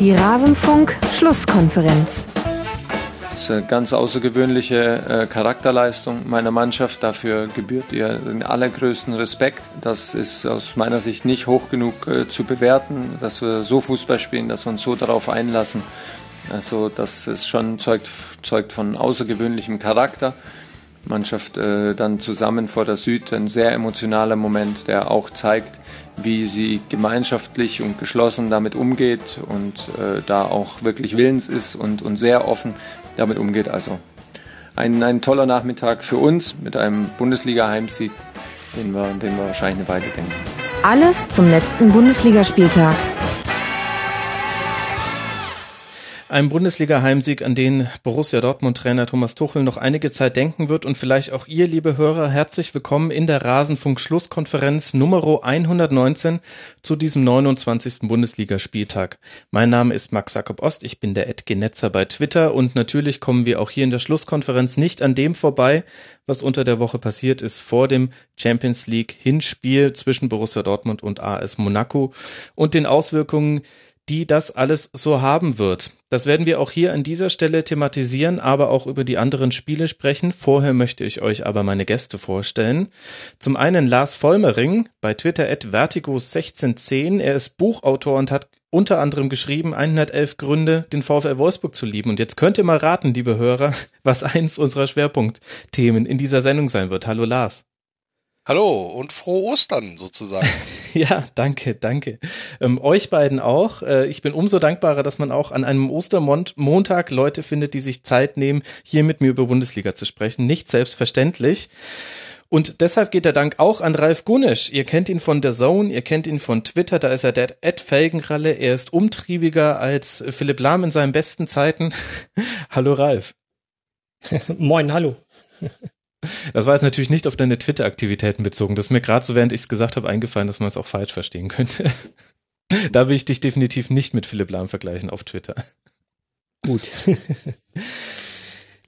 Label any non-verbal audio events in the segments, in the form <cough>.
Die Rasenfunk-Schlusskonferenz. Das ist eine ganz außergewöhnliche äh, Charakterleistung meiner Mannschaft. Dafür gebührt ihr den allergrößten Respekt. Das ist aus meiner Sicht nicht hoch genug äh, zu bewerten, dass wir so Fußball spielen, dass wir uns so darauf einlassen. Also das ist schon zeugt, zeugt von außergewöhnlichem Charakter. Mannschaft äh, dann zusammen vor der Süd, ein sehr emotionaler Moment, der auch zeigt, wie sie gemeinschaftlich und geschlossen damit umgeht und äh, da auch wirklich willens ist und, und sehr offen damit umgeht. Also ein, ein toller Nachmittag für uns mit einem Bundesliga-Heimsieg, den wir, den wir wahrscheinlich eine Weile denken. Alles zum letzten Bundesligaspieltag. Ein Bundesliga-Heimsieg, an den Borussia Dortmund-Trainer Thomas Tuchel noch einige Zeit denken wird und vielleicht auch ihr, liebe Hörer, herzlich willkommen in der Rasenfunk-Schlusskonferenz Nummer 119 zu diesem 29. Bundesligaspieltag. Mein Name ist Max Jakob Ost, ich bin der Ed Genetzer bei Twitter und natürlich kommen wir auch hier in der Schlusskonferenz nicht an dem vorbei, was unter der Woche passiert ist vor dem Champions League Hinspiel zwischen Borussia Dortmund und AS Monaco und den Auswirkungen, die das alles so haben wird. Das werden wir auch hier an dieser Stelle thematisieren, aber auch über die anderen Spiele sprechen. Vorher möchte ich euch aber meine Gäste vorstellen. Zum einen Lars Vollmering bei Twitter at vertigo1610. Er ist Buchautor und hat unter anderem geschrieben 111 Gründe, den VfL Wolfsburg zu lieben. Und jetzt könnt ihr mal raten, liebe Hörer, <laughs> was eins unserer Schwerpunktthemen in dieser Sendung sein wird. Hallo Lars. Hallo und frohe Ostern sozusagen. <laughs> ja, danke, danke. Ähm, euch beiden auch. Äh, ich bin umso dankbarer, dass man auch an einem Ostermontag Leute findet, die sich Zeit nehmen, hier mit mir über Bundesliga zu sprechen. Nicht selbstverständlich. Und deshalb geht der Dank auch an Ralf Gunisch. Ihr kennt ihn von der Zone, ihr kennt ihn von Twitter, da ist er der Ed Felgenralle. Er ist umtriebiger als Philipp Lahm in seinen besten Zeiten. <laughs> hallo Ralf. Moin, hallo. Das war jetzt natürlich nicht auf deine Twitter-Aktivitäten bezogen. Das ist mir gerade so, während ich es gesagt habe, eingefallen, dass man es auch falsch verstehen könnte. <laughs> da will ich dich definitiv nicht mit Philipp Lahm vergleichen auf Twitter. Gut. <laughs>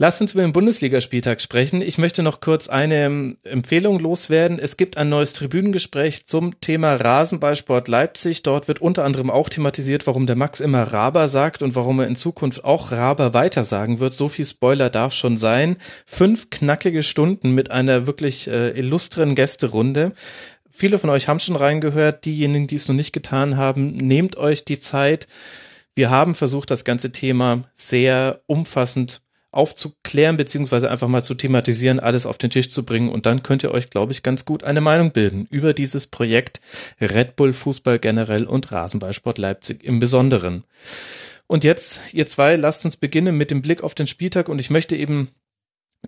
Lasst uns über den Bundesligaspieltag sprechen. Ich möchte noch kurz eine ähm, Empfehlung loswerden. Es gibt ein neues Tribünengespräch zum Thema Rasenballsport Leipzig. Dort wird unter anderem auch thematisiert, warum der Max immer Raber sagt und warum er in Zukunft auch Raber weiter sagen wird. So viel Spoiler darf schon sein. Fünf knackige Stunden mit einer wirklich äh, illustren Gästerunde. Viele von euch haben schon reingehört. Diejenigen, die es noch nicht getan haben, nehmt euch die Zeit. Wir haben versucht, das ganze Thema sehr umfassend aufzuklären, beziehungsweise einfach mal zu thematisieren, alles auf den Tisch zu bringen. Und dann könnt ihr euch, glaube ich, ganz gut eine Meinung bilden über dieses Projekt Red Bull Fußball generell und Rasenballsport Leipzig im Besonderen. Und jetzt, ihr zwei, lasst uns beginnen mit dem Blick auf den Spieltag und ich möchte eben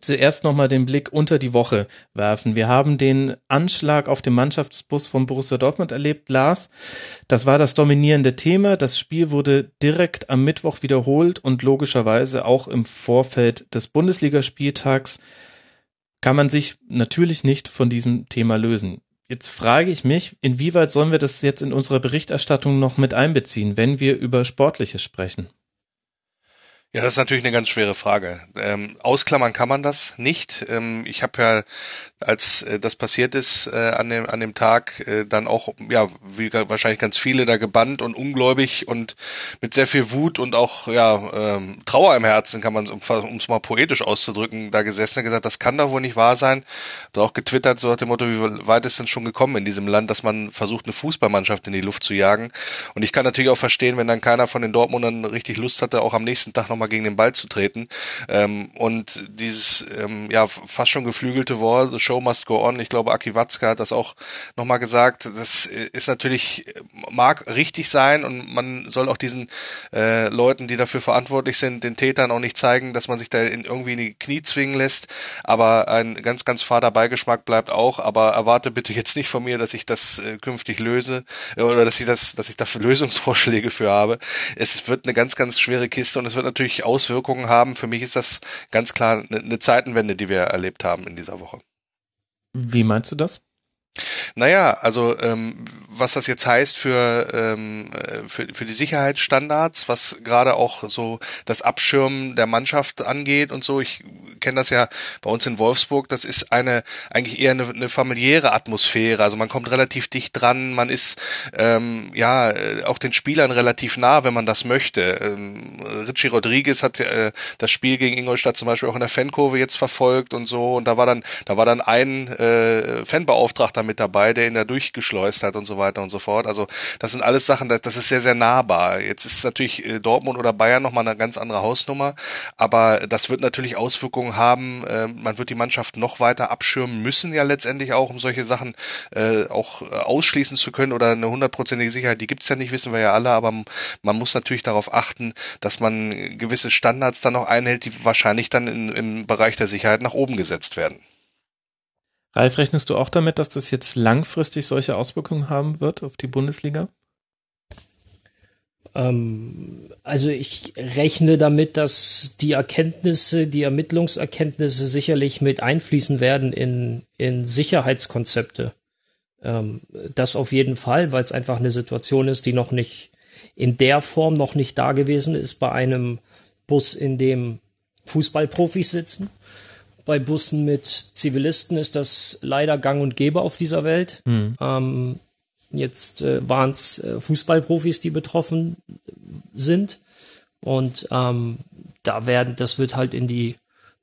zuerst nochmal den Blick unter die Woche werfen. Wir haben den Anschlag auf den Mannschaftsbus von Borussia Dortmund erlebt, Lars. Das war das dominierende Thema. Das Spiel wurde direkt am Mittwoch wiederholt und logischerweise auch im Vorfeld des Bundesligaspieltags kann man sich natürlich nicht von diesem Thema lösen. Jetzt frage ich mich, inwieweit sollen wir das jetzt in unserer Berichterstattung noch mit einbeziehen, wenn wir über Sportliches sprechen? Ja, das ist natürlich eine ganz schwere Frage. Ähm, ausklammern kann man das nicht. Ähm, ich habe ja, als äh, das passiert ist äh, an dem an dem Tag, äh, dann auch ja wie wahrscheinlich ganz viele da gebannt und ungläubig und mit sehr viel Wut und auch ja ähm, Trauer im Herzen kann man, um es mal poetisch auszudrücken, da gesessen und gesagt, das kann doch wohl nicht wahr sein. Da auch getwittert so nach dem Motto, wie weit ist denn schon gekommen in diesem Land, dass man versucht, eine Fußballmannschaft in die Luft zu jagen. Und ich kann natürlich auch verstehen, wenn dann keiner von den Dortmundern richtig Lust hatte, auch am nächsten Tag nochmal gegen den Ball zu treten. Ähm, und dieses ähm, ja fast schon geflügelte Wort, the show must go on, ich glaube, Aki Watzka hat das auch nochmal gesagt, das ist natürlich, mag richtig sein und man soll auch diesen äh, Leuten, die dafür verantwortlich sind, den Tätern auch nicht zeigen, dass man sich da in, irgendwie in die Knie zwingen lässt. Aber ein ganz, ganz fader Beigeschmack bleibt auch. Aber erwarte bitte jetzt nicht von mir, dass ich das äh, künftig löse äh, oder dass ich das, dass ich dafür <laughs> Lösungsvorschläge für habe. Es wird eine ganz, ganz schwere Kiste und es wird natürlich Auswirkungen haben. Für mich ist das ganz klar eine, eine Zeitenwende, die wir erlebt haben in dieser Woche. Wie meinst du das? Naja, also ähm, was das jetzt heißt für, ähm, äh, für, für die Sicherheitsstandards, was gerade auch so das Abschirmen der Mannschaft angeht und so. Ich kenne das ja bei uns in Wolfsburg, das ist eine eigentlich eher eine, eine familiäre Atmosphäre. Also man kommt relativ dicht dran, man ist ähm, ja auch den Spielern relativ nah, wenn man das möchte. Ähm, Richie Rodriguez hat äh, das Spiel gegen Ingolstadt zum Beispiel auch in der Fankurve jetzt verfolgt und so. Und da war dann, da war dann ein äh, Fanbeauftragter mit dabei, der ihn da durchgeschleust hat und so weiter und so fort. Also das sind alles Sachen, das, das ist sehr, sehr nahbar. Jetzt ist natürlich äh, Dortmund oder Bayern nochmal eine ganz andere Hausnummer, aber das wird natürlich Auswirkungen haben. Äh, man wird die Mannschaft noch weiter abschirmen müssen, ja letztendlich auch, um solche Sachen äh, auch äh, ausschließen zu können oder eine hundertprozentige Sicherheit, die gibt's ja nicht, wissen wir ja alle, aber man muss natürlich darauf achten, dass man gewisse Standards dann noch einhält, die wahrscheinlich dann in, im Bereich der Sicherheit nach oben gesetzt werden. Ralf, rechnest du auch damit, dass das jetzt langfristig solche Auswirkungen haben wird auf die Bundesliga? Ähm, also ich rechne damit, dass die Erkenntnisse, die Ermittlungserkenntnisse sicherlich mit einfließen werden in, in Sicherheitskonzepte. Ähm, das auf jeden Fall, weil es einfach eine Situation ist, die noch nicht in der Form noch nicht da gewesen ist bei einem Bus, in dem Fußballprofis sitzen. Bei Bussen mit Zivilisten ist das leider gang und gäbe auf dieser Welt. Mhm. Ähm, jetzt äh, waren es äh, Fußballprofis, die betroffen sind. Und ähm, da werden, das wird halt in die,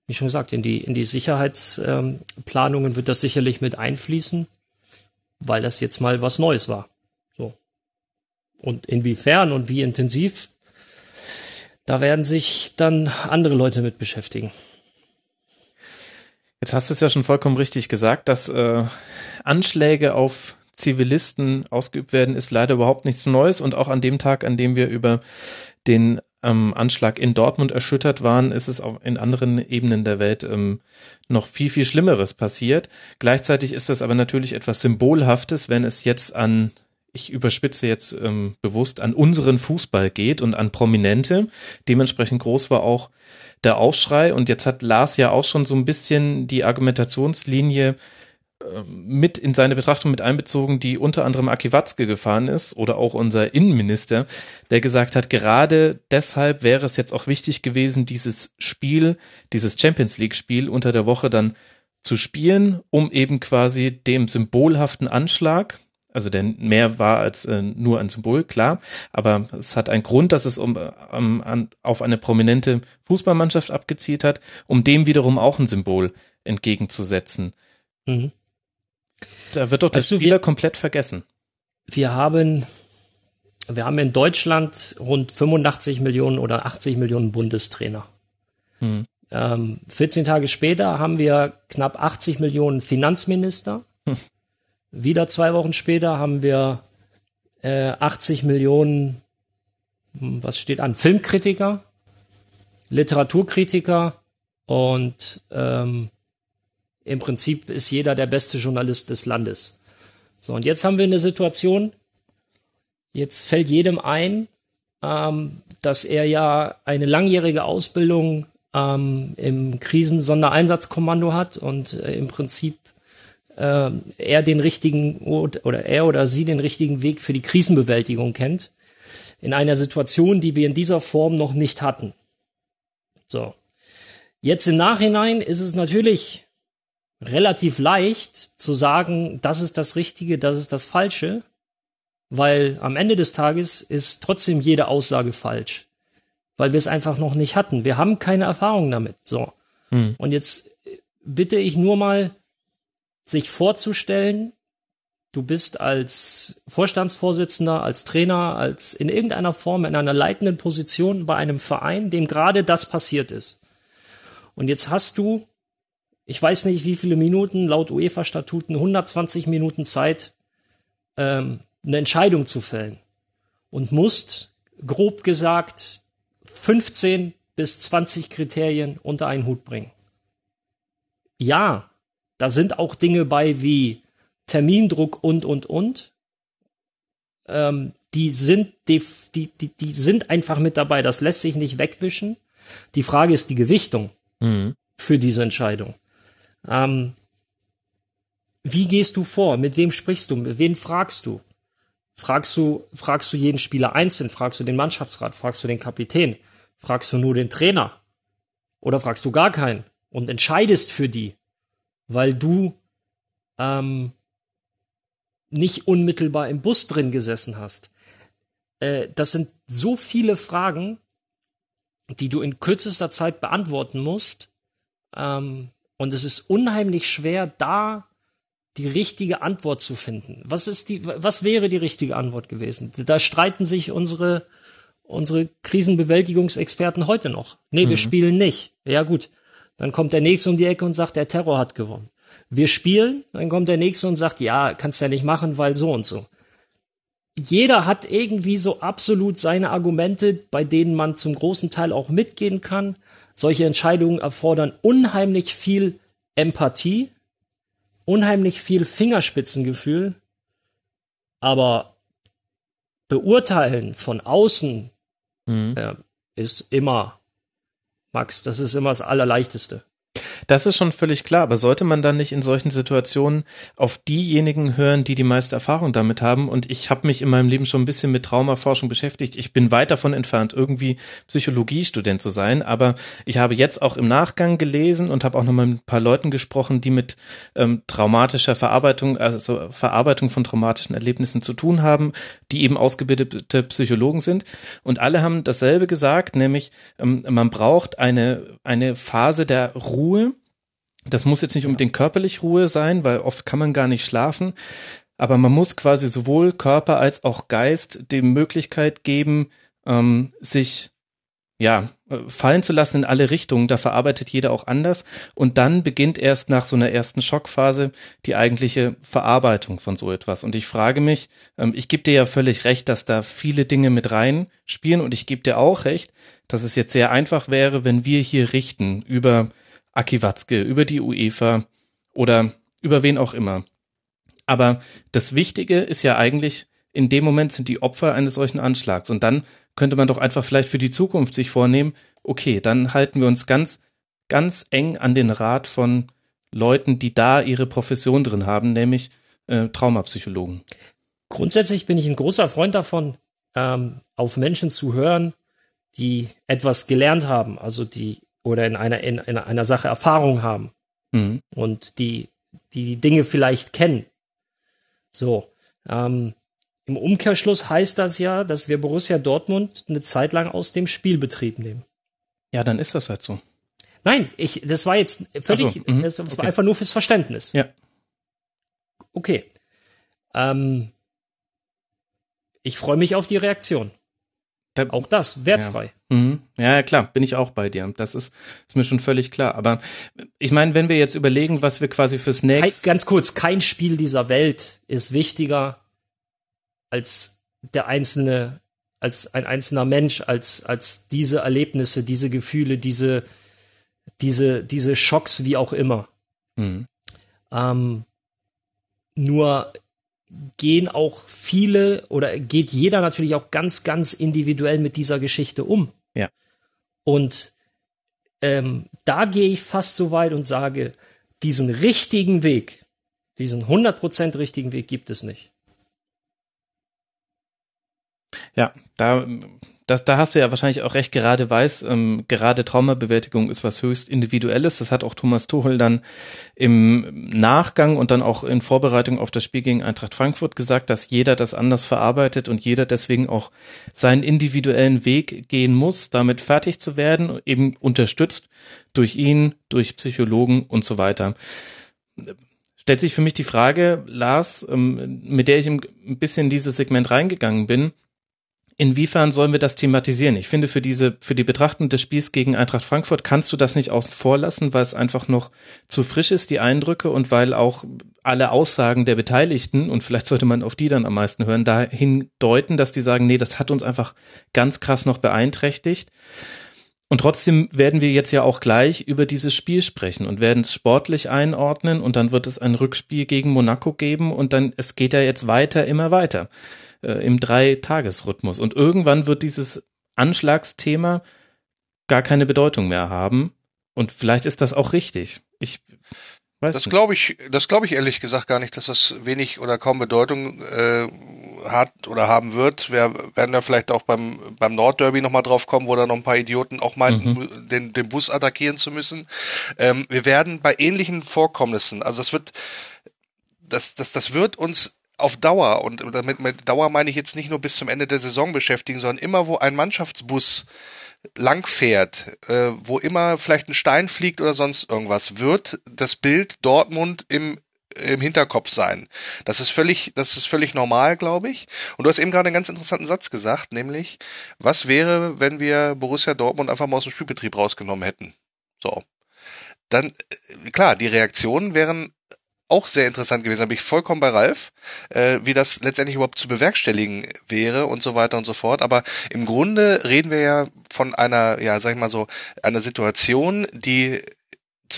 wie schon gesagt, in die, in die Sicherheitsplanungen ähm, wird das sicherlich mit einfließen, weil das jetzt mal was Neues war. So. Und inwiefern und wie intensiv, da werden sich dann andere Leute mit beschäftigen. Jetzt hast du es ja schon vollkommen richtig gesagt, dass äh, Anschläge auf Zivilisten ausgeübt werden, ist leider überhaupt nichts Neues. Und auch an dem Tag, an dem wir über den ähm, Anschlag in Dortmund erschüttert waren, ist es auch in anderen Ebenen der Welt ähm, noch viel, viel Schlimmeres passiert. Gleichzeitig ist das aber natürlich etwas Symbolhaftes, wenn es jetzt an ich überspitze jetzt ähm, bewusst, an unseren Fußball geht und an Prominente. Dementsprechend groß war auch der Aufschrei. Und jetzt hat Lars ja auch schon so ein bisschen die Argumentationslinie äh, mit in seine Betrachtung mit einbezogen, die unter anderem Aki Watzke gefahren ist oder auch unser Innenminister, der gesagt hat, gerade deshalb wäre es jetzt auch wichtig gewesen, dieses Spiel, dieses Champions League Spiel unter der Woche dann zu spielen, um eben quasi dem symbolhaften Anschlag, also der mehr war als äh, nur ein Symbol, klar, aber es hat einen Grund, dass es um, um an, auf eine prominente Fußballmannschaft abgezielt hat, um dem wiederum auch ein Symbol entgegenzusetzen. Mhm. Da wird doch das weißt du, komplett vergessen. Wir haben, wir haben in Deutschland rund 85 Millionen oder 80 Millionen Bundestrainer. Mhm. Ähm, 14 Tage später haben wir knapp 80 Millionen Finanzminister. Wieder zwei Wochen später haben wir äh, 80 Millionen, hm, was steht an, Filmkritiker, Literaturkritiker und ähm, im Prinzip ist jeder der beste Journalist des Landes. So, und jetzt haben wir eine Situation, jetzt fällt jedem ein, ähm, dass er ja eine langjährige Ausbildung ähm, im Krisensondereinsatzkommando hat und äh, im Prinzip äh, er den richtigen oder er oder sie den richtigen Weg für die Krisenbewältigung kennt. In einer Situation, die wir in dieser Form noch nicht hatten. So. Jetzt im Nachhinein ist es natürlich relativ leicht zu sagen, das ist das Richtige, das ist das Falsche, weil am Ende des Tages ist trotzdem jede Aussage falsch, weil wir es einfach noch nicht hatten. Wir haben keine Erfahrung damit. So. Hm. Und jetzt bitte ich nur mal, sich vorzustellen, du bist als Vorstandsvorsitzender, als Trainer, als in irgendeiner Form in einer leitenden Position bei einem Verein, dem gerade das passiert ist. Und jetzt hast du, ich weiß nicht wie viele Minuten, laut UEFA-Statuten 120 Minuten Zeit, ähm, eine Entscheidung zu fällen. Und musst, grob gesagt, 15 bis 20 Kriterien unter einen Hut bringen. Ja, da sind auch Dinge bei wie Termindruck und, und, und. Ähm, die sind, die, die, die, die sind einfach mit dabei. Das lässt sich nicht wegwischen. Die Frage ist die Gewichtung mhm. für diese Entscheidung. Ähm, wie gehst du vor? Mit wem sprichst du? Mit wem fragst du? Fragst du, fragst du jeden Spieler einzeln? Fragst du den Mannschaftsrat? Fragst du den Kapitän? Fragst du nur den Trainer? Oder fragst du gar keinen und entscheidest für die, weil du ähm, nicht unmittelbar im Bus drin gesessen hast? Äh, das sind so viele Fragen, die du in kürzester Zeit beantworten musst. Ähm, und es ist unheimlich schwer, da die richtige Antwort zu finden. Was ist die, was wäre die richtige Antwort gewesen? Da streiten sich unsere, unsere Krisenbewältigungsexperten heute noch. Nee, mhm. wir spielen nicht. Ja, gut. Dann kommt der Nächste um die Ecke und sagt, der Terror hat gewonnen. Wir spielen, dann kommt der Nächste und sagt, ja, kannst ja nicht machen, weil so und so. Jeder hat irgendwie so absolut seine Argumente, bei denen man zum großen Teil auch mitgehen kann. Solche Entscheidungen erfordern unheimlich viel Empathie, unheimlich viel Fingerspitzengefühl, aber beurteilen von außen mhm. äh, ist immer, Max, das ist immer das Allerleichteste. Das ist schon völlig klar, aber sollte man dann nicht in solchen Situationen auf diejenigen hören, die die meiste Erfahrung damit haben? Und ich habe mich in meinem Leben schon ein bisschen mit Traumaforschung beschäftigt. Ich bin weit davon entfernt, irgendwie Psychologiestudent zu sein, aber ich habe jetzt auch im Nachgang gelesen und habe auch noch mal mit ein paar Leuten gesprochen, die mit ähm, traumatischer Verarbeitung, also Verarbeitung von traumatischen Erlebnissen zu tun haben, die eben ausgebildete Psychologen sind. Und alle haben dasselbe gesagt, nämlich ähm, man braucht eine, eine Phase der Ruhe, das muss jetzt nicht unbedingt körperlich Ruhe sein, weil oft kann man gar nicht schlafen. Aber man muss quasi sowohl Körper als auch Geist die Möglichkeit geben, ähm, sich ja, fallen zu lassen in alle Richtungen. Da verarbeitet jeder auch anders. Und dann beginnt erst nach so einer ersten Schockphase die eigentliche Verarbeitung von so etwas. Und ich frage mich, ähm, ich gebe dir ja völlig recht, dass da viele Dinge mit rein spielen. Und ich gebe dir auch recht, dass es jetzt sehr einfach wäre, wenn wir hier richten über Aki Watzke, über die UEFA oder über wen auch immer. Aber das Wichtige ist ja eigentlich, in dem Moment sind die Opfer eines solchen Anschlags. Und dann könnte man doch einfach vielleicht für die Zukunft sich vornehmen, okay, dann halten wir uns ganz, ganz eng an den Rat von Leuten, die da ihre Profession drin haben, nämlich äh, Traumapsychologen. Grundsätzlich bin ich ein großer Freund davon, ähm, auf Menschen zu hören, die etwas gelernt haben, also die oder in einer, in, in einer Sache Erfahrung haben mhm. und die, die Dinge vielleicht kennen. So. Ähm, Im Umkehrschluss heißt das ja, dass wir Borussia Dortmund eine Zeit lang aus dem Spielbetrieb nehmen. Ja, dann ist das halt so. Nein, ich, das war jetzt völlig, so, mhm. das, das okay. war einfach nur fürs Verständnis. Ja. Okay. Ähm, ich freue mich auf die Reaktion. Da, auch das, wertfrei. Ja. Mhm. ja, klar, bin ich auch bei dir. Das ist, ist mir schon völlig klar. Aber ich meine, wenn wir jetzt überlegen, was wir quasi fürs nächste. Ganz kurz, kein Spiel dieser Welt ist wichtiger als der einzelne, als ein einzelner Mensch, als, als diese Erlebnisse, diese Gefühle, diese, diese, diese Schocks, wie auch immer. Mhm. Ähm, nur gehen auch viele oder geht jeder natürlich auch ganz, ganz individuell mit dieser Geschichte um. Ja. Und ähm, da gehe ich fast so weit und sage, diesen richtigen Weg, diesen 100% richtigen Weg gibt es nicht. Ja, da das, da hast du ja wahrscheinlich auch recht, gerade weiß, ähm, gerade Traumabewältigung ist was höchst Individuelles. Das hat auch Thomas Tuchel dann im Nachgang und dann auch in Vorbereitung auf das Spiel gegen Eintracht Frankfurt gesagt, dass jeder das anders verarbeitet und jeder deswegen auch seinen individuellen Weg gehen muss, damit fertig zu werden, eben unterstützt durch ihn, durch Psychologen und so weiter stellt sich für mich die Frage, Lars, ähm, mit der ich ein bisschen in dieses Segment reingegangen bin, inwiefern sollen wir das thematisieren? Ich finde, für diese, für die Betrachtung des Spiels gegen Eintracht Frankfurt kannst du das nicht außen vor lassen, weil es einfach noch zu frisch ist, die Eindrücke, und weil auch alle Aussagen der Beteiligten, und vielleicht sollte man auf die dann am meisten hören, dahin deuten, dass die sagen, nee, das hat uns einfach ganz krass noch beeinträchtigt. Und trotzdem werden wir jetzt ja auch gleich über dieses Spiel sprechen und werden es sportlich einordnen und dann wird es ein Rückspiel gegen Monaco geben und dann, es geht ja jetzt weiter, immer weiter äh, im Dreitagesrhythmus. Und irgendwann wird dieses Anschlagsthema gar keine Bedeutung mehr haben. Und vielleicht ist das auch richtig. Ich Weiß das glaube ich, das glaube ich ehrlich gesagt gar nicht, dass das wenig oder kaum Bedeutung äh, hat oder haben wird. Wir werden da vielleicht auch beim beim Nordderby noch mal drauf kommen, wo da noch ein paar Idioten auch meinten, mhm. den den Bus attackieren zu müssen. Ähm, wir werden bei ähnlichen Vorkommnissen, also das wird, das das das wird uns auf Dauer und damit mit Dauer meine ich jetzt nicht nur bis zum Ende der Saison beschäftigen, sondern immer wo ein Mannschaftsbus lang fährt, äh, wo immer vielleicht ein Stein fliegt oder sonst irgendwas, wird das Bild Dortmund im im Hinterkopf sein. Das ist völlig, das ist völlig normal, glaube ich. Und du hast eben gerade einen ganz interessanten Satz gesagt, nämlich, was wäre, wenn wir Borussia Dortmund einfach mal aus dem Spielbetrieb rausgenommen hätten? So. Dann, äh, klar, die Reaktionen wären auch sehr interessant gewesen. Da bin ich vollkommen bei Ralf, äh, wie das letztendlich überhaupt zu bewerkstelligen wäre und so weiter und so fort. Aber im Grunde reden wir ja von einer, ja, sag ich mal so, einer Situation, die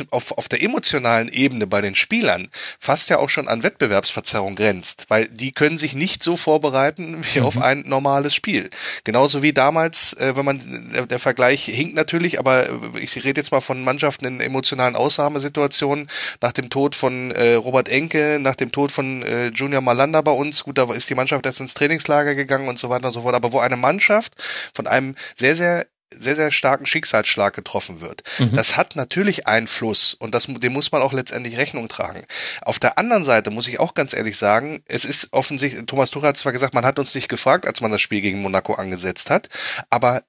auf, auf der emotionalen Ebene bei den Spielern fast ja auch schon an Wettbewerbsverzerrung grenzt, weil die können sich nicht so vorbereiten wie mhm. auf ein normales Spiel. Genauso wie damals, äh, wenn man, der, der, Vergleich hinkt natürlich, aber äh, ich rede jetzt mal von Mannschaften in emotionalen Ausnahmesituationen, nach dem Tod von äh, Robert Enke, nach dem Tod von äh, Junior Malanda bei uns, gut, da ist die Mannschaft erst ins Trainingslager gegangen und so weiter und so fort, aber wo eine Mannschaft von einem sehr, sehr sehr, sehr starken Schicksalsschlag getroffen wird. Mhm. Das hat natürlich Einfluss und das, dem muss man auch letztendlich Rechnung tragen. Auf der anderen Seite muss ich auch ganz ehrlich sagen, es ist offensichtlich, Thomas Tuchel hat zwar gesagt, man hat uns nicht gefragt, als man das Spiel gegen Monaco angesetzt hat, aber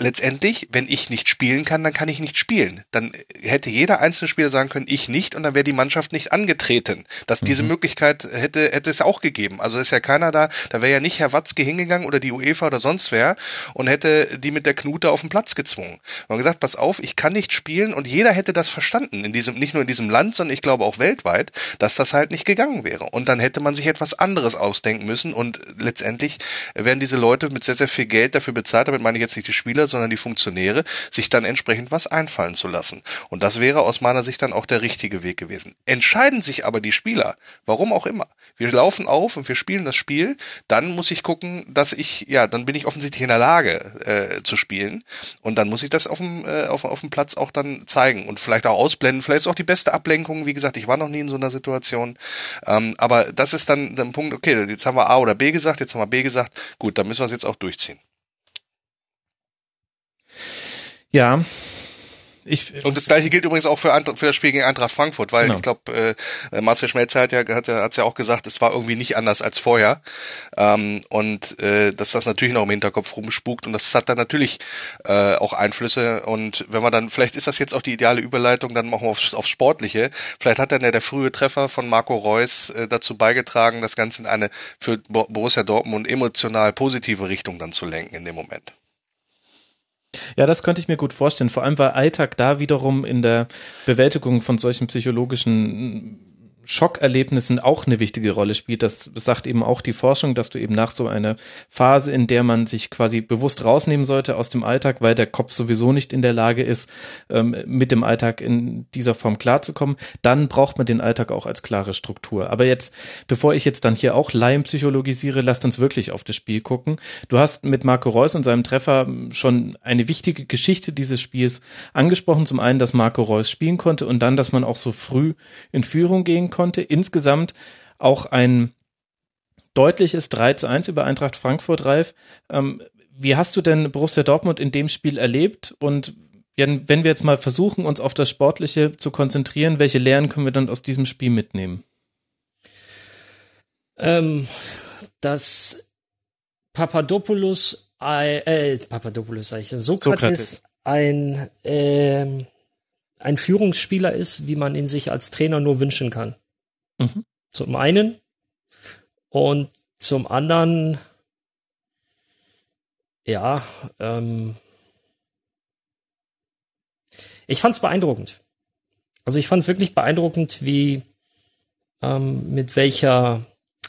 letztendlich, wenn ich nicht spielen kann, dann kann ich nicht spielen. Dann hätte jeder einzelne Spieler sagen können, ich nicht, und dann wäre die Mannschaft nicht angetreten. Dass mhm. diese Möglichkeit hätte, hätte es auch gegeben. Also ist ja keiner da, da wäre ja nicht Herr Watzke hingegangen oder die UEFA oder sonst wer und hätte die mit der Knute auf den Platz gezwungen. Man hat gesagt, pass auf, ich kann nicht spielen und jeder hätte das verstanden, in diesem, nicht nur in diesem Land, sondern ich glaube auch weltweit, dass das halt nicht gegangen wäre. Und dann hätte man sich etwas anderes ausdenken müssen und letztendlich werden diese Leute mit sehr, sehr viel Geld dafür bezahlt, damit meine ich jetzt nicht die Spieler, sondern die Funktionäre, sich dann entsprechend was einfallen zu lassen. Und das wäre aus meiner Sicht dann auch der richtige Weg gewesen. Entscheiden sich aber die Spieler, warum auch immer. Wir laufen auf und wir spielen das Spiel, dann muss ich gucken, dass ich, ja, dann bin ich offensichtlich in der Lage äh, zu spielen. Und dann muss ich das auf dem, äh, auf, auf dem Platz auch dann zeigen und vielleicht auch ausblenden. Vielleicht ist auch die beste Ablenkung. Wie gesagt, ich war noch nie in so einer Situation. Ähm, aber das ist dann der Punkt, okay, jetzt haben wir A oder B gesagt, jetzt haben wir B gesagt, gut, dann müssen wir es jetzt auch durchziehen. Ja. Ich, und das gleiche gilt übrigens auch für, für das Spiel gegen Eintracht Frankfurt, weil genau. ich glaube, äh, Marcel Schmelzer hat ja hat ja, hat's ja auch gesagt, es war irgendwie nicht anders als vorher ähm, und äh, dass das natürlich noch im Hinterkopf rumspukt und das hat dann natürlich äh, auch Einflüsse und wenn man dann vielleicht ist das jetzt auch die ideale Überleitung, dann machen wir aufs, aufs Sportliche. Vielleicht hat dann ja der frühe Treffer von Marco Reus äh, dazu beigetragen, das Ganze in eine für Borussia Dortmund emotional positive Richtung dann zu lenken in dem Moment. Ja, das könnte ich mir gut vorstellen. Vor allem, weil Alltag da wiederum in der Bewältigung von solchen psychologischen Schockerlebnissen auch eine wichtige Rolle spielt. Das sagt eben auch die Forschung, dass du eben nach so einer Phase, in der man sich quasi bewusst rausnehmen sollte aus dem Alltag, weil der Kopf sowieso nicht in der Lage ist, ähm, mit dem Alltag in dieser Form klarzukommen, dann braucht man den Alltag auch als klare Struktur. Aber jetzt, bevor ich jetzt dann hier auch Laien psychologisiere, lasst uns wirklich auf das Spiel gucken. Du hast mit Marco Reus und seinem Treffer schon eine wichtige Geschichte dieses Spiels angesprochen. Zum einen, dass Marco Reus spielen konnte und dann, dass man auch so früh in Führung gehen konnte konnte. Insgesamt auch ein deutliches 3 zu 1 über Eintracht Frankfurt, Ralf. Ähm, wie hast du denn Borussia Dortmund in dem Spiel erlebt? Und wenn wir jetzt mal versuchen, uns auf das Sportliche zu konzentrieren, welche Lehren können wir dann aus diesem Spiel mitnehmen? Ähm, dass Papadopoulos, äh, Papadopoulos sag ich, Sokrates, Sokrates. ein, äh, ein Führungsspieler ist, wie man ihn sich als Trainer nur wünschen kann. Mhm. Zum einen. Und zum anderen, ja, ähm, ich fand es beeindruckend. Also ich fand es wirklich beeindruckend, wie ähm, mit welcher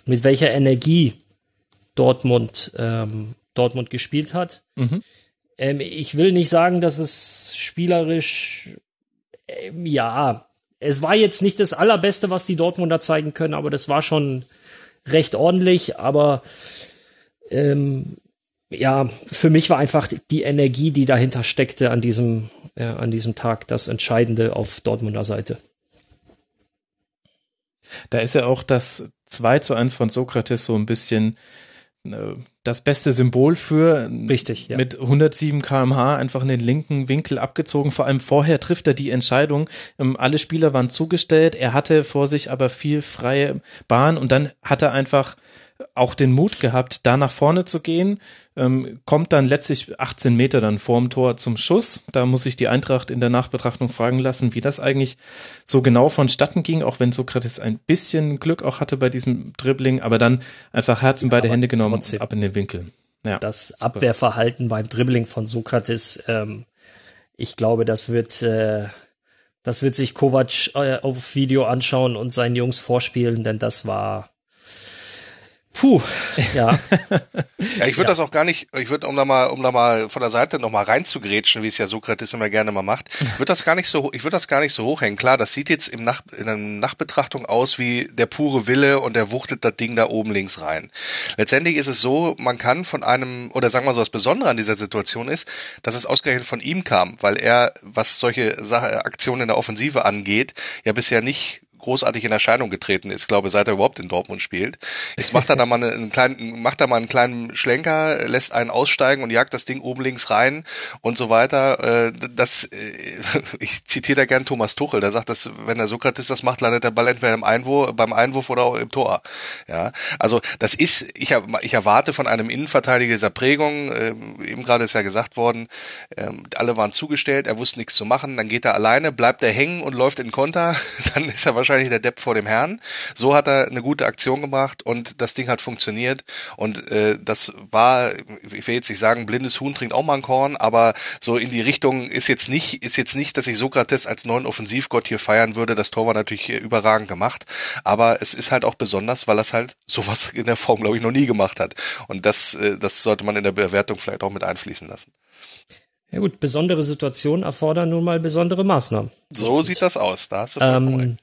mit welcher Energie Dortmund ähm, Dortmund gespielt hat. Mhm. Ähm, ich will nicht sagen, dass es spielerisch ähm, ja es war jetzt nicht das allerbeste, was die Dortmunder zeigen können, aber das war schon recht ordentlich. Aber ähm, ja, für mich war einfach die Energie, die dahinter steckte an diesem, äh, an diesem Tag, das Entscheidende auf Dortmunder Seite. Da ist ja auch das 2 zu 1 von Sokrates so ein bisschen äh, das beste Symbol für. Richtig, ja. Mit 107 kmh einfach in den linken Winkel abgezogen. Vor allem vorher trifft er die Entscheidung. Ähm, alle Spieler waren zugestellt. Er hatte vor sich aber viel freie Bahn und dann hat er einfach auch den Mut gehabt, da nach vorne zu gehen, ähm, kommt dann letztlich 18 Meter dann vorm Tor zum Schuss. Da muss ich die Eintracht in der Nachbetrachtung fragen lassen, wie das eigentlich so genau vonstatten ging, auch wenn Sokrates ein bisschen Glück auch hatte bei diesem Dribbling, aber dann einfach Herz in beide Hände genommen, trotzdem. ab in den Winkel. Ja, das super. Abwehrverhalten beim Dribbling von Sokrates, ähm, ich glaube, das wird, äh, das wird sich Kovac äh, auf Video anschauen und seinen Jungs vorspielen, denn das war Puh, ja. <laughs> ja, ich würde ja. das auch gar nicht, ich würde, um da mal, um da mal von der Seite noch mal reinzugrätschen, wie es ja Sokrates immer gerne mal macht, <laughs> würde das gar nicht so, ich würde das gar nicht so hochhängen. Klar, das sieht jetzt im Nach, in einer Nachbetrachtung aus wie der pure Wille und der wuchtet das Ding da oben links rein. Letztendlich ist es so, man kann von einem, oder sagen wir so, das Besondere an dieser Situation ist, dass es ausgerechnet von ihm kam, weil er, was solche Sache, Aktionen in der Offensive angeht, ja bisher nicht großartig in Erscheinung getreten ist, glaube seit er überhaupt in Dortmund spielt. Jetzt macht er da mal einen kleinen, macht er mal einen kleinen Schlenker, lässt einen aussteigen und jagt das Ding oben links rein und so weiter. Äh, das, äh, <laughs> ich zitiere da gern Thomas Tuchel, der sagt, dass wenn der Sokrates das macht, landet der Ball entweder im Einwurf, beim Einwurf oder auch im Tor. Ja, also das ist, ich, ich erwarte von einem Innenverteidiger dieser Prägung, äh, eben gerade ist ja gesagt worden, alle waren zugestellt, er wusste nichts zu machen, dann geht er alleine, bleibt er hängen und läuft in Konter, <laughs> dann ist er wahrscheinlich wahrscheinlich der Depp vor dem Herrn. So hat er eine gute Aktion gemacht und das Ding hat funktioniert. Und äh, das war, ich will jetzt nicht sagen, blindes Huhn trinkt auch mal ein Korn, aber so in die Richtung ist jetzt nicht, ist jetzt nicht, dass ich Sokrates als neuen Offensivgott hier feiern würde. Das Tor war natürlich überragend gemacht, aber es ist halt auch besonders, weil er halt sowas in der Form, glaube ich, noch nie gemacht hat. Und das, äh, das sollte man in der Bewertung vielleicht auch mit einfließen lassen. Ja gut, besondere Situationen erfordern nun mal besondere Maßnahmen. So sieht das aus. Da hast du ähm,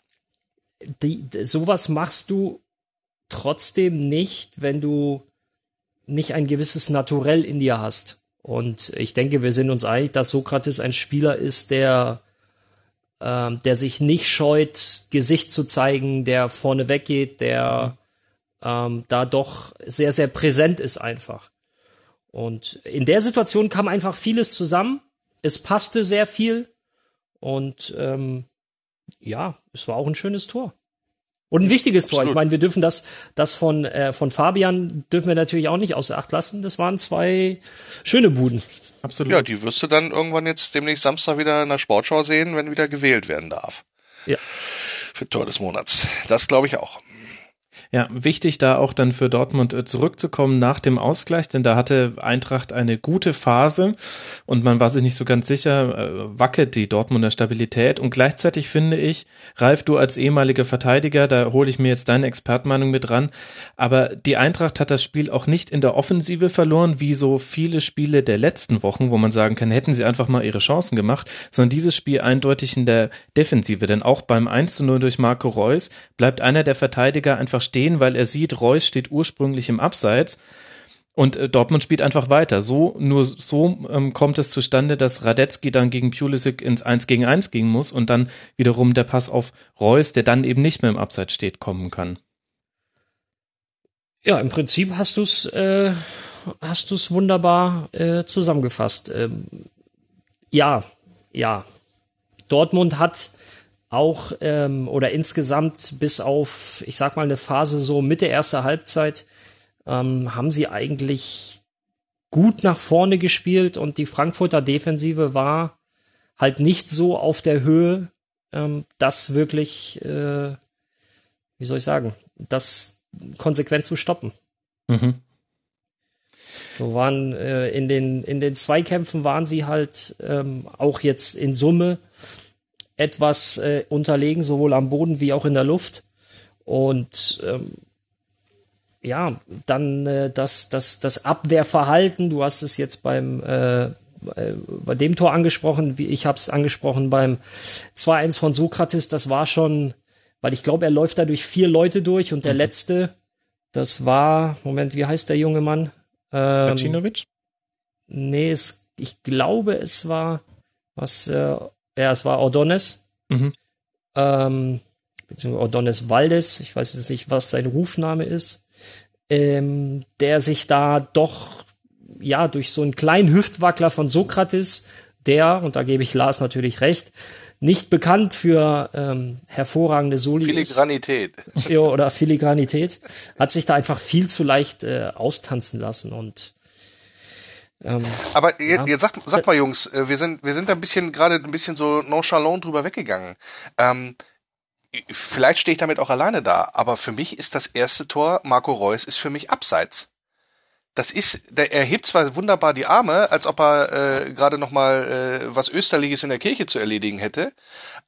die, sowas machst du trotzdem nicht, wenn du nicht ein gewisses Naturell in dir hast. Und ich denke, wir sind uns einig, dass Sokrates ein Spieler ist, der, äh, der sich nicht scheut, Gesicht zu zeigen, der vorne weggeht, der ähm, da doch sehr, sehr präsent ist einfach. Und in der Situation kam einfach vieles zusammen. Es passte sehr viel. Und ähm, ja, es war auch ein schönes Tor. Und ein wichtiges Absolut. Tor. Ich meine, wir dürfen das, das von, äh, von Fabian dürfen wir natürlich auch nicht außer Acht lassen. Das waren zwei schöne Buden. Absolut. Ja, die wirst du dann irgendwann jetzt demnächst Samstag wieder in der Sportschau sehen, wenn wieder gewählt werden darf. Ja. Für Tor des Monats. Das glaube ich auch. Ja, wichtig da auch dann für Dortmund äh, zurückzukommen nach dem Ausgleich, denn da hatte Eintracht eine gute Phase und man war sich nicht so ganz sicher, äh, wackelt die Dortmunder Stabilität? Und gleichzeitig finde ich, Ralf, du als ehemaliger Verteidiger, da hole ich mir jetzt deine Expertmeinung mit ran, aber die Eintracht hat das Spiel auch nicht in der Offensive verloren, wie so viele Spiele der letzten Wochen, wo man sagen kann, hätten sie einfach mal ihre Chancen gemacht, sondern dieses Spiel eindeutig in der Defensive, denn auch beim 1 zu 0 durch Marco Reus bleibt einer der Verteidiger einfach stehen stehen, weil er sieht, Reus steht ursprünglich im Abseits. Und äh, Dortmund spielt einfach weiter. So, nur so ähm, kommt es zustande, dass Radetzky dann gegen Pulisic ins 1 gegen 1 gehen muss und dann wiederum der Pass auf Reus, der dann eben nicht mehr im Abseits steht, kommen kann. Ja, im Prinzip hast du es äh, hast du es wunderbar äh, zusammengefasst. Ähm, ja, ja. Dortmund hat auch ähm, oder insgesamt bis auf, ich sag mal, eine Phase so Mitte erster Halbzeit, ähm, haben sie eigentlich gut nach vorne gespielt und die Frankfurter Defensive war halt nicht so auf der Höhe, ähm, das wirklich, äh, wie soll ich sagen, das konsequent zu stoppen. Mhm. So waren äh, in den in den Zweikämpfen waren sie halt ähm, auch jetzt in Summe etwas äh, unterlegen, sowohl am Boden wie auch in der Luft. Und ähm, ja, dann äh, das, das, das Abwehrverhalten, du hast es jetzt beim äh, bei dem Tor angesprochen, wie ich habe es angesprochen beim 2-1 von Sokrates, das war schon, weil ich glaube, er läuft da durch vier Leute durch und der mhm. letzte, das war, Moment, wie heißt der junge Mann? Ähm? Nee, es, ich glaube, es war was, äh, ja, es war Ordonez. Mhm. Ähm, beziehungsweise Odonis Valdes, ich weiß jetzt nicht, was sein Rufname ist, ähm, der sich da doch ja durch so einen kleinen Hüftwackler von Sokrates, der, und da gebe ich Lars natürlich recht, nicht bekannt für ähm, hervorragende Soli Filigranität. Ja, oder Filigranität, hat sich da einfach viel zu leicht äh, austanzen lassen und ähm, Aber ja. jetzt sag, sag mal, Jungs, äh, wir sind, wir sind da ein bisschen gerade ein bisschen so nonchalant drüber weggegangen. Ähm, vielleicht stehe ich damit auch alleine da, aber für mich ist das erste Tor, Marco Reus ist für mich abseits. Das ist, der, er hebt zwar wunderbar die Arme, als ob er äh, gerade noch mal äh, was Österliches in der Kirche zu erledigen hätte,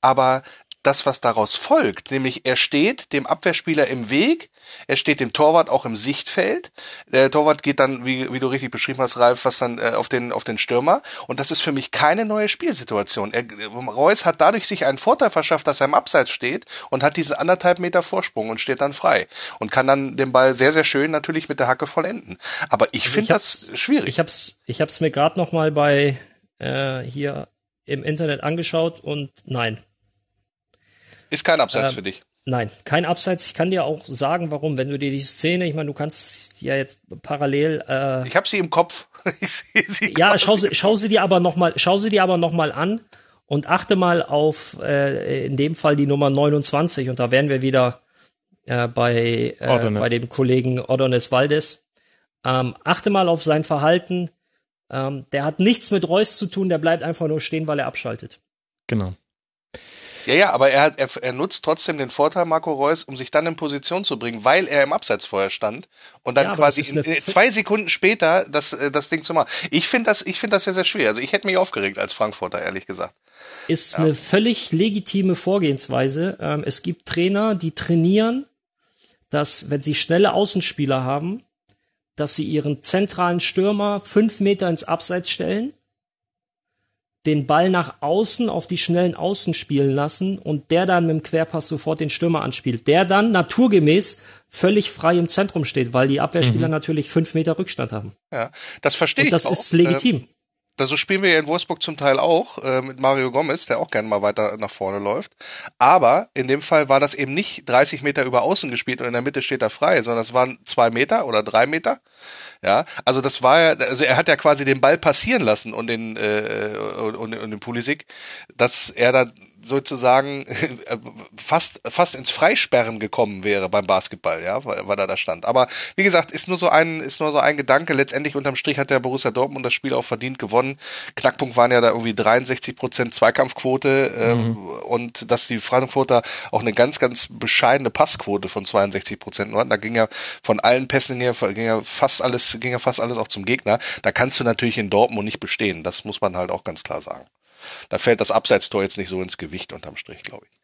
aber das, was daraus folgt, nämlich er steht dem Abwehrspieler im Weg, er steht dem Torwart auch im Sichtfeld. Der Torwart geht dann, wie, wie du richtig beschrieben hast, Ralf, was dann äh, auf den auf den Stürmer. Und das ist für mich keine neue Spielsituation. Er, Reus hat dadurch sich einen Vorteil verschafft, dass er im Abseits steht und hat diesen anderthalb Meter Vorsprung und steht dann frei und kann dann den Ball sehr sehr schön natürlich mit der Hacke vollenden. Aber ich also finde das schwierig. Ich hab's ich hab's mir gerade noch mal bei äh, hier im Internet angeschaut und nein, ist kein Abseits ähm, für dich. Nein, kein Abseits. Ich kann dir auch sagen, warum. Wenn du dir die Szene, ich meine, du kannst ja jetzt parallel. Äh, ich habe sie im Kopf. <laughs> ich sehe sie. Ja, schau sie, schau sie dir aber noch mal, schau sie dir aber noch mal an und achte mal auf äh, in dem Fall die Nummer 29 und da wären wir wieder äh, bei äh, bei dem Kollegen Odonis Valdes. Ähm, achte mal auf sein Verhalten. Ähm, der hat nichts mit Reus zu tun. Der bleibt einfach nur stehen, weil er abschaltet. Genau. Ja, ja, aber er, er, er nutzt trotzdem den Vorteil, Marco Reus, um sich dann in Position zu bringen, weil er im Abseits vorher stand und dann ja, quasi in, in zwei Sekunden später das, äh, das Ding zu machen. Ich finde das, ich finde das sehr, sehr schwer. Also ich hätte mich aufgeregt als Frankfurter, ehrlich gesagt. Ist ja. eine völlig legitime Vorgehensweise. Ähm, es gibt Trainer, die trainieren, dass, wenn sie schnelle Außenspieler haben, dass sie ihren zentralen Stürmer fünf Meter ins Abseits stellen den Ball nach außen auf die schnellen Außen spielen lassen und der dann mit dem Querpass sofort den Stürmer anspielt, der dann naturgemäß völlig frei im Zentrum steht, weil die Abwehrspieler mhm. natürlich fünf Meter Rückstand haben. Ja, das verstehe ich. Das auch. ist legitim. Das so spielen wir ja in Wolfsburg zum Teil auch äh, mit Mario Gomez, der auch gerne mal weiter nach vorne läuft. Aber in dem Fall war das eben nicht 30 Meter über Außen gespielt und in der Mitte steht er frei, sondern es waren zwei Meter oder drei Meter. Ja, also das war ja, also er hat ja quasi den Ball passieren lassen und den äh, und, und den Pulisic, dass er da sozusagen <laughs> fast fast ins Freisperren gekommen wäre beim Basketball, ja, weil, weil er da stand. Aber wie gesagt, ist nur so ein ist nur so ein Gedanke. Letztendlich unterm Strich hat der Borussia Dortmund das Spiel auch verdient gewonnen. Knackpunkt waren ja da irgendwie 63 Prozent Zweikampfquote ähm, mhm. und dass die Frankfurter auch eine ganz ganz bescheidene Passquote von 62 Prozent hatten. Da ging ja von allen Pässen hier ging ja fast alles ging ja fast alles auch zum Gegner. Da kannst du natürlich in Dortmund nicht bestehen. Das muss man halt auch ganz klar sagen. Da fällt das Abseitstor jetzt nicht so ins Gewicht unterm Strich, glaube ich.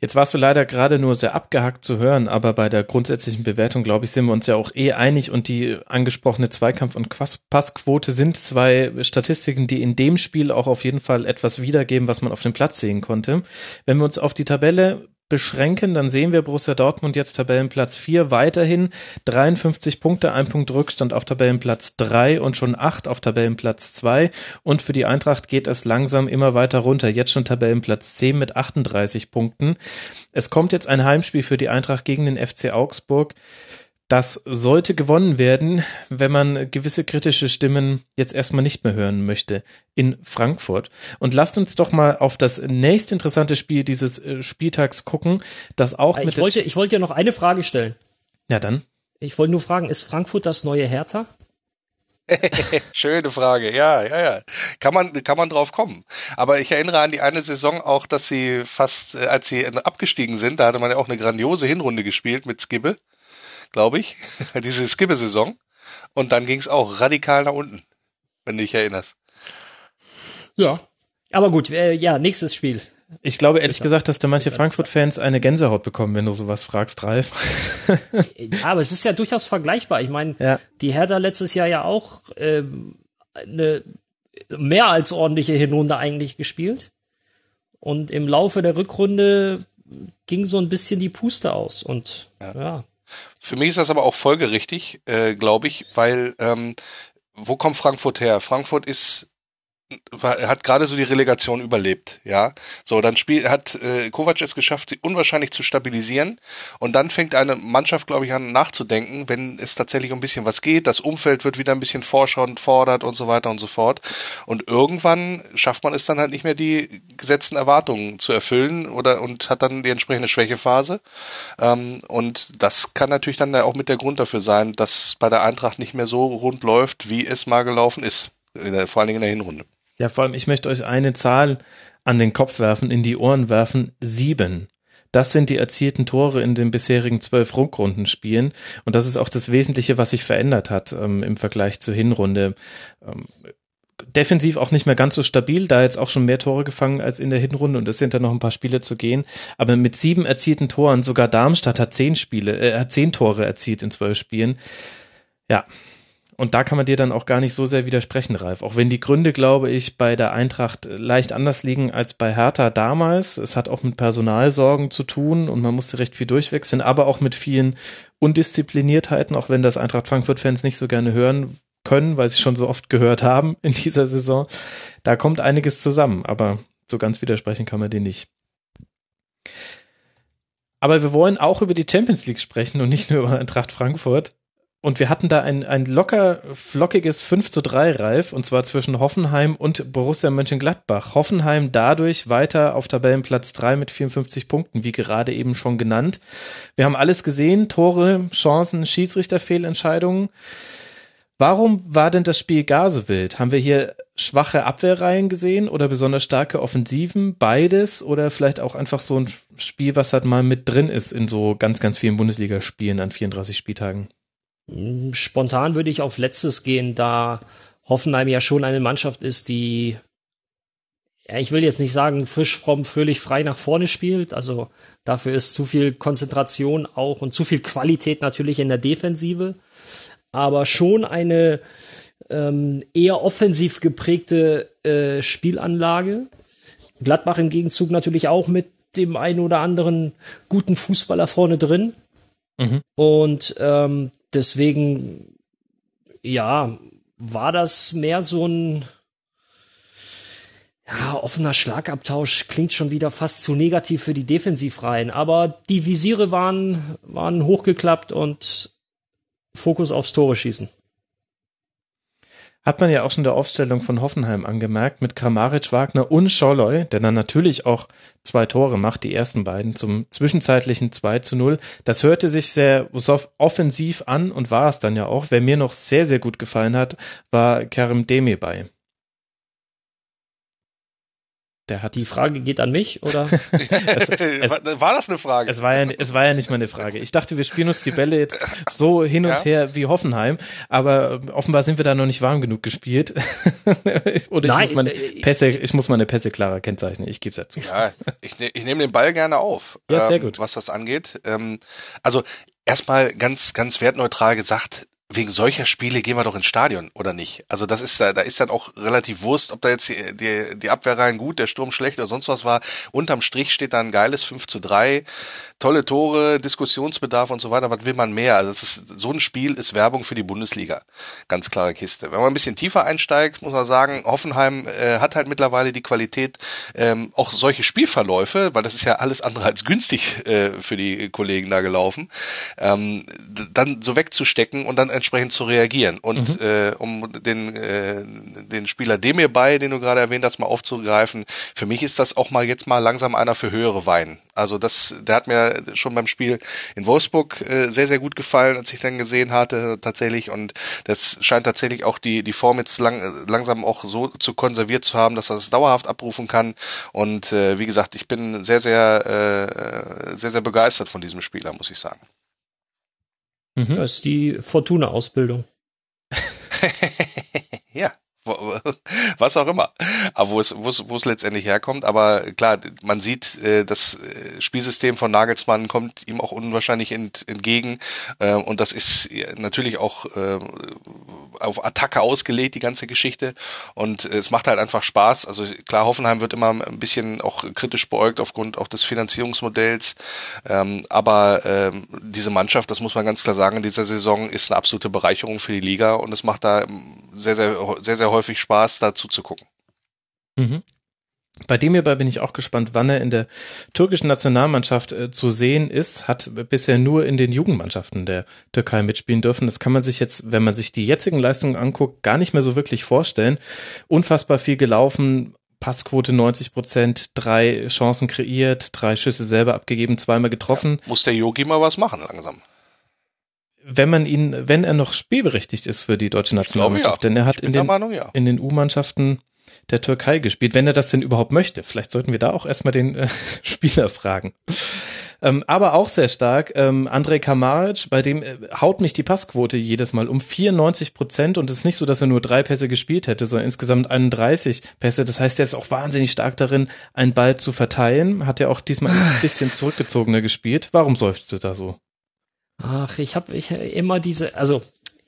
Jetzt warst du leider gerade nur sehr abgehackt zu hören, aber bei der grundsätzlichen Bewertung, glaube ich, sind wir uns ja auch eh einig und die angesprochene Zweikampf- und Passquote sind zwei Statistiken, die in dem Spiel auch auf jeden Fall etwas wiedergeben, was man auf dem Platz sehen konnte. Wenn wir uns auf die Tabelle beschränken, dann sehen wir Borussia Dortmund jetzt Tabellenplatz 4 weiterhin 53 Punkte, ein Punkt Rückstand auf Tabellenplatz 3 und schon 8 auf Tabellenplatz 2 und für die Eintracht geht es langsam immer weiter runter, jetzt schon Tabellenplatz 10 mit 38 Punkten. Es kommt jetzt ein Heimspiel für die Eintracht gegen den FC Augsburg. Das sollte gewonnen werden, wenn man gewisse kritische Stimmen jetzt erstmal nicht mehr hören möchte in Frankfurt. Und lasst uns doch mal auf das nächste interessante Spiel dieses äh, Spieltags gucken, das auch ich mit wollte ich wollte ja noch eine Frage stellen. Ja, dann. Ich wollte nur fragen, ist Frankfurt das neue Hertha? <laughs> Schöne Frage, ja, ja, ja. Kann man, kann man drauf kommen. Aber ich erinnere an die eine Saison auch, dass sie fast, äh, als sie abgestiegen sind, da hatte man ja auch eine grandiose Hinrunde gespielt mit Skibbe glaube ich, <laughs> diese Skibbe-Saison. Und dann ging es auch radikal nach unten, wenn du dich erinnerst. Ja, aber gut, äh, ja, nächstes Spiel. Ich glaube ehrlich gesagt, dass da manche Frankfurt-Fans eine Gänsehaut bekommen, wenn du sowas fragst, Ralf. ja, aber es ist ja durchaus vergleichbar. Ich meine, ja. die Hertha letztes Jahr ja auch ähm, eine mehr als ordentliche Hinrunde eigentlich gespielt. Und im Laufe der Rückrunde ging so ein bisschen die Puste aus. Und ja, ja für mich ist das aber auch folgerichtig, äh, glaube ich, weil ähm, wo kommt Frankfurt her? Frankfurt ist er hat gerade so die Relegation überlebt, ja. So, dann spielt hat äh, Kovac es geschafft, sie unwahrscheinlich zu stabilisieren und dann fängt eine Mannschaft, glaube ich, an nachzudenken, wenn es tatsächlich um ein bisschen was geht, das Umfeld wird wieder ein bisschen vorschauend fordert und so weiter und so fort und irgendwann schafft man es dann halt nicht mehr die gesetzten Erwartungen zu erfüllen oder und hat dann die entsprechende Schwächephase ähm, und das kann natürlich dann auch mit der Grund dafür sein, dass bei der Eintracht nicht mehr so rund läuft, wie es mal gelaufen ist, vor allen Dingen in der Hinrunde. Ja, vor allem, ich möchte euch eine Zahl an den Kopf werfen, in die Ohren werfen. Sieben. Das sind die erzielten Tore in den bisherigen zwölf Rückrundenspielen. Und das ist auch das Wesentliche, was sich verändert hat ähm, im Vergleich zur Hinrunde. Ähm, defensiv auch nicht mehr ganz so stabil, da jetzt auch schon mehr Tore gefangen als in der Hinrunde und es sind da noch ein paar Spiele zu gehen. Aber mit sieben erzielten Toren, sogar Darmstadt hat zehn Spiele, äh, hat zehn Tore erzielt in zwölf Spielen. Ja, und da kann man dir dann auch gar nicht so sehr widersprechen, Ralf. Auch wenn die Gründe, glaube ich, bei der Eintracht leicht anders liegen als bei Hertha damals. Es hat auch mit Personalsorgen zu tun und man musste recht viel durchwechseln, aber auch mit vielen Undiszipliniertheiten, auch wenn das Eintracht Frankfurt-Fans nicht so gerne hören können, weil sie schon so oft gehört haben in dieser Saison. Da kommt einiges zusammen, aber so ganz widersprechen kann man dir nicht. Aber wir wollen auch über die Champions League sprechen und nicht nur über Eintracht Frankfurt. Und wir hatten da ein, ein locker flockiges 5 zu 3 Reif, und zwar zwischen Hoffenheim und Borussia Mönchengladbach. Hoffenheim dadurch weiter auf Tabellenplatz 3 mit 54 Punkten, wie gerade eben schon genannt. Wir haben alles gesehen, Tore, Chancen, Schiedsrichterfehlentscheidungen. Warum war denn das Spiel gar so wild? Haben wir hier schwache Abwehrreihen gesehen oder besonders starke Offensiven? Beides oder vielleicht auch einfach so ein Spiel, was halt mal mit drin ist in so ganz, ganz vielen Bundesligaspielen an 34 Spieltagen? Spontan würde ich auf letztes gehen, da Hoffenheim ja schon eine Mannschaft ist, die, ja, ich will jetzt nicht sagen, frisch, fromm, fröhlich, frei nach vorne spielt. Also dafür ist zu viel Konzentration auch und zu viel Qualität natürlich in der Defensive. Aber schon eine ähm, eher offensiv geprägte äh, Spielanlage. Gladbach im Gegenzug natürlich auch mit dem einen oder anderen guten Fußballer vorne drin. Mhm. Und ähm, deswegen, ja, war das mehr so ein ja, offener Schlagabtausch klingt schon wieder fast zu negativ für die Defensivreihen, aber die Visiere waren, waren hochgeklappt und Fokus aufs Tore schießen. Hat man ja auch schon der Aufstellung von Hoffenheim angemerkt, mit Kramaric, Wagner und Scholloy, der dann natürlich auch zwei Tore macht, die ersten beiden zum zwischenzeitlichen 2 zu 0. Das hörte sich sehr offensiv an und war es dann ja auch. Wer mir noch sehr, sehr gut gefallen hat, war Karim Demi-Bei. Der hat die Frage geht an mich oder? <laughs> es, es, war das eine Frage? Es war, ja, es war ja nicht mal eine Frage. Ich dachte, wir spielen uns die Bälle jetzt so hin und ja? her wie Hoffenheim, aber offenbar sind wir da noch nicht warm genug gespielt. <laughs> oder Nein, ich muss meine äh, Pässe, ich muss meine Pässe klarer kennzeichnen. Ich gebe es dazu. Ja, ich, ne, ich nehme den Ball gerne auf. Ja, sehr ähm, gut. Was das angeht. Ähm, also erstmal ganz, ganz wertneutral gesagt, wegen solcher Spiele gehen wir doch ins Stadion, oder nicht? Also das ist da, da ist dann auch relativ Wurst, ob da jetzt die, die, die Abwehrreihen gut, der Sturm schlecht oder sonst was war. Unterm Strich steht da ein geiles 5 zu 3 tolle Tore, Diskussionsbedarf und so weiter. Was will man mehr? Also es ist, so ein Spiel ist Werbung für die Bundesliga. Ganz klare Kiste. Wenn man ein bisschen tiefer einsteigt, muss man sagen, Hoffenheim äh, hat halt mittlerweile die Qualität, ähm, auch solche Spielverläufe, weil das ist ja alles andere als günstig äh, für die Kollegen da gelaufen, ähm, dann so wegzustecken und dann entsprechend zu reagieren. Und mhm. äh, um den, äh, den Spieler Demir bei, den du gerade erwähnt hast, mal aufzugreifen, für mich ist das auch mal jetzt mal langsam einer für höhere Wein. Also das, der hat mir schon beim Spiel in Wolfsburg äh, sehr, sehr gut gefallen, als ich dann gesehen hatte tatsächlich. Und das scheint tatsächlich auch die, die Form jetzt lang, langsam auch so zu konserviert zu haben, dass er das dauerhaft abrufen kann. Und äh, wie gesagt, ich bin sehr, sehr, äh, sehr, sehr begeistert von diesem Spieler, muss ich sagen. Mhm. Das ist die Fortuna-Ausbildung. <laughs> <laughs> was auch immer, aber wo es, wo es, wo es letztendlich herkommt. Aber klar, man sieht, äh, das äh, Spielsystem von Nagelsmann kommt ihm auch unwahrscheinlich ent, entgegen. Äh, und das ist natürlich auch auf Attacke ausgelegt, die ganze Geschichte. Und es macht halt einfach Spaß. Also klar, Hoffenheim wird immer ein bisschen auch kritisch beäugt aufgrund auch des Finanzierungsmodells, ähm, aber ähm, diese Mannschaft, das muss man ganz klar sagen, in dieser Saison ist eine absolute Bereicherung für die Liga. Und es macht da sehr, sehr, sehr, sehr häufig Spaß, dazu zu gucken. Mhm. Bei dem hierbei bin ich auch gespannt, wann er in der türkischen Nationalmannschaft äh, zu sehen ist. Hat bisher nur in den Jugendmannschaften der Türkei mitspielen dürfen. Das kann man sich jetzt, wenn man sich die jetzigen Leistungen anguckt, gar nicht mehr so wirklich vorstellen. Unfassbar viel gelaufen, Passquote 90 Prozent, drei Chancen kreiert, drei Schüsse selber abgegeben, zweimal getroffen. Ja, muss der Yogi mal was machen langsam? Wenn man ihn, wenn er noch spielberechtigt ist für die deutsche Nationalmannschaft, ja. denn er hat in den, Meinung, ja. in den U-Mannschaften der Türkei gespielt, wenn er das denn überhaupt möchte. Vielleicht sollten wir da auch erstmal den äh, <laughs> Spieler fragen. Ähm, aber auch sehr stark, ähm, Andrej Kamaric, bei dem äh, haut mich die Passquote jedes Mal um 94 Prozent und es ist nicht so, dass er nur drei Pässe gespielt hätte, sondern insgesamt 31 Pässe. Das heißt, er ist auch wahnsinnig stark darin, einen Ball zu verteilen. Hat er auch diesmal ein bisschen <sighs> zurückgezogener gespielt. Warum seufzt du da so? Ach, ich habe ich immer diese, also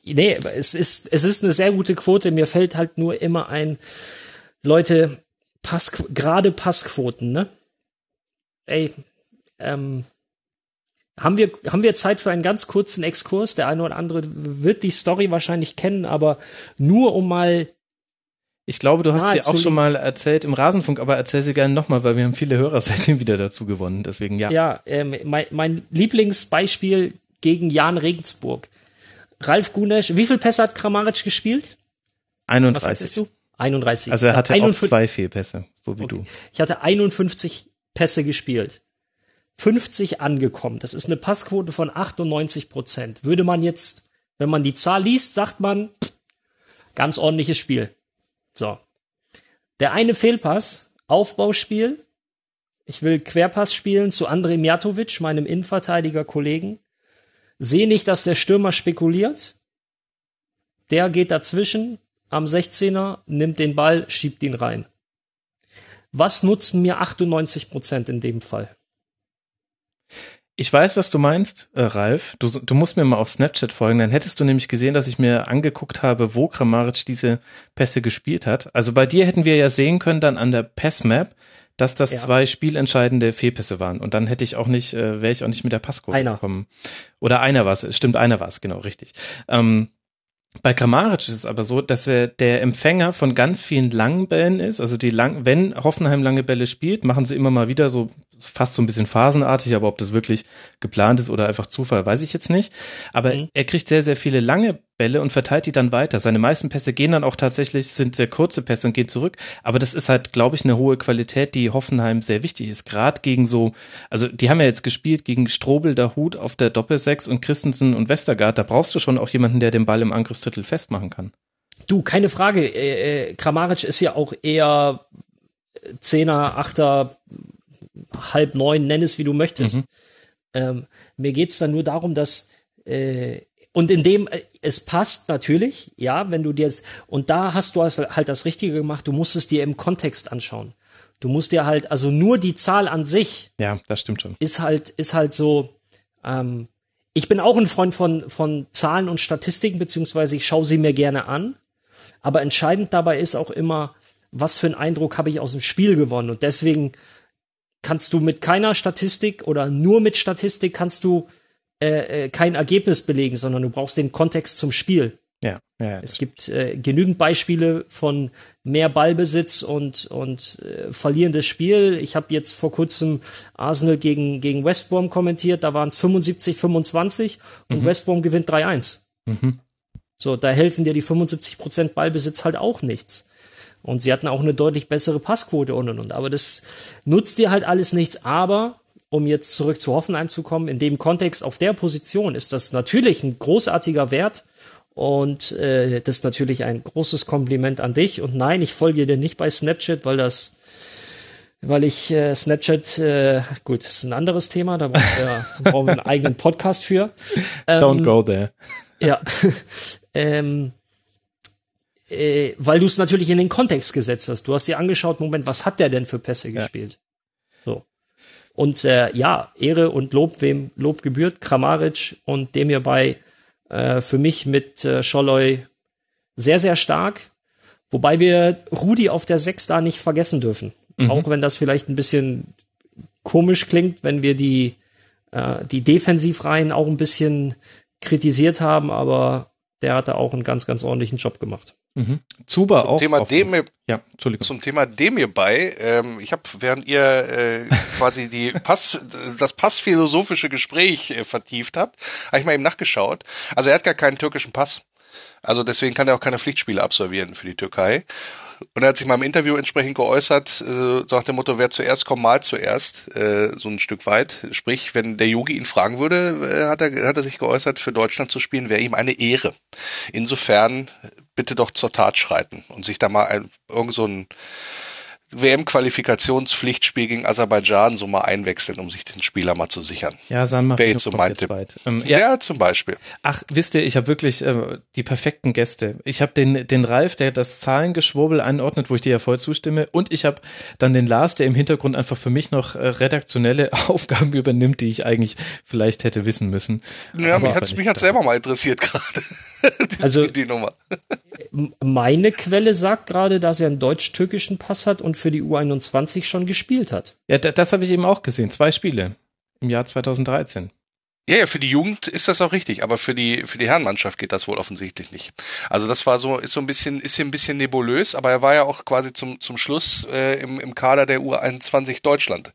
nee, es ist es ist eine sehr gute Quote. Mir fällt halt nur immer ein, Leute, Pass, gerade Passquoten, ne? Ey, ähm, haben wir, haben wir Zeit für einen ganz kurzen Exkurs? Der eine oder andere wird die Story wahrscheinlich kennen, aber nur um mal. Ich glaube, du hast Ah, sie auch schon mal erzählt im Rasenfunk, aber erzähl sie gerne nochmal, weil wir haben viele Hörer <laughs> seitdem wieder dazu gewonnen. Deswegen ja. Ja, ähm, mein, mein Lieblingsbeispiel gegen Jan Regensburg. Ralf Gunesch, wie viel Pässe hat Kramaric gespielt? Was 31. sagtest du? 31. Also er hatte auch 51 zwei Fehlpässe, so wie du. Ich hatte 51 Pässe gespielt. 50 angekommen. Das ist eine Passquote von 98 Prozent. Würde man jetzt, wenn man die Zahl liest, sagt man, ganz ordentliches Spiel. So. Der eine Fehlpass, Aufbauspiel. Ich will Querpass spielen zu Andrej Mijatovic, meinem Innenverteidiger-Kollegen. Sehe nicht, dass der Stürmer spekuliert. Der geht dazwischen am 16er, nimmt den Ball, schiebt ihn rein. Was nutzen mir 98 Prozent in dem Fall? Ich weiß, was du meinst, äh, Ralf. Du, du musst mir mal auf Snapchat folgen. Dann hättest du nämlich gesehen, dass ich mir angeguckt habe, wo Kramaric diese Pässe gespielt hat. Also bei dir hätten wir ja sehen können dann an der Passmap, dass das Ja. zwei spielentscheidende Fehlpässe waren. Und dann hätte ich auch nicht, äh, wäre ich auch nicht mit der Passquote Einer. gekommen. Oder einer war es. Stimmt, einer war es, genau, richtig. Ähm, bei Kramaric ist es aber so, dass er der Empfänger von ganz vielen langen Bällen ist. Also die lang, wenn Hoffenheim lange Bälle spielt, machen sie immer mal wieder so fast so ein bisschen phasenartig, aber ob das wirklich geplant ist oder einfach Zufall, weiß ich jetzt nicht. Aber Mhm. er kriegt sehr, sehr viele lange Bälle und verteilt die dann weiter. Seine meisten Pässe gehen dann auch tatsächlich, sind sehr kurze Pässe und gehen zurück. Aber das ist halt, glaube ich, eine hohe Qualität, die Hoffenheim sehr wichtig ist. Gerade gegen so, also die haben ja jetzt gespielt gegen Strobel, Dahut auf der Doppelsechs und Christensen und Westergaard. Da brauchst du schon auch jemanden, der den Ball im Angriffsdrittel festmachen kann. Du, keine Frage. Äh, äh, Kramaric ist ja auch eher Zehner, Achter, halb neun, nenn es wie du möchtest. Mhm. Ähm, mir geht's dann nur darum, dass äh, und in dem äh, es passt natürlich, ja, wenn du dir jetzt und da hast du halt das Richtige gemacht. Du musst es dir im Kontext anschauen. Du musst dir halt also nur die Zahl an sich Ja, das stimmt schon. ist halt, ist halt so, ähm, ich bin auch ein Freund von, von Zahlen und Statistiken, beziehungsweise ich schaue sie mir gerne an. Aber entscheidend dabei ist auch immer, was für einen Eindruck habe ich aus dem Spiel gewonnen. Und deswegen kannst du mit keiner Statistik oder nur mit Statistik kannst du äh, äh, kein Ergebnis belegen, sondern du brauchst den Kontext zum Spiel. Ja, ja. Es gibt äh, genügend Beispiele von mehr Ballbesitz und, und äh, verlierendes Spiel. Ich habe jetzt vor kurzem Arsenal gegen, gegen West Brom kommentiert, da waren es 75, 25 und West Brom gewinnt 3-1. Mhm. So, da helfen dir die 75% Ballbesitz halt auch nichts. Und sie hatten auch eine deutlich bessere Passquote und und und. Aber das nutzt dir halt alles nichts. Aber um jetzt zurück zu Hoffenheim zu kommen, in dem Kontext auf der Position ist das natürlich ein großartiger Wert. Und äh, das ist natürlich ein großes Kompliment an dich. Und nein, ich folge dir nicht bei Snapchat, weil das, weil ich äh, Snapchat, äh, gut, das ist ein anderes Thema, da brauchen wir, <laughs> brauchen wir einen eigenen Podcast für. Ähm, Don't go there. ja. <laughs> ähm, äh, weil du es natürlich in den Kontext gesetzt hast. Du hast dir angeschaut, Moment, was hat der denn für Pässe gespielt? So. Und äh, ja, Ehre und Lob, wem Lob gebührt, Kramaric und dem hierbei äh, für mich mit äh, Scholloy sehr, sehr stark. Wobei wir Rudi auf der Sechs da nicht vergessen dürfen. Auch wenn das vielleicht ein bisschen komisch klingt, wenn wir die, äh, die Defensivreihen auch ein bisschen kritisiert haben, aber der hatte auch einen ganz, ganz ordentlichen Job gemacht. Mhm. Zuba auch. Thema Demir, ja, Entschuldigung. Zum Thema Demir bei. Ähm, ich habe, während ihr äh, <laughs> quasi die Pass, das passphilosophische Gespräch äh, vertieft habt, habe ich mal eben nachgeschaut. Also er hat gar keinen türkischen Pass. Also deswegen kann er auch keine Pflichtspiele absolvieren für die Türkei. Und er hat sich mal im Interview entsprechend geäußert, äh, so nach dem Motto, wer zuerst kommt, mal zuerst, äh, so ein Stück weit. Sprich, wenn der Yogi ihn fragen würde, äh, hat, er, hat er sich geäußert, für Deutschland zu spielen, wäre ihm eine Ehre. Insofern bitte doch zur Tat schreiten und sich da mal irgend so ein WM-Qualifikationspflichtspiel gegen Aserbaidschan so mal einwechseln, um sich den Spieler mal zu sichern. Ja, San Marino Wäre jetzt so mein Tipp. Ähm, ja. ja. zum Beispiel. Ach, wisst ihr, ich habe wirklich äh, die perfekten Gäste. Ich habe den, den Ralf, der das Zahlengeschwurbel einordnet, wo ich dir ja voll zustimme. Und ich habe dann den Lars, der im Hintergrund einfach für mich noch äh, redaktionelle <laughs> Aufgaben übernimmt, die ich eigentlich vielleicht hätte wissen müssen. Ja, mich hat mich hat's selber mal interessiert <laughs> gerade. <laughs> also die Nummer. meine Quelle sagt gerade, dass er einen deutsch-türkischen Pass hat und für die U21 schon gespielt hat. Ja, das, das habe ich eben auch gesehen. Zwei Spiele im Jahr 2013. Ja, ja, für die Jugend ist das auch richtig, aber für die für die Herrenmannschaft geht das wohl offensichtlich nicht. Also das war so ist so ein bisschen ist hier ein bisschen nebulös, aber er war ja auch quasi zum zum Schluss äh, im im Kader der U21 Deutschland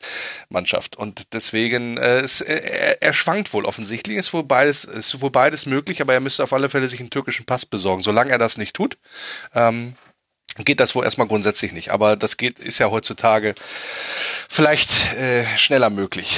Mannschaft und deswegen äh, es, er, er schwankt wohl offensichtlich ist wohl beides ist wohl beides möglich, aber er müsste auf alle Fälle sich einen türkischen Pass besorgen. Solange er das nicht tut, ähm, geht das wohl erstmal grundsätzlich nicht. Aber das geht ist ja heutzutage vielleicht äh, schneller möglich.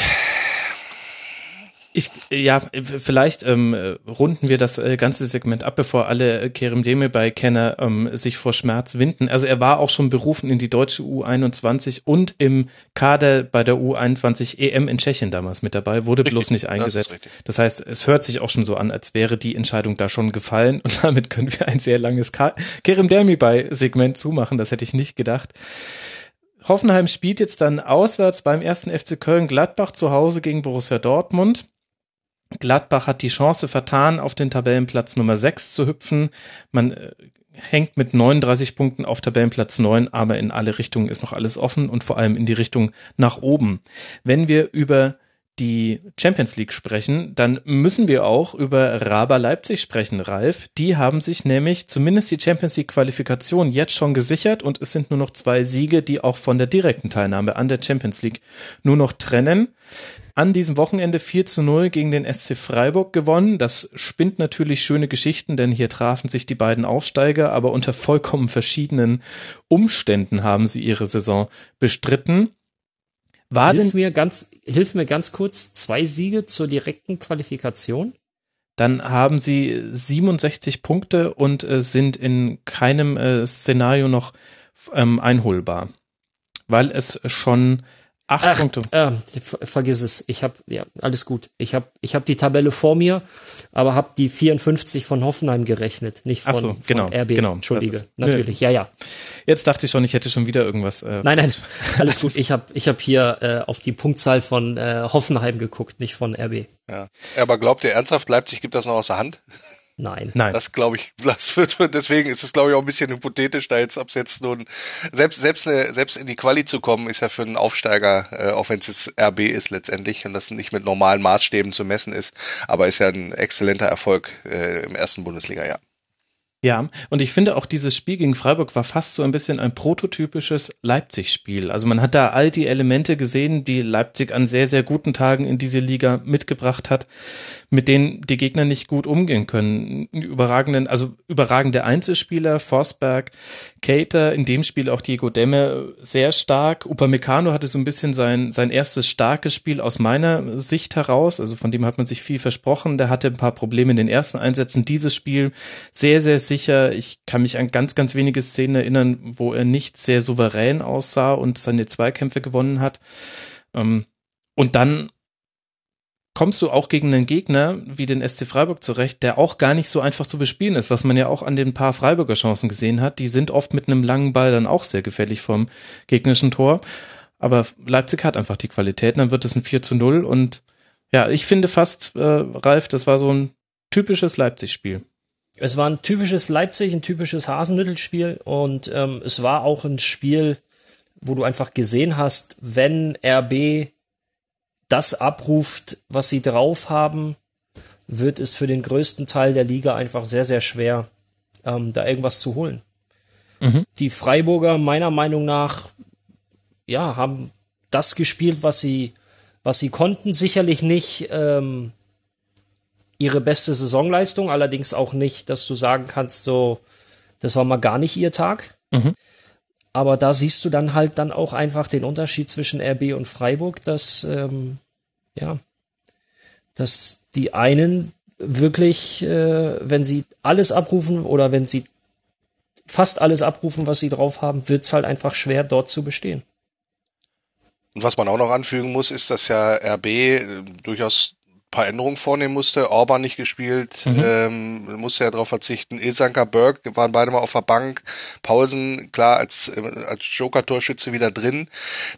Ich, ja, vielleicht ähm, runden wir das äh, ganze Segment ab, bevor alle Kerem Deme bei Kenner ähm, sich vor Schmerz winden. Also er war auch schon berufen in die deutsche U21 und im Kader bei der U21 EM in Tschechien damals mit dabei, wurde richtig, bloß nicht eingesetzt. Das, das, heißt, es hört sich auch schon so an, als wäre die Entscheidung da schon gefallen und <laughs> damit können wir ein sehr langes Kerem Demi bei Segment zumachen. Das hätte ich nicht gedacht. Hoffenheim spielt jetzt dann auswärts beim ersten FC Köln Gladbach zu Hause gegen Borussia Dortmund. Gladbach hat die Chance vertan, auf den Tabellenplatz Nummer 6 zu hüpfen. Man äh, hängt mit 39 Punkten auf Tabellenplatz 9, aber in alle Richtungen ist noch alles offen und vor allem in die Richtung nach oben. Wenn wir über die Champions League sprechen, dann müssen wir auch über Raba Leipzig sprechen, Ralf. Die haben sich nämlich zumindest die Champions League Qualifikation jetzt schon gesichert und es sind nur noch zwei Siege, die auch von der direkten Teilnahme an der Champions League nur noch trennen an diesem Wochenende 4 zu 0 gegen den SC Freiburg gewonnen. Das spinnt natürlich schöne Geschichten, denn hier trafen sich die beiden Aufsteiger, aber unter vollkommen verschiedenen Umständen haben sie ihre Saison bestritten. War hilf denn, mir ganz, hilf mir ganz kurz, zwei Siege zur direkten Qualifikation? Dann haben sie 67 Punkte und äh, sind in keinem äh, Szenario noch ähm, einholbar, weil es schon Acht Ach, Punkte. Äh, vergiss es. Ich habe ja alles gut. Ich habe ich hab die Tabelle vor mir, aber habe die 54 von Hoffenheim gerechnet, nicht von, Ach so, genau, von RB. Genau, Entschuldige. Ist, Natürlich, ja, ja. Jetzt dachte ich schon, ich hätte schon wieder irgendwas. Äh, nein, nein, <laughs> alles gut. <laughs> Ich habe ich hab hier äh, auf die Punktzahl von äh, Hoffenheim geguckt, nicht von RB. Ja. Aber glaubt ihr ernsthaft, Leipzig gibt das noch aus der Hand? Nein. Nein. Das glaube ich, das wird, deswegen ist es glaube ich auch ein bisschen hypothetisch, da jetzt, ob es jetzt nun, selbst, selbst, selbst in die Quali zu kommen, ist ja für einen Aufsteiger, äh, auch wenn es jetzt RB ist letztendlich und das nicht mit normalen Maßstäben zu messen ist, aber ist ja ein exzellenter Erfolg äh, im ersten Bundesliga-Jahr. Ja, und ich finde auch dieses Spiel gegen Freiburg war fast so ein bisschen ein prototypisches Leipzig-Spiel. Also man hat da all die Elemente gesehen, die Leipzig an sehr, sehr guten Tagen in diese Liga mitgebracht hat mit denen die Gegner nicht gut umgehen können. Überragenden, also überragende Einzelspieler, Forsberg, Cater, in dem Spiel auch Diego Demme sehr stark. Upamecano hatte so ein bisschen sein, sein erstes starkes Spiel aus meiner Sicht heraus, also von dem hat man sich viel versprochen. Der hatte ein paar Probleme in den ersten Einsätzen. Dieses Spiel sehr, sehr sicher. Ich kann mich an ganz, ganz wenige Szenen erinnern, wo er nicht sehr souverän aussah und seine Zweikämpfe gewonnen hat. Ähm, und dann kommst du auch gegen einen Gegner wie den SC Freiburg zurecht, der auch gar nicht so einfach zu bespielen ist, was man ja auch an den paar Freiburger Chancen gesehen hat. Die sind oft mit einem langen Ball dann auch sehr gefährlich vom gegnerischen Tor. Aber Leipzig hat einfach die Qualität, dann wird es ein 4 zu 0 und ja, ich finde fast, äh, Ralf, das war so ein typisches Leipzig-Spiel. Es war ein typisches Leipzig, ein typisches Hasenmittelspiel und ähm, es war auch ein Spiel, wo du einfach gesehen hast, wenn RB das abruft, was sie drauf haben, wird es für den größten Teil der Liga einfach sehr, sehr schwer, ähm, da irgendwas zu holen. Mhm. Die Freiburger meiner Meinung nach, ja, haben das gespielt, was sie, was sie konnten. Sicherlich nicht ähm, ihre beste Saisonleistung, allerdings auch nicht, dass du sagen kannst, so, das war mal gar nicht ihr Tag. Mhm. Aber da siehst du dann halt dann auch einfach den Unterschied zwischen RB und Freiburg, dass ähm, ja, dass die einen wirklich, äh, wenn sie alles abrufen oder wenn sie fast alles abrufen, was sie drauf haben, wird es halt einfach schwer, dort zu bestehen. Und was man auch noch anfügen muss, ist, dass ja RB äh, durchaus paar Änderungen vornehmen musste. Orban nicht gespielt, mhm. ähm, musste ja darauf verzichten. Ilsanka, Berg waren beide mal auf der Bank. Pausen, klar, als, äh, als Joker-Torschütze wieder drin.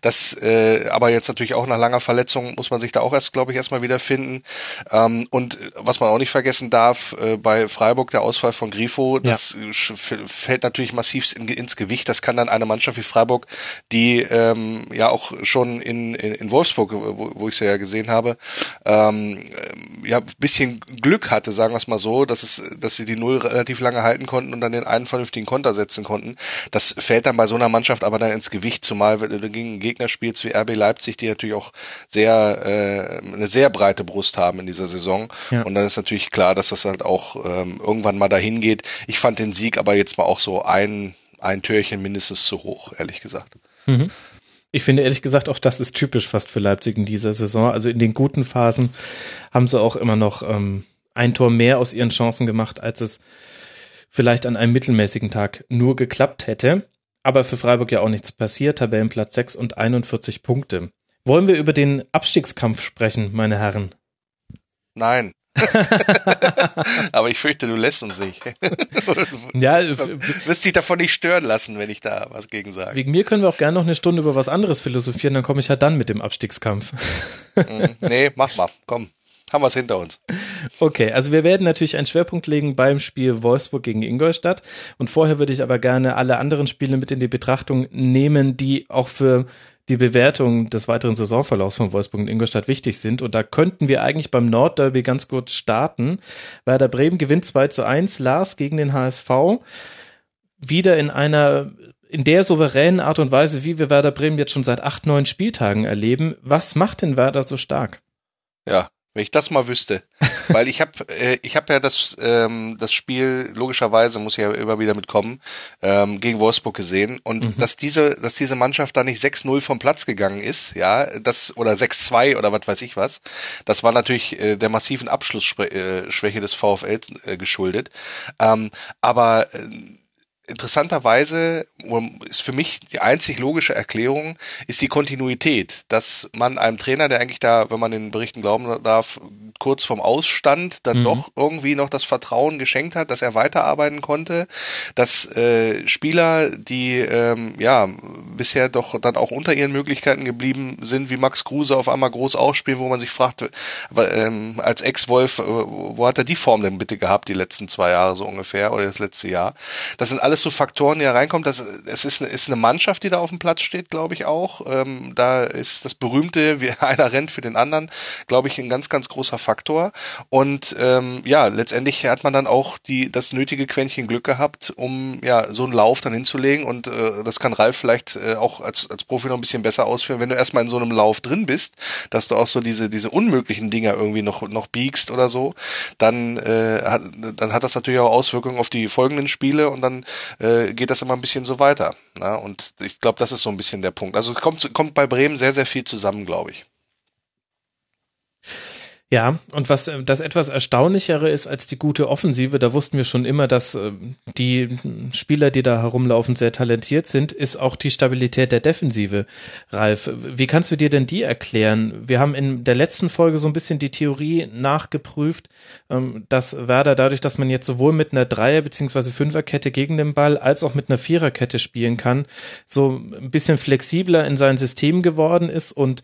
Das äh, aber jetzt natürlich auch nach langer Verletzung muss man sich da auch erst, glaube ich, erstmal wiederfinden. Ähm, und was man auch nicht vergessen darf, äh, bei Freiburg der Ausfall von Grifo, das ja. fällt natürlich massiv in, ins Gewicht. Das kann dann eine Mannschaft wie Freiburg, die ähm, ja auch schon in, in, in Wolfsburg, wo, wo ich sie ja gesehen habe, ähm, ähm, ja, bisschen Glück hatte, sagen wir es mal so, dass es, dass sie die Null relativ lange halten konnten und dann den einen vernünftigen Konter setzen konnten. Das fällt dann bei so einer Mannschaft aber dann ins Gewicht, zumal wenn du gegen Gegner spielst wie RB Leipzig, die natürlich auch sehr äh, eine sehr breite Brust haben in dieser Saison. Ja. Und dann ist natürlich klar, dass das halt auch ähm, irgendwann mal dahin geht. Ich fand den Sieg aber jetzt mal auch so ein ein Türchen mindestens zu hoch, ehrlich gesagt. Mhm. Ich finde ehrlich gesagt auch, das ist typisch fast für Leipzig in dieser Saison. Also in den guten Phasen haben sie auch immer noch ähm, ein Tor mehr aus ihren Chancen gemacht, als es vielleicht an einem mittelmäßigen Tag nur geklappt hätte. Aber für Freiburg ja auch nichts passiert. Tabellenplatz 6 und 41 Punkte. Wollen wir über den Abstiegskampf sprechen, meine Herren? Nein. <laughs> Aber ich fürchte, du lässt uns nicht. <laughs> ja, du wirst dich davon nicht stören lassen, wenn ich da was gegen sage. Wegen mir können wir auch gerne noch eine Stunde über was anderes philosophieren, dann komme ich ja dann mit dem Abstiegskampf. Mhm. nee, mach mal, komm. Haben wir es hinter uns. Okay, also wir werden natürlich einen Schwerpunkt legen beim Spiel Wolfsburg gegen Ingolstadt. Und vorher würde ich aber gerne alle anderen Spiele mit in die Betrachtung nehmen, die auch für die Bewertung des weiteren Saisonverlaufs von Wolfsburg und Ingolstadt wichtig sind. Und da könnten wir eigentlich beim Nordderby ganz kurz starten. Werder Bremen gewinnt 2 zu 1, Lars gegen den HSV. Wieder in einer, in der souveränen Art und Weise, wie wir Werder Bremen jetzt schon seit acht, neun Spieltagen erleben. Was macht denn Werder so stark? Ja, wenn ich das mal wüsste. <laughs> Weil ich habe äh, ich hab ja das, ähm, das Spiel, logischerweise muss ich ja immer wieder mitkommen, ähm, gegen Wolfsburg gesehen. Und mhm. dass diese, dass diese Mannschaft da nicht 6-0 vom Platz gegangen ist, ja, das, oder 6-2 oder was weiß ich was, das war natürlich äh, der massiven Abschlussschwäche äh, des VfL äh, geschuldet. Ähm, aber äh, interessanterweise ist für mich die einzig logische Erklärung ist die Kontinuität, dass man einem Trainer, der eigentlich da, wenn man den Berichten glauben darf, kurz vorm Ausstand dann mhm. doch irgendwie noch das Vertrauen geschenkt hat, dass er weiterarbeiten konnte, dass äh, Spieler, die ähm, ja bisher doch dann auch unter ihren Möglichkeiten geblieben sind, wie Max Kruse auf einmal groß ausspielen, wo man sich fragt, ähm, als Ex-Wolf, äh, wo hat er die Form denn bitte gehabt, die letzten zwei Jahre so ungefähr oder das letzte Jahr? Das sind alles so Faktoren, die da reinkommen. Das, es ist ist eine Mannschaft, die da auf dem Platz steht, glaube ich auch. Ähm, da ist das berühmte, <laughs> wie einer rennt für den anderen, glaube ich, ein ganz, ganz großer Faktor. Und ähm, ja, letztendlich hat man dann auch die das nötige Quäntchen Glück gehabt, um ja so einen Lauf dann hinzulegen. Und äh, das kann Ralf vielleicht äh, auch als, als Profi noch ein bisschen besser ausführen. Wenn du erstmal in so einem Lauf drin bist, dass du auch so diese, diese unmöglichen Dinger irgendwie noch, noch biegst oder so, dann, äh, hat, dann hat das natürlich auch Auswirkungen auf die folgenden Spiele und dann äh, geht das immer ein bisschen so weiter. Na? Und ich glaube, das ist so ein bisschen der Punkt. Also kommt, kommt bei Bremen sehr, sehr viel zusammen, glaube ich. Ja, und was äh, das etwas erstaunlichere ist als die gute Offensive, da wussten wir schon immer, dass äh, die Spieler, die da herumlaufen, sehr talentiert sind, ist auch die Stabilität der Defensive. Ralf, wie kannst du dir denn die erklären? Wir haben in der letzten Folge so ein bisschen die Theorie nachgeprüft, ähm, dass Werder dadurch, dass man jetzt sowohl mit einer Dreier- bzw. Fünferkette gegen den Ball als auch mit einer Viererkette spielen kann, so ein bisschen flexibler in sein System geworden ist und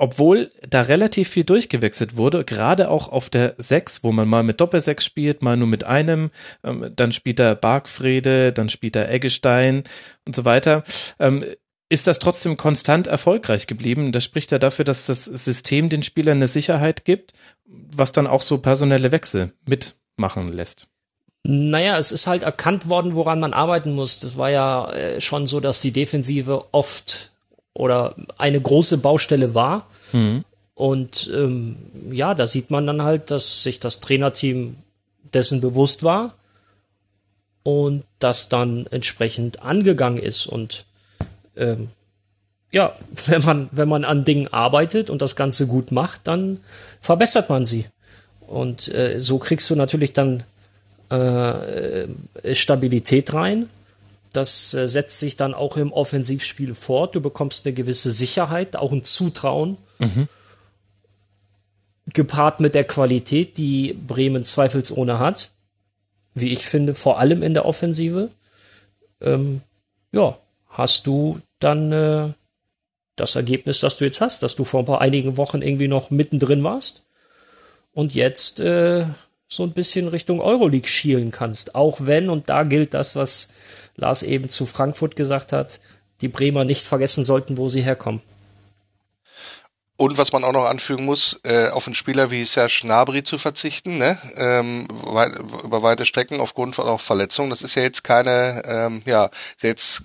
obwohl da relativ viel durchgewechselt wurde, gerade auch auf der 6, wo man mal mit Doppelsechs spielt, mal nur mit einem, ähm, dann spielt er Bargfrede, dann spielt er Eggestein und so weiter. Ähm, ist das trotzdem konstant erfolgreich geblieben. Das spricht ja dafür, dass das System den Spielern eine Sicherheit gibt, was dann auch so personelle Wechsel mitmachen lässt. Naja, es ist halt erkannt worden, woran man arbeiten muss. Das war ja äh, schon so, dass die Defensive oft oder eine große Baustelle war. Mhm. Und ähm, ja, da sieht man dann halt, dass sich das Trainerteam dessen bewusst war und das dann entsprechend angegangen ist. Und ähm, ja, <laughs> wenn man, wenn man an Dingen arbeitet und das Ganze gut macht, dann verbessert man sie. Und äh, so kriegst du natürlich dann äh, Stabilität rein. Das äh, setzt sich dann auch im Offensivspiel fort. Du bekommst eine gewisse Sicherheit, auch ein Zutrauen. Mhm. Gepaart mit der Qualität, die Bremen zweifelsohne hat. Wie ich finde, vor allem in der Offensive. Ähm, ja, hast du dann äh, das Ergebnis, das du jetzt hast, dass du vor ein paar einigen Wochen irgendwie noch mittendrin warst und jetzt äh, so ein bisschen Richtung Euroleague schielen kannst. Auch wenn, und da gilt das, was Lars eben zu Frankfurt gesagt hat, die Bremer nicht vergessen sollten, wo sie herkommen. Und was man auch noch anfügen muss, äh, auf einen Spieler wie Serge Gnabry zu verzichten, ne? ähm, weit, über weite Strecken aufgrund von auch Verletzungen. Das ist ja jetzt keine, ähm, ja, jetzt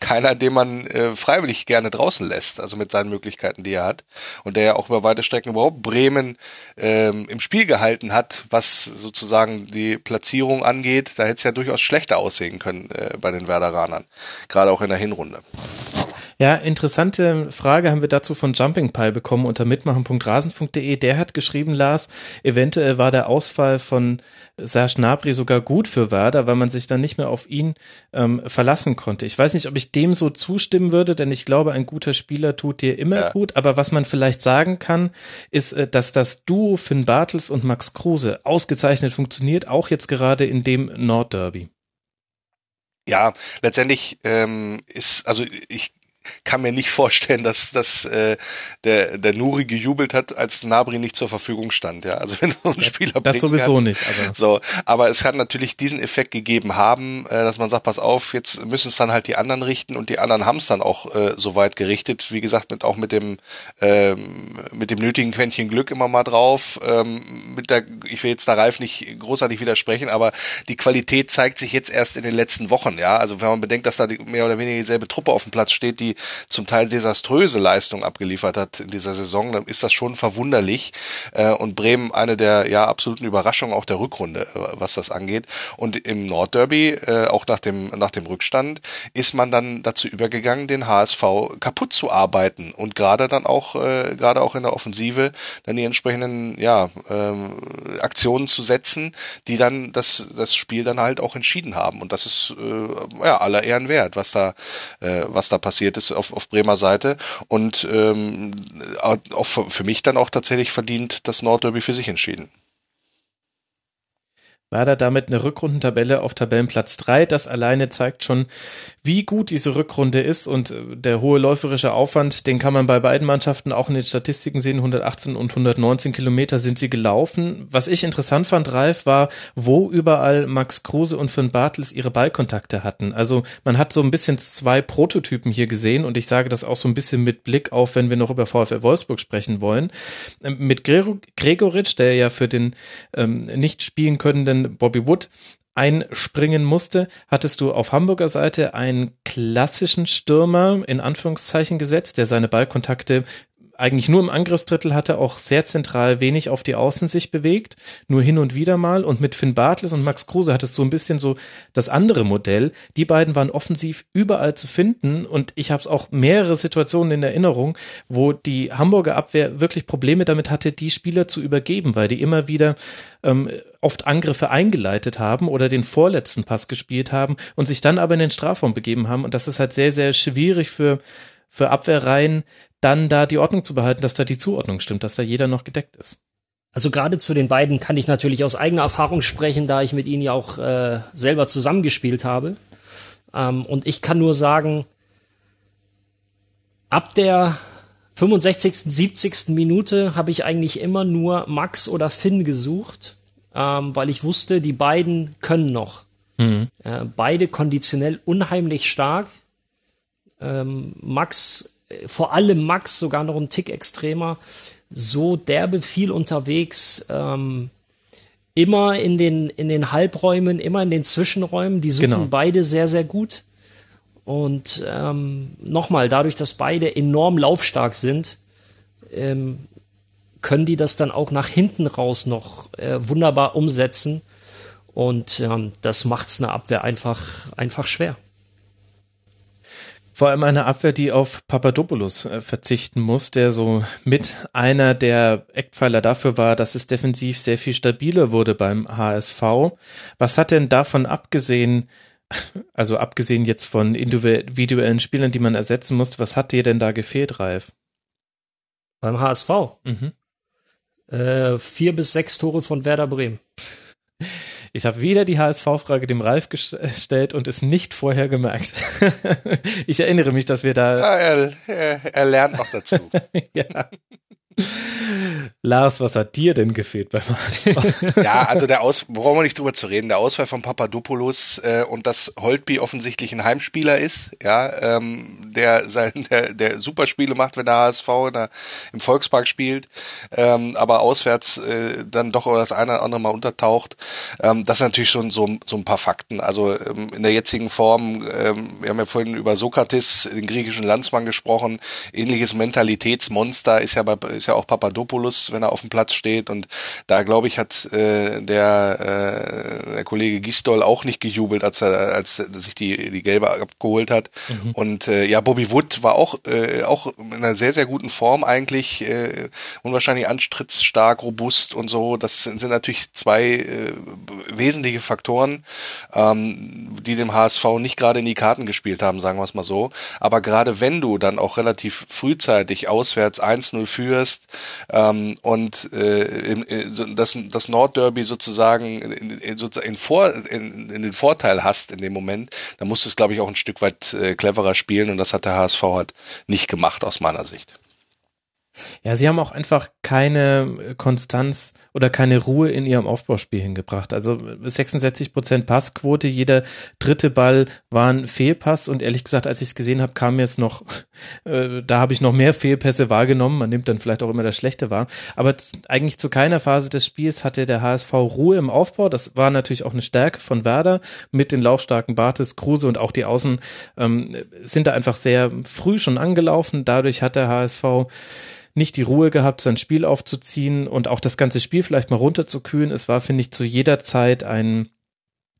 keiner, den man äh, freiwillig gerne draußen lässt, also mit seinen Möglichkeiten, die er hat. Und der ja auch über weite Strecken überhaupt Bremen ähm, im Spiel gehalten hat, was sozusagen die Platzierung angeht. Da hätte es ja durchaus schlechter aussehen können äh, bei den Werderanern, gerade auch in der Hinrunde. Ja, interessante Frage haben wir dazu von Jumping Pie bekommen unter mitmachen.rasen.de. Der hat geschrieben, Lars, eventuell war der Ausfall von Serge Gnabry sogar gut für Werder, weil man sich dann nicht mehr auf ihn ähm, verlassen konnte. Ich weiß nicht, ob ich dem so zustimmen würde, denn ich glaube, ein guter Spieler tut dir immer ja. gut. Aber was man vielleicht sagen kann, ist, äh, dass das Duo Finn Bartels und Max Kruse ausgezeichnet funktioniert, auch jetzt gerade in dem Nordderby. Ja, letztendlich ähm, ist, also ich kann mir nicht vorstellen, dass, dass äh, der, der Nuri gejubelt hat, als Nabri nicht zur Verfügung stand. Ja, also wenn so ein Spieler das sowieso kann, nicht. Aber. So, aber es kann natürlich diesen Effekt gegeben haben, äh, dass man sagt, pass auf, jetzt müssen es dann halt die anderen richten und die anderen haben es dann auch äh, so weit gerichtet. Wie gesagt, mit auch mit dem ähm, mit dem nötigen Quäntchen Glück immer mal drauf. Ähm, mit der, ich will jetzt da Ralf nicht großartig widersprechen, aber die Qualität zeigt sich jetzt erst in den letzten Wochen. Ja, also wenn man bedenkt, dass da die, mehr oder weniger dieselbe Truppe auf dem Platz steht, die zum Teil desaströse Leistung abgeliefert hat in dieser Saison, dann ist das schon verwunderlich. Äh, und Bremen eine der ja absoluten Überraschungen auch der Rückrunde, äh, was das angeht. Und im Nordderby, äh, auch nach dem, nach dem Rückstand, ist man dann dazu übergegangen, den HSV kaputt zu arbeiten und gerade dann auch, äh, gerade auch in der Offensive, dann die entsprechenden, ja, ähm, Aktionen zu setzen, die dann das, das Spiel dann halt auch entschieden haben. Und das ist, äh, ja, aller Ehren wert, was da, äh, was da passiert ist auf, auf Bremer Seite und ähm, auch für mich dann auch tatsächlich verdient das Nordderby für sich entschieden. Werder damit eine Rückrundentabelle auf Tabellenplatz 3. Das alleine zeigt schon, wie gut diese Rückrunde ist und äh, der hohe läuferische Aufwand, den kann man bei beiden Mannschaften auch in den Statistiken sehen. 118 und 119 Kilometer sind sie gelaufen. Was ich interessant fand, Ralf, war, wo überall Max Kruse und Finn Bartels ihre Ballkontakte hatten. Also man hat so ein bisschen zwei Prototypen hier gesehen und ich sage das auch so ein bisschen mit Blick auf, wenn wir noch über VfL Wolfsburg sprechen wollen. Ähm, mit Gregoritsch, der ja für den ähm, nicht spielen könnenden Bobby Wood einspringen musste, hattest du auf Hamburger Seite einen klassischen Stürmer in Anführungszeichen gesetzt, der seine Ballkontakte eigentlich nur im Angriffsdrittel hatte, auch sehr zentral wenig auf die Außen sich bewegt, nur hin und wieder mal. Und mit Finn Bartels und Max Kruse hattest du so ein bisschen so das andere Modell. Die beiden waren offensiv überall zu finden und ich habe es auch mehrere Situationen in Erinnerung, wo die Hamburger Abwehr wirklich Probleme damit hatte, die Spieler zu übergeben, weil die immer wieder ähm, oft Angriffe eingeleitet haben oder den vorletzten Pass gespielt haben und sich dann aber in den Strafraum begeben haben. Und das ist halt sehr, sehr schwierig für für Abwehrreihen, dann da die Ordnung zu behalten, dass da die Zuordnung stimmt, dass da jeder noch gedeckt ist. Also gerade zu den beiden kann ich natürlich aus eigener Erfahrung sprechen, da ich mit ihnen ja auch äh, selber zusammengespielt habe. Ähm, und ich kann nur sagen, ab der 65., 70. Minute habe ich eigentlich immer nur Max oder Finn gesucht, ähm, weil ich wusste, die beiden können noch. Mhm. Äh, beide konditionell unheimlich stark. Ähm, Max, vor allem Max, sogar noch ein Tick extremer, so derbe viel unterwegs, ähm, immer in den, in den Halbräumen, immer in den Zwischenräumen. Die suchen genau. beide sehr, sehr gut. Und ähm, nochmal, dadurch, dass beide enorm laufstark sind, ähm, können die das dann auch nach hinten raus noch äh, wunderbar umsetzen. Und ähm, das macht's eine Abwehr einfach, einfach schwer. Vor allem eine Abwehr, die auf Papadopoulos äh, verzichten muss, der so mit einer der Eckpfeiler dafür war, dass es defensiv sehr viel stabiler wurde beim HSV. Was hat denn davon abgesehen, <laughs> also abgesehen jetzt von individuellen Spielern, die man ersetzen musste, was hat dir denn da gefehlt, Ralf? Beim HSV? Mhm. Äh, vier bis sechs Tore von Werder Bremen. <laughs> Ich habe wieder die HSV-Frage dem Ralf gestellt und es nicht vorher gemerkt. <laughs> ich erinnere mich, dass wir da. Ja, er, er, er lernt noch dazu. <laughs> ja. Lars, was hat dir denn gefehlt beim HSV? ja, also der Aus, brauchen wir nicht drüber zu reden, der Ausfall von Papadopoulos äh, und dass Holtby offensichtlich ein Heimspieler ist, ja, ähm, der sein, der, der Superspiele macht, wenn der HSV der, im Volkspark spielt, ähm, aber auswärts äh, dann doch das eine oder andere Mal untertaucht. Ähm, das sind natürlich schon so, so ein paar Fakten. Also ähm, in der jetzigen Form, ähm, wir haben ja vorhin über Sokrates, den griechischen Landsmann gesprochen, ähnliches Mentalitätsmonster ist ja bei ist ja auch Papadopoulos, wenn er auf dem Platz steht. Und da, glaube ich, hat äh, der, äh, der Kollege Gistol auch nicht gejubelt, als er, als sich die, die gelbe abgeholt hat. Mhm. Und äh, ja, Bobby Wood war auch, äh, auch in einer sehr, sehr guten Form eigentlich, äh, unwahrscheinlich anstrittsstark, robust und so. Das sind, sind natürlich zwei äh, wesentliche Faktoren, ähm, die dem HSV nicht gerade in die Karten gespielt haben, sagen wir es mal so. Aber gerade wenn du dann auch relativ frühzeitig auswärts 1-0 führst, wirst ähm, und äh, in, das, das Nordderby sozusagen in, in, in, Vor, in, in den Vorteil hast in dem Moment, dann musst du es, glaube ich, auch ein Stück weit äh, cleverer spielen und das hat der HSV halt nicht gemacht aus meiner Sicht. Ja, sie haben auch einfach keine Konstanz oder keine Ruhe in ihrem Aufbauspiel hingebracht. Also 66 Prozent Passquote, jeder dritte Ball war ein Fehlpass und ehrlich gesagt, als ich es gesehen habe, kam mir es noch, <laughs> äh, da habe ich noch mehr Fehlpässe wahrgenommen. Man nimmt dann vielleicht auch immer das Schlechte wahr. Aber eigentlich zu keiner Phase des Spiels hatte der HSV Ruhe im Aufbau. Das war natürlich auch eine Stärke von Werder mit den laufstarken Bartes, Kruse und auch die Außen ähm, sind da einfach sehr früh schon angelaufen. Dadurch hat der HSV nicht die Ruhe gehabt, sein Spiel aufzuziehen und auch das ganze Spiel vielleicht mal runterzukühlen. Es war, finde ich, zu jeder Zeit ein,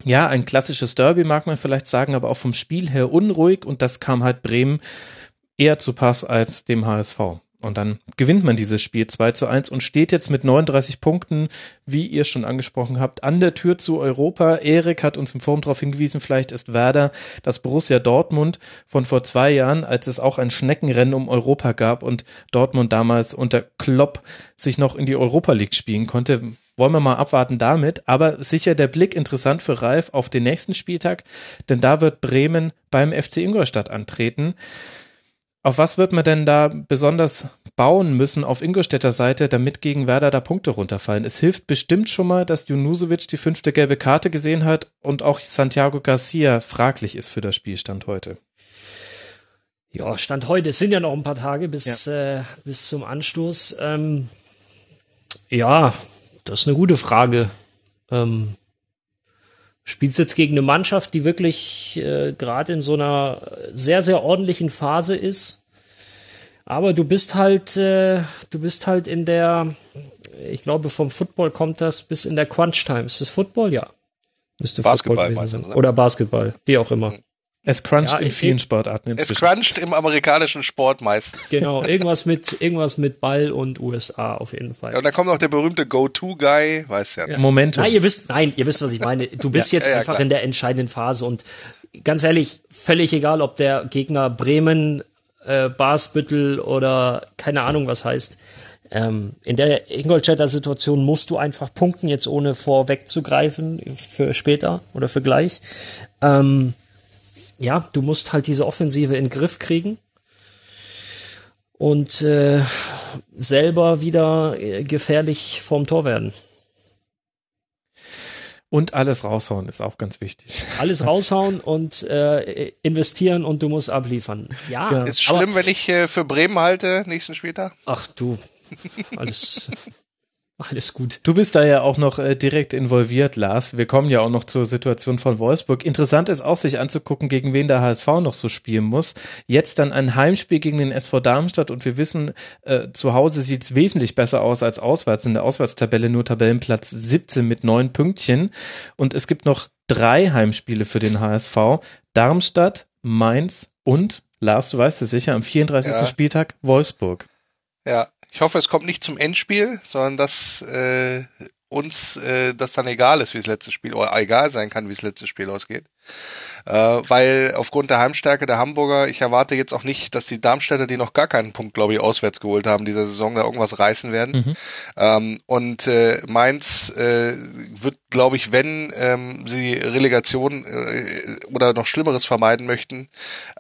ja, ein klassisches Derby, mag man vielleicht sagen, aber auch vom Spiel her unruhig und das kam halt Bremen eher zu Pass als dem HSV. Und dann gewinnt man dieses Spiel 2 zu 1 und steht jetzt mit 39 Punkten, wie ihr schon angesprochen habt, an der Tür zu Europa. Erik hat uns im Forum darauf hingewiesen, vielleicht ist Werder das Borussia Dortmund von vor zwei Jahren, als es auch ein Schneckenrennen um Europa gab und Dortmund damals unter Klopp sich noch in die Europa League spielen konnte. Wollen wir mal abwarten damit. Aber sicher der Blick interessant für Ralf auf den nächsten Spieltag, denn da wird Bremen beim FC Ingolstadt antreten. Auf was wird man denn da besonders bauen müssen auf Ingolstädter Seite, damit gegen Werder da Punkte runterfallen? Es hilft bestimmt schon mal, dass Junusovic die fünfte gelbe Karte gesehen hat und auch Santiago Garcia fraglich ist für das Spielstand heute. Ja, Stand heute. Es sind ja noch ein paar Tage bis, ja. äh, bis zum Anstoß. Ähm, ja, das ist eine gute Frage. Ähm, spielst jetzt gegen eine Mannschaft, die wirklich äh, gerade in so einer sehr, sehr ordentlichen Phase ist. Aber du bist halt, äh, du bist halt in der, ich glaube, vom Football kommt das bis in der Crunch Time. Ist das Football? Ja. Müsste Basketball Football sein. Oder Basketball, wie auch immer. Es cruncht ja, in vielen Sportarten inzwischen. Es cruncht im amerikanischen Sport meistens. Genau, irgendwas mit, irgendwas mit Ball und USA auf jeden Fall. Ja, und da kommt noch der berühmte Go-To-Guy, weiß ja. ja. Moment. Nein, ihr wisst, nein, ihr wisst, was ich meine. Du bist <laughs> ja, jetzt ja, einfach klar. in der entscheidenden Phase und ganz ehrlich, völlig egal, ob der Gegner Bremen, äh, Basbüttel oder keine Ahnung was heißt. Ähm, in der Ingolstädter Situation musst du einfach punkten, jetzt ohne vorwegzugreifen für später oder für gleich. Ähm, ja, du musst halt diese Offensive in den Griff kriegen und äh, selber wieder äh, gefährlich vorm Tor werden. Und alles raushauen ist auch ganz wichtig. <laughs> Alles raushauen und äh, investieren und du musst abliefern. Ja, ja. ist schlimm, aber, wenn ich äh, für Bremen halte nächsten Spieltag. Ach du, alles <laughs> alles gut. Du bist da ja auch noch äh, direkt involviert, Lars. Wir kommen ja auch noch zur Situation von Wolfsburg. Interessant ist auch, sich anzugucken, gegen wen der HSV noch so spielen muss. Jetzt dann ein Heimspiel gegen den SV Darmstadt und wir wissen, äh, zu Hause sieht es wesentlich besser aus als auswärts. In der Auswärtstabelle nur Tabellenplatz 17 mit neun Pünktchen. Und es gibt noch drei Heimspiele für den HSV. Darmstadt, Mainz und, Lars, du weißt es sicher, am 34. Ja. Spieltag Wolfsburg. Ja, ich hoffe, es kommt nicht zum Endspiel, sondern dass äh, uns äh, das dann egal ist, wie das letzte Spiel, oder egal sein kann, wie das letzte Spiel ausgeht weil aufgrund der Heimstärke der Hamburger, ich erwarte jetzt auch nicht, dass die Darmstädter, die noch gar keinen Punkt, glaube ich, auswärts geholt haben, dieser Saison da irgendwas reißen werden. Mhm. Ähm, und äh, Mainz äh, wird, glaube ich, wenn ähm, sie Relegation äh, oder noch Schlimmeres vermeiden möchten,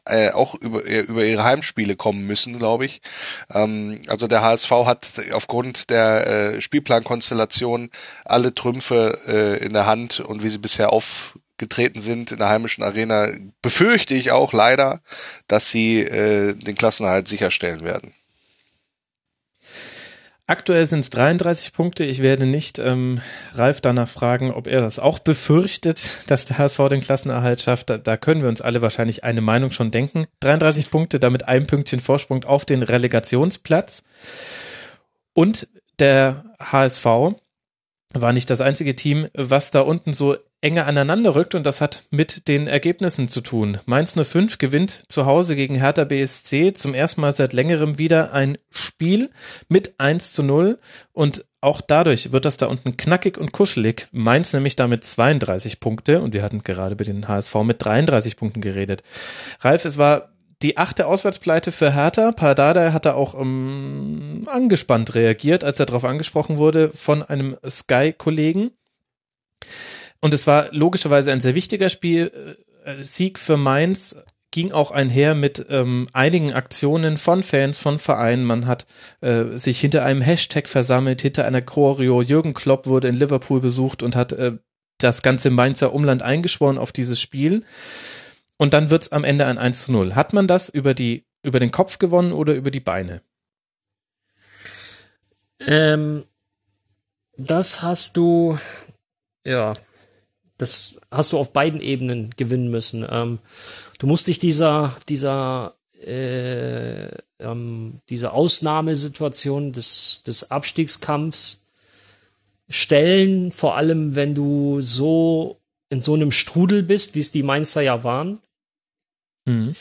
äh, auch über, äh, über ihre Heimspiele kommen müssen, glaube ich. Ähm, also der HSV hat aufgrund der äh, Spielplankonstellation alle Trümpfe äh, in der Hand und wie sie bisher auf getreten sind in der heimischen Arena, befürchte ich auch leider, dass sie äh, den Klassenerhalt sicherstellen werden. Aktuell sind es 33 Punkte. Ich werde nicht ähm, Ralf danach fragen, ob er das auch befürchtet, dass der HSV den Klassenerhalt schafft. Da, da können wir uns alle wahrscheinlich eine Meinung schon denken. 33 Punkte, damit ein Pünktchen Vorsprung auf den Relegationsplatz. Und der HSV war nicht das einzige Team, was da unten so enger aneinander rückt und das hat mit den Ergebnissen zu tun. Mainz 05 gewinnt zu Hause gegen Hertha BSC zum ersten Mal seit längerem wieder ein Spiel mit 1 zu 0 und auch dadurch wird das da unten knackig und kuschelig. Mainz nämlich damit 32 Punkte und wir hatten gerade bei den HSV mit 33 Punkten geredet. Ralf, es war die achte Auswärtspleite für Hertha. Pardada hatte auch um, angespannt reagiert, als er darauf angesprochen wurde von einem Sky-Kollegen. Und es war logischerweise ein sehr wichtiger Spiel. Äh, Sieg für Mainz ging auch einher mit ähm, einigen Aktionen von Fans, von Vereinen. Man hat äh, sich hinter einem Hashtag versammelt, hinter einer Choreo. Jürgen Klopp wurde in Liverpool besucht und hat äh, das ganze Mainzer Umland eingeschworen auf dieses Spiel. Und dann wird's am Ende ein 1 zu 0. Hat man das über die, über den Kopf gewonnen oder über die Beine? Ähm, das hast du, ja, das hast du auf beiden Ebenen gewinnen müssen. Ähm, du musst dich dieser, dieser, äh, ähm, dieser Ausnahmesituation des, des Abstiegskampfs stellen, vor allem wenn du so in so einem Strudel bist, wie es die Mainzer ja waren. Mhm.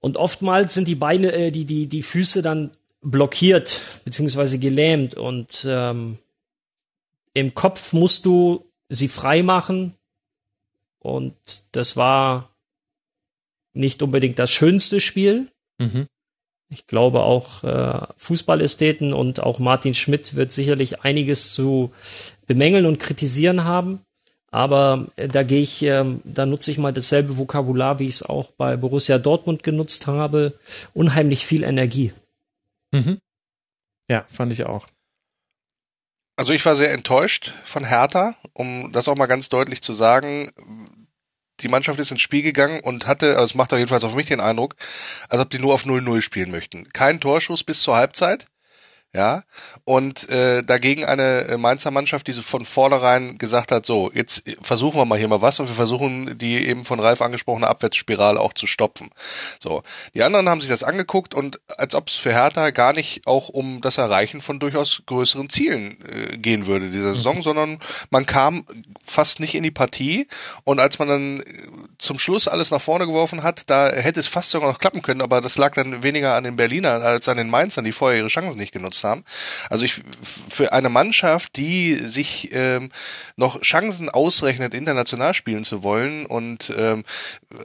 Und oftmals sind die Beine, äh, die, die, die Füße dann blockiert, beziehungsweise gelähmt und ähm, im Kopf musst du sie frei machen. Und das war nicht unbedingt das schönste Spiel. Mhm. Ich glaube auch äh, Fußballästheten und auch Martin Schmidt wird sicherlich einiges zu bemängeln und kritisieren haben. Aber äh, da gehe ich, äh, da nutze ich mal dasselbe Vokabular, wie ich es auch bei Borussia Dortmund genutzt habe. Unheimlich viel Energie. Mhm. Ja, fand ich auch. Also ich war sehr enttäuscht von Hertha, um das auch mal ganz deutlich zu sagen. Die Mannschaft ist ins Spiel gegangen und hatte, also es macht doch jedenfalls auf mich den Eindruck, als ob die nur auf 0-0 spielen möchten. Kein Torschuss bis zur Halbzeit ja, und äh, dagegen eine äh, Mainzer Mannschaft, die so von vornherein gesagt hat, so, jetzt versuchen wir mal hier mal was und wir versuchen die eben von Ralf angesprochene Abwärtsspirale auch zu stopfen. So, die anderen haben sich das angeguckt und als ob es für Hertha gar nicht auch um das Erreichen von durchaus größeren Zielen äh, gehen würde dieser mhm. Saison, mhm. sondern man kam fast nicht in die Partie und als man dann äh, zum Schluss alles nach vorne geworfen hat, da hätte es fast sogar noch klappen können, aber das lag dann weniger an den Berlinern als an den Mainzern, die vorher ihre Chancen nicht genutzt haben. Also ich für eine Mannschaft, die sich ähm, noch Chancen ausrechnet, international spielen zu wollen und ähm,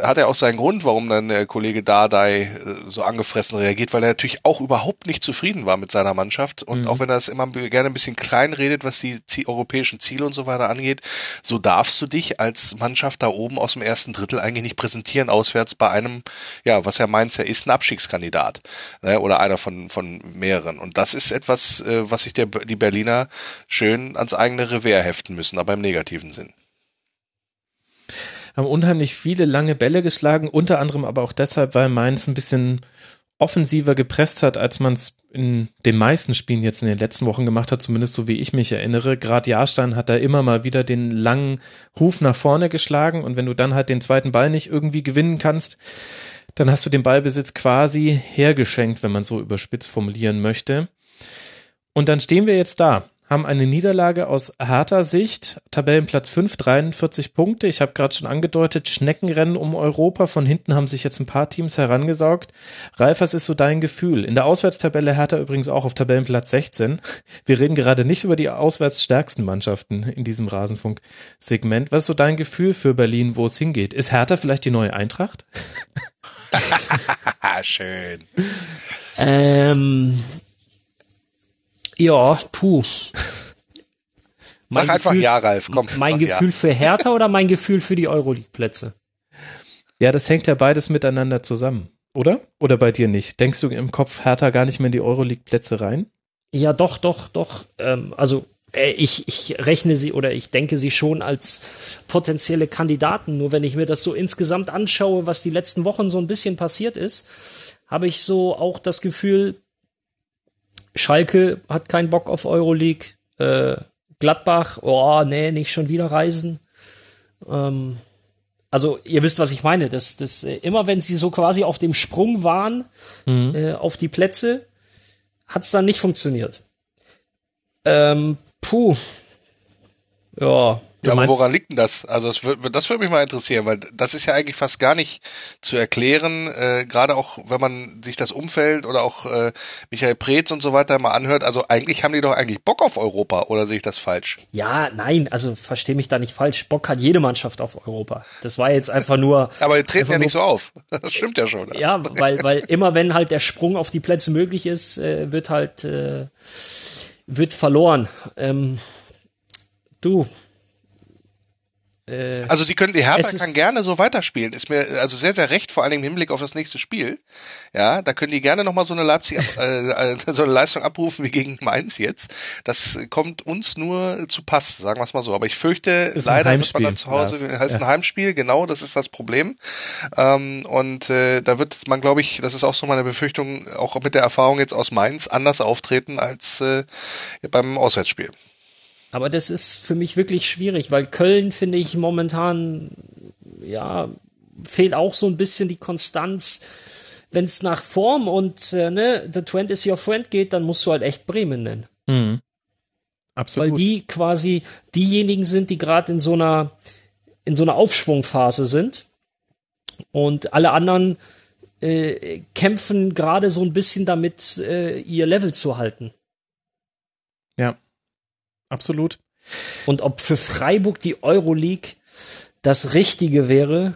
hat er auch seinen Grund, warum dann der Kollege Dardai äh, so angefressen reagiert, weil er natürlich auch überhaupt nicht zufrieden war mit seiner Mannschaft und mhm. auch wenn er es immer gerne ein bisschen klein redet, was die europäischen Ziele und so weiter angeht, so darfst du dich als Mannschaft da oben aus dem ersten Drittel eigentlich nicht präsentieren auswärts bei einem, ja, was er meint, er ist ein Abstiegskandidat ne, oder einer von von mehreren und das ist ist etwas, äh, was sich der, die Berliner schön ans eigene Revier heften müssen, aber im negativen Sinn. Haben unheimlich viele lange Bälle geschlagen, unter anderem aber auch deshalb, weil Mainz ein bisschen offensiver gepresst hat, als man es in den meisten Spielen jetzt in den letzten Wochen gemacht hat, zumindest so wie ich mich erinnere. Gerade Jahrstein hat da immer mal wieder den langen Huf nach vorne geschlagen und wenn du dann halt den zweiten Ball nicht irgendwie gewinnen kannst, dann hast du den Ballbesitz quasi hergeschenkt, wenn man so überspitzt formulieren möchte. Und dann stehen wir jetzt da haben eine Niederlage aus harter Sicht. Tabellenplatz 5, 43 Punkte. Ich habe gerade schon angedeutet, Schneckenrennen um Europa. Von hinten haben sich jetzt ein paar Teams herangesaugt. Ralf, was ist so dein Gefühl? In der Auswärtstabelle Hertha übrigens auch auf Tabellenplatz 16. Wir reden gerade nicht über die auswärts stärksten Mannschaften in diesem Rasenfunk-Segment. Was ist so dein Gefühl für Berlin, wo es hingeht? Ist Hertha vielleicht die neue Eintracht? <laughs> Schön. Ähm, ja, puh. Sag Mein einfach Gefühl- ja, Ralf. Komm. Mein Gefühl für Hertha oder mein Gefühl für die Euroleague-Plätze? Ja, das hängt ja beides miteinander zusammen, oder? Oder bei dir nicht? Denkst du im Kopf Hertha gar nicht mehr in die Euroleague-Plätze rein? Ja, doch, doch, doch. Ähm, also äh, ich, ich rechne sie oder ich denke sie schon als potenzielle Kandidaten. Nur wenn ich mir das so insgesamt anschaue, was die letzten Wochen so ein bisschen passiert ist, habe ich so auch das Gefühl, Schalke hat keinen Bock auf Euroleague. Äh, Gladbach, oh nee, nicht schon wieder reisen. Ähm, also ihr wisst, was ich meine. Das, das, äh, immer wenn sie so quasi auf dem Sprung waren, äh, auf die Plätze, hat es dann nicht funktioniert. Ähm, puh. Ja. Ja, aber woran liegt denn das? Also das würde das würde mich mal interessieren, weil das ist ja eigentlich fast gar nicht zu erklären, äh, gerade auch wenn man sich das Umfeld oder auch äh, Michael Preetz und so weiter mal anhört. Also eigentlich haben die doch eigentlich Bock auf Europa, oder sehe ich das falsch? Ja, nein, also versteh mich da nicht falsch. Bock hat jede Mannschaft auf Europa. Das war jetzt einfach nur. <laughs> Aber die treten ja nicht so auf. <laughs> Das stimmt ja schon. Ja, weil, weil immer wenn halt der Sprung auf die Plätze möglich ist, äh, wird halt äh, wird verloren. Ähm, du. Äh, Also sie können, die Hertha kann gerne so weiterspielen. Ist mir also sehr, sehr recht, vor allem im Hinblick auf das nächste Spiel. Ja, da können die gerne nochmal so eine Leipzig, <laughs> äh, äh, so eine Leistung abrufen wie gegen Mainz jetzt. Das kommt uns nur zu Pass, sagen wir es mal so. Aber ich fürchte, Ist ein leider Heimspiel, man dann zu Hause, Lars. heißt ein Ja. Heimspiel, genau, das ist das Problem. Ähm, und äh, da wird man, glaube ich, das ist auch so meine Befürchtung, auch mit der Erfahrung jetzt aus Mainz anders auftreten als äh, beim Auswärtsspiel. Aber das ist für mich wirklich schwierig, weil Köln finde ich momentan, ja, fehlt auch so ein bisschen die Konstanz. Wenn es nach Form und äh, ne, the trend is your friend geht, dann musst du halt echt Bremen nennen. Mhm. Absolut. Weil die quasi diejenigen sind, die gerade in so einer in so einer Aufschwungphase sind. Und alle anderen äh, kämpfen gerade so ein bisschen damit, äh, ihr Level zu halten. ja, absolut. Und ob für Freiburg die Euroleague das Richtige wäre,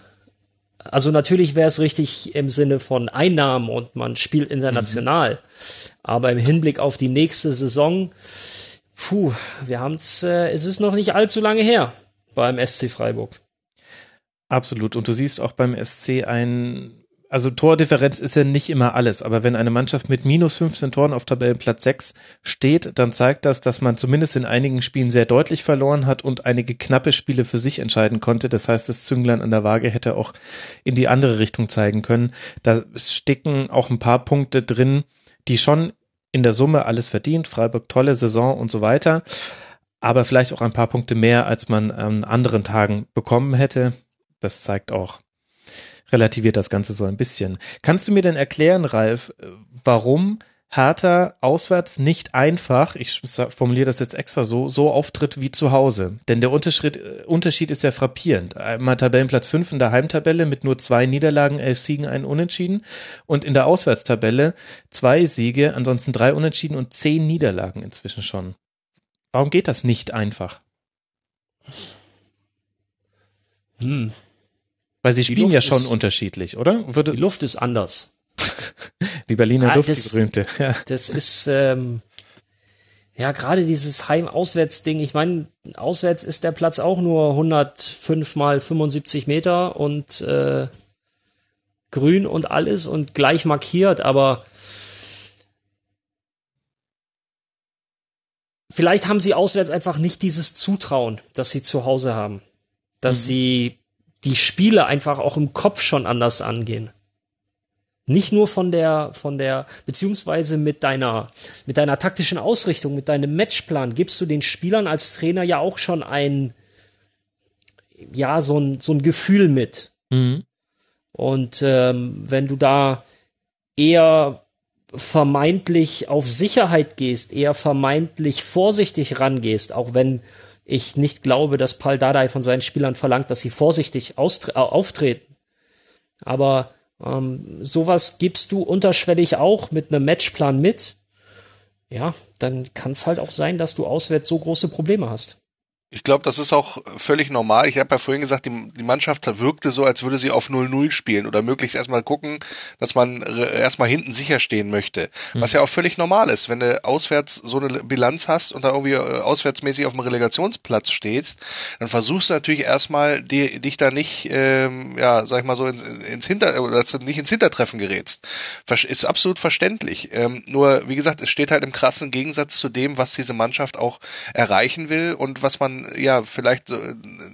also natürlich wäre es richtig im Sinne von Einnahmen und man spielt international. Aber im Hinblick auf die nächste Saison, puh, wir haben es, äh, es ist noch nicht allzu lange her beim SC Freiburg. Absolut. Und du siehst auch beim SC ein, also Tordifferenz ist ja nicht immer alles, aber wenn eine Mannschaft mit minus 15 Toren auf Tabellenplatz 6 steht, dann zeigt das, dass man zumindest in einigen Spielen sehr deutlich verloren hat und einige knappe Spiele für sich entscheiden konnte. Das heißt, das Zünglein an der Waage hätte auch in die andere Richtung zeigen können. Da stecken auch ein paar Punkte drin, die schon in der Summe alles verdient. Freiburg tolle Saison und so weiter. Aber vielleicht auch ein paar Punkte mehr, als man an anderen Tagen bekommen hätte. Das zeigt auch, relativiert das Ganze so ein bisschen. Kannst du mir denn erklären, Ralf, warum Hertha auswärts nicht einfach, ich formuliere das jetzt extra so, so auftritt wie zu Hause? Denn der Unterschied, Unterschied ist ja frappierend. Einmal Tabellenplatz 5 in der Heimtabelle mit nur zwei Niederlagen, elf Siegen, einen Unentschieden. Und in der Auswärtstabelle zwei Siege, ansonsten drei Unentschieden und zehn Niederlagen inzwischen schon. Warum geht das nicht einfach? Hm. Weil sie spielen ja schon ist- unterschiedlich, oder? Würde, Die Luft ist anders. <laughs> die Berliner Ah, Luft, das- die berühmte. <laughs> Ja. Das ist ähm, ja gerade dieses Heim-Auswärts-Ding. Ich meine, auswärts ist der Platz auch nur 105 mal 75 Meter und äh, grün und alles und gleich markiert, aber vielleicht haben sie auswärts einfach nicht dieses Zutrauen, das sie zu Hause haben. Dass mhm. sie die Spiele einfach auch im Kopf schon anders angehen. Nicht nur von der, von der, beziehungsweise mit deiner, mit deiner taktischen Ausrichtung, mit deinem Matchplan gibst du den Spielern als Trainer ja auch schon ein, ja, so ein, so ein Gefühl mit. Mhm. Und ähm, wenn du da eher vermeintlich auf Sicherheit gehst, eher vermeintlich vorsichtig rangehst, auch wenn ich nicht glaube, dass Paul Dardai von seinen Spielern verlangt, dass sie vorsichtig auftreten. Aber ähm, sowas gibst du unterschwellig auch mit einem Matchplan mit. Ja, dann kann es halt auch sein, dass du auswärts so große Probleme hast. Ich glaube, das ist auch völlig normal. Ich habe ja vorhin gesagt, die, die Mannschaft wirkte so, als würde sie auf 0-0 spielen oder möglichst erstmal gucken, dass man erstmal hinten sicher stehen möchte. Mhm. Was ja auch völlig normal ist. Wenn du auswärts so eine Bilanz hast und da irgendwie äh, auswärtsmäßig auf dem Relegationsplatz stehst, dann versuchst du natürlich erstmal, die, dich da nicht, ähm, ja, sag ich mal so, ins, ins Hinter, oder dass du nicht ins Hintertreffen gerätst. Ist absolut verständlich. Ähm, nur, wie gesagt, es steht halt im krassen Gegensatz zu dem, was diese Mannschaft auch erreichen will und was man ja vielleicht so,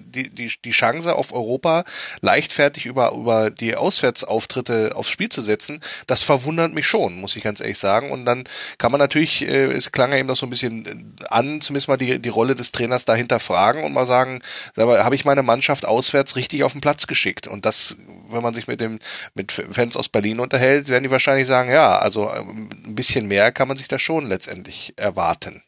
die, die, die Chance auf Europa leichtfertig über, über die Auswärtsauftritte aufs Spiel zu setzen, das verwundert mich schon, muss ich ganz ehrlich sagen. Und dann kann man natürlich, äh, es klang ja eben noch so ein bisschen an, zumindest mal die, die Rolle des Trainers dahinter fragen und mal sagen, habe ich meine Mannschaft auswärts richtig auf den Platz geschickt? Und das, wenn man sich mit dem, mit Fans aus Berlin unterhält, werden die wahrscheinlich sagen, ja, also ähm, ein bisschen mehr kann man sich da schon letztendlich erwarten.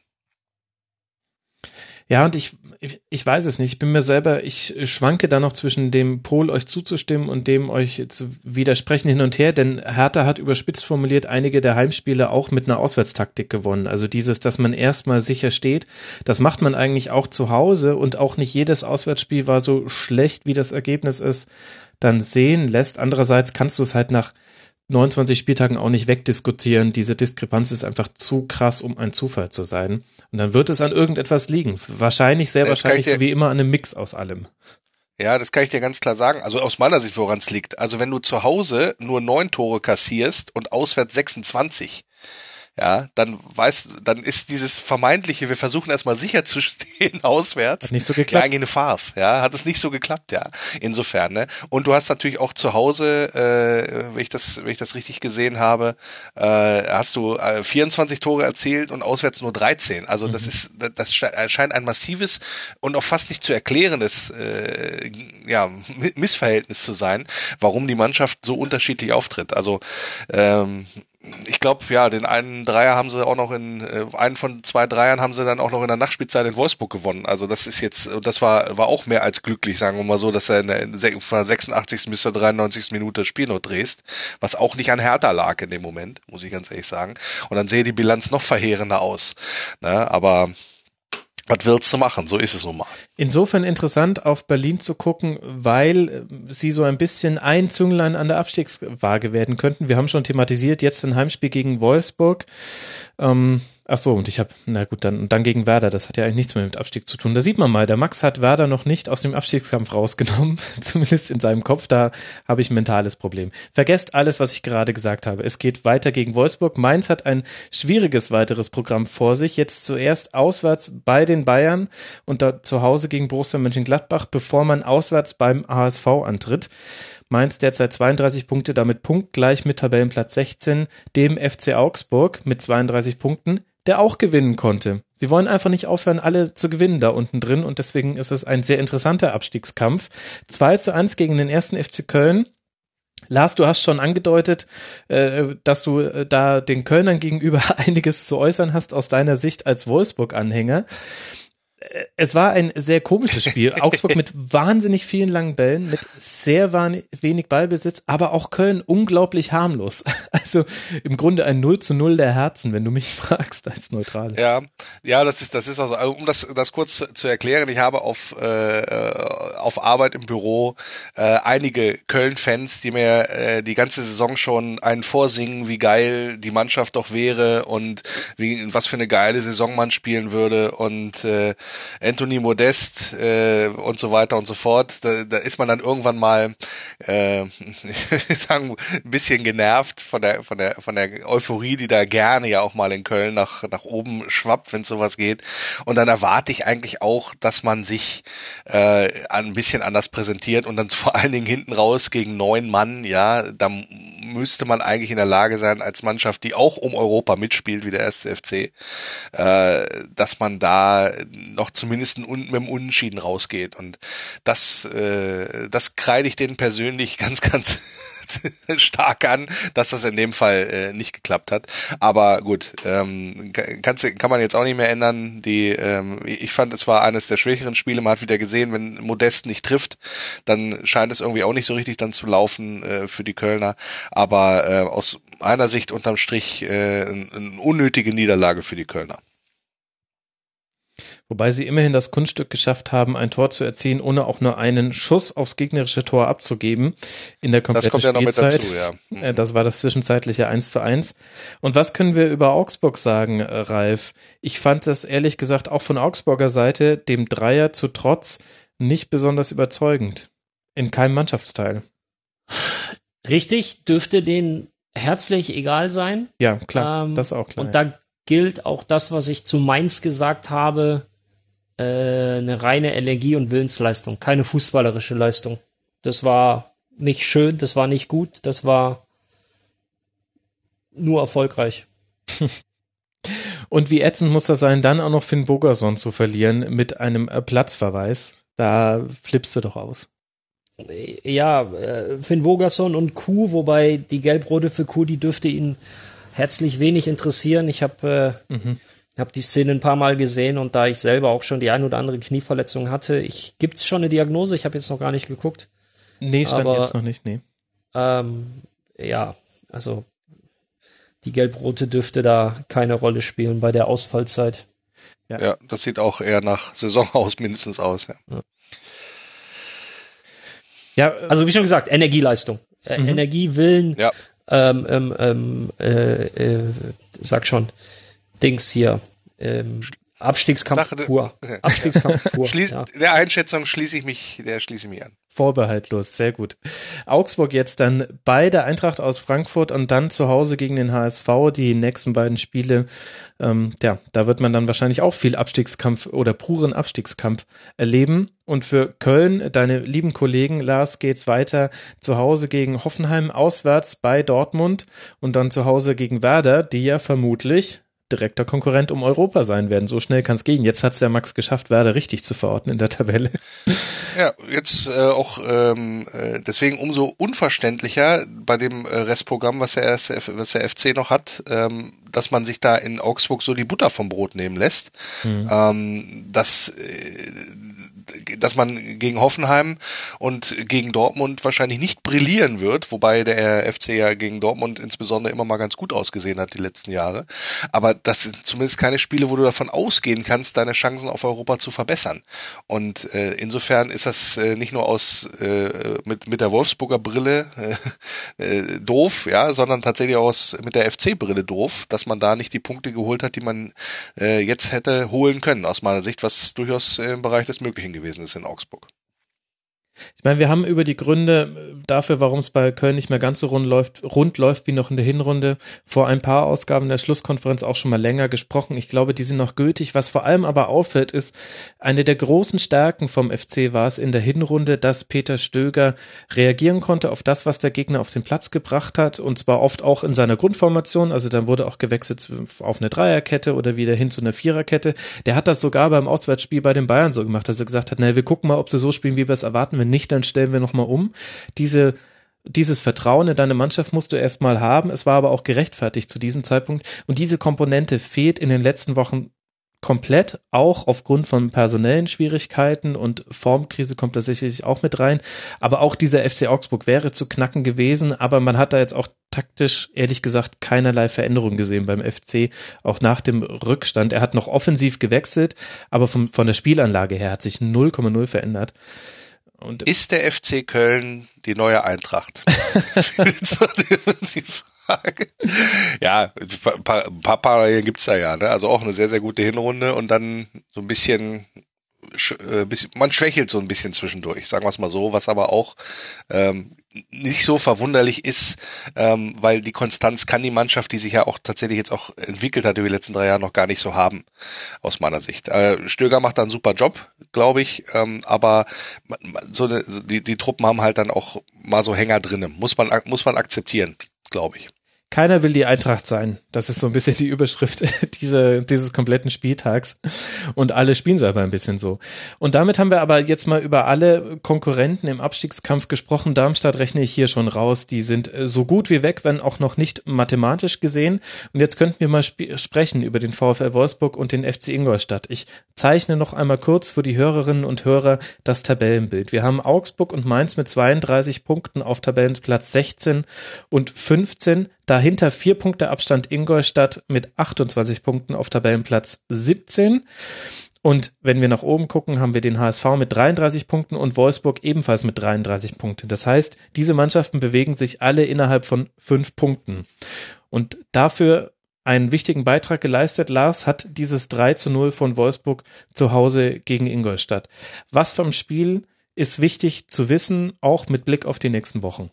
Ja, und ich, ich, ich weiß es nicht. Ich bin mir selber, ich schwanke da noch zwischen dem Pol, euch zuzustimmen und dem euch zu widersprechen hin und her, denn Hertha hat überspitzt formuliert einige der Heimspiele auch mit einer Auswärtstaktik gewonnen. Also dieses, dass man erstmal sicher steht, das macht man eigentlich auch zu Hause und auch nicht jedes Auswärtsspiel war so schlecht, wie das Ergebnis ist, dann sehen lässt. Andererseits kannst du es halt nach 29 Spieltagen auch nicht wegdiskutieren. Diese Diskrepanz ist einfach zu krass, um ein Zufall zu sein. Und dann wird es an irgendetwas liegen. Wahrscheinlich, sehr das wahrscheinlich, so wie immer, an einem Mix aus allem. Ja, das kann ich dir ganz klar sagen. Also aus meiner Sicht, woran es liegt. Also wenn du zu Hause nur neun Tore kassierst und auswärts 26, ja, dann weiß, dann ist dieses vermeintliche, wir versuchen erstmal sicher zu <laughs> stehen auswärts, hat nicht so geklappt. Ja, eigentlich eine Farce, ja, hat es nicht so geklappt, ja, insofern, ne? Und du hast natürlich auch zu Hause, äh, wenn ich das, wenn ich das richtig gesehen habe, äh, hast du äh, 24 Tore erzielt und auswärts nur 13. Also mhm. das ist, das scheint ein massives und auch fast nicht zu erklärendes, äh, ja, Missverhältnis zu sein, warum die Mannschaft so unterschiedlich auftritt. Also ähm, ich glaube, ja, den einen Dreier haben sie auch noch in, äh, einen von zwei Dreiern haben sie dann auch noch in der Nachspielzeit in Wolfsburg gewonnen. Also das ist jetzt, das war, war auch mehr als glücklich, sagen wir mal so, dass er in der, von der 86. bis zur 93. Minute das Spiel noch drehst, was auch nicht an Hertha lag in dem Moment, muss ich ganz ehrlich sagen. Und dann sehe die Bilanz noch verheerender aus. Ne? Aber was willst du machen? So ist es nun mal. Insofern interessant, auf Berlin zu gucken, weil äh, sie so ein bisschen ein Zünglein an der Abstiegswaage werden könnten. Wir haben schon thematisiert, jetzt ein Heimspiel gegen Wolfsburg. Ähm, Ach so, und ich habe, na gut, dann, dann gegen Werder, das hat ja eigentlich nichts mehr mit Abstieg zu tun. Da sieht man mal, der Max hat Werder noch nicht aus dem Abstiegskampf rausgenommen, <laughs> zumindest in seinem Kopf, da habe ich ein mentales Problem. Vergesst alles, was ich gerade gesagt habe. Es geht weiter gegen Wolfsburg. Mainz hat ein schwieriges weiteres Programm vor sich. Jetzt zuerst auswärts bei den Bayern und da zu Hause gegen Borussia Mönchengladbach, bevor man auswärts beim HSV antritt. Mainz derzeit 32 Punkte, damit punktgleich mit Tabellenplatz 16, dem FC Augsburg mit 32 Punkten der auch gewinnen konnte. Sie wollen einfach nicht aufhören, alle zu gewinnen da unten drin und deswegen ist es ein sehr interessanter Abstiegskampf. 2 zu 1 gegen den ersten FC Köln. Lars, du hast schon angedeutet, äh, dass du äh, da den Kölnern gegenüber <laughs> einiges zu äußern hast aus deiner Sicht als Wolfsburg-Anhänger es war ein sehr komisches Spiel. <laughs> Augsburg mit wahnsinnig vielen langen Bällen, mit sehr wenig Ballbesitz, aber auch Köln unglaublich harmlos. <laughs> Also im Grunde ein 0 zu 0 der Herzen, wenn du mich <laughs> fragst als Neutrale. Ja, ja, das ist, das ist also, also um das, das kurz zu, zu erklären, ich habe auf, äh, auf Arbeit im Büro äh, einige Köln-Fans, die mir äh, die ganze Saison schon einen vorsingen, wie geil die Mannschaft doch wäre und wie, was für eine geile Saison man spielen würde und äh, Anthony Modest äh, und so weiter und so fort. Da, da ist man dann irgendwann mal, äh, <laughs> sagen, ein bisschen genervt von der von der von der Euphorie, die da gerne ja auch mal in Köln nach nach oben schwappt, wenn sowas geht. Und dann erwarte ich eigentlich auch, dass man sich äh, ein bisschen anders präsentiert und dann <laughs> vor allen Dingen hinten raus gegen neun Mann, ja, da müsste man eigentlich in der Lage sein, als Mannschaft, die auch um Europa mitspielt, wie der erste FC, äh, dass man da noch zumindest mit dem Unentschieden rausgeht. Und das, äh, das kreide ich denen persönlich <laughs> ganz, ganz <laughs> stark an, dass das in dem Fall äh, nicht geklappt hat. Aber gut, ähm, kannst, kann man jetzt auch nicht mehr ändern. Die, ähm, ich fand, es war eines der schwächeren Spiele. Man hat wieder gesehen, wenn Modest nicht trifft, dann scheint es irgendwie auch nicht so richtig dann zu laufen äh, für die Kölner. Aber äh, aus meiner Sicht unterm Strich äh, eine unnötige Niederlage für die Kölner. Wobei sie immerhin das Kunststück geschafft haben, ein Tor zu erzielen, ohne auch nur einen Schuss aufs gegnerische Tor abzugeben in der kompletten das kommt ja Spielzeit. Noch mit dazu, ja. Mhm. Das war das zwischenzeitliche 1 zu 1. Und was können wir über Augsburg sagen, äh, Ralf? Ich fand das ehrlich gesagt auch von Augsburger Seite dem Dreier zu trotz nicht besonders überzeugend. In keinem Mannschaftsteil. Richtig, dürfte denen herzlich egal sein. Ja, klar, ähm, das auch klar. Und da gilt auch das, was ich zu Mainz gesagt habe, äh, eine reine Energie- und Willensleistung, keine fußballerische Leistung. Das war nicht schön, das war nicht gut, das war nur erfolgreich. <laughs> Und wie ätzend muss das sein, dann auch noch Finn Bogerson zu verlieren mit einem äh, Platzverweis? Da flippst du doch aus. Ja, äh, Finn Bogerson und Kuh, wobei die Gelbrote für Kuh, die dürfte ihn herzlich wenig interessieren. Ich habe äh, mhm habe die Szene ein paar Mal gesehen und da ich selber auch schon die ein oder andere Knieverletzung hatte, ich gibt's schon eine Diagnose, ich habe jetzt noch gar nicht geguckt. Nee, stand aber, jetzt noch nicht, nee. Ähm, ja, also die Gelbrote dürfte da keine Rolle spielen bei der Ausfallzeit. Ja, ja das sieht auch eher nach Saison <laughs> aus, mindestens aus. Ja. ja. ja also wie schon gesagt, Energieleistung. Äh, mhm. Energiewillen, ja. ähm, ähm, ähm äh, äh, sag schon, Dings hier. Ähm, Abstiegskampf Sache, pur. Abstiegskampf <laughs> pur. Schließ, ja. Der Einschätzung schließe ich mich, der schließe ich mich an. Vorbehaltlos, sehr gut. Augsburg jetzt dann bei der Eintracht aus Frankfurt und dann zu Hause gegen den HSV, die nächsten beiden Spiele. Ähm, ja, da wird man dann wahrscheinlich auch viel Abstiegskampf oder puren Abstiegskampf erleben. Und für Köln, deine lieben Kollegen, Lars, geht's weiter zu Hause gegen Hoffenheim, auswärts bei Dortmund und dann zu Hause gegen Werder, die ja vermutlich direkter Konkurrent um Europa sein werden. So schnell kann es gehen. Jetzt hat es der Max geschafft, Werder richtig zu verorten in der Tabelle. Ja, jetzt äh, auch ähm, äh, deswegen umso unverständlicher bei dem äh, Restprogramm, was der, was der FC noch hat, ähm, dass man sich da in Augsburg so die Butter vom Brot nehmen lässt. Mhm. Ähm, das äh, dass man gegen Hoffenheim und gegen Dortmund wahrscheinlich nicht brillieren wird, wobei der FC ja gegen Dortmund insbesondere immer mal ganz gut ausgesehen hat die letzten Jahre. Aber das sind zumindest keine Spiele, wo du davon ausgehen kannst, deine Chancen auf Europa zu verbessern. Und äh, insofern ist das äh, nicht nur aus äh, mit mit der Wolfsburger Brille äh, <laughs> äh, doof, ja, sondern tatsächlich aus mit der FC-Brille doof, dass man da nicht die Punkte geholt hat, die man äh, jetzt hätte holen können aus meiner Sicht, was durchaus im Bereich des Möglichen gewesen gewesen ist in Augsburg. Ich meine, wir haben über die Gründe dafür, warum es bei Köln nicht mehr ganz so rund läuft, rund läuft wie noch in der Hinrunde, vor ein paar Ausgaben der Schlusskonferenz auch schon mal länger gesprochen. Ich glaube, die sind noch gültig. Was vor allem aber auffällt, ist, eine der großen Stärken vom FC war es in der Hinrunde, dass Peter Stöger reagieren konnte auf das, was der Gegner auf den Platz gebracht hat und zwar oft auch in seiner Grundformation. Also dann wurde auch gewechselt auf eine Dreierkette oder wieder hin zu einer Viererkette. Der hat das sogar beim Auswärtsspiel bei den Bayern so gemacht, dass er gesagt hat, naja, wir gucken mal, ob sie so spielen, wie wir es erwarten. Wenn nicht, dann stellen wir nochmal um. Diese dieses Vertrauen in deine Mannschaft musst du erstmal haben. Es war aber auch gerechtfertigt zu diesem Zeitpunkt. Und diese Komponente fehlt in den letzten Wochen komplett, auch aufgrund von personellen Schwierigkeiten und Formkrise kommt da sicherlich auch mit rein. Aber auch dieser FC Augsburg wäre zu knacken gewesen. Aber man hat da jetzt auch taktisch, ehrlich gesagt, keinerlei Veränderung gesehen beim FC, auch nach dem Rückstand. Er hat noch offensiv gewechselt, aber vom, von der Spielanlage her hat sich 0,0 verändert. Und ist der FC Köln die neue Eintracht? <laughs> <laughs> die Frage. Ja, ein paar, paar Parallelen gibt's da ja. Ne? Also auch eine sehr, sehr gute Hinrunde und dann so ein bisschen äh, man schwächelt so ein bisschen zwischendurch, sagen wir es mal so, was aber auch ähm, nicht so verwunderlich ist, ähm, weil die Konstanz kann die Mannschaft, die sich ja auch tatsächlich jetzt auch entwickelt hat über die letzten drei Jahre, noch gar nicht so haben, aus meiner Sicht. Äh, Stöger macht da einen super Job, glaube ich, ähm, aber so eine, die, die Truppen haben halt dann auch mal so Hänger drinnen. Muss man, muss man akzeptieren, glaube ich. Keiner will die Eintracht sein. Das ist so ein bisschen die Überschrift <laughs> diese, dieses kompletten Spieltags. Und alle spielen selber ein bisschen so. Und damit haben wir aber jetzt mal über alle Konkurrenten im Abstiegskampf gesprochen. Darmstadt rechne ich hier schon raus. Die sind äh, so gut wie weg, wenn auch noch nicht mathematisch gesehen. Und jetzt könnten wir mal sp sprechen über den VfL Wolfsburg und den FC Ingolstadt. Ich zeichne noch einmal kurz für die Hörerinnen und Hörer das Tabellenbild. Wir haben Augsburg und Mainz mit 32 Punkten auf Tabellenplatz 16 und 15. Dahinter vier Punkte Abstand Ingolstadt mit 28 Punkten auf Tabellenplatz 17. Und wenn wir nach oben gucken, haben wir den HSV mit 33 Punkten und Wolfsburg ebenfalls mit 33 Punkten. Das heißt, diese Mannschaften bewegen sich alle innerhalb von fünf Punkten. Und dafür einen wichtigen Beitrag geleistet. Lars hat dieses 3 zu 0 von Wolfsburg zu Hause gegen Ingolstadt. Was vom Spiel ist wichtig zu wissen, auch mit Blick auf die nächsten Wochen?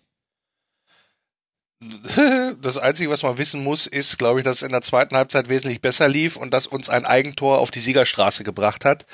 <laughs> Das Einzige, was man wissen muss, ist, glaube ich, dass es in der zweiten Halbzeit wesentlich besser lief und dass uns ein Eigentor auf die Siegerstraße gebracht hat.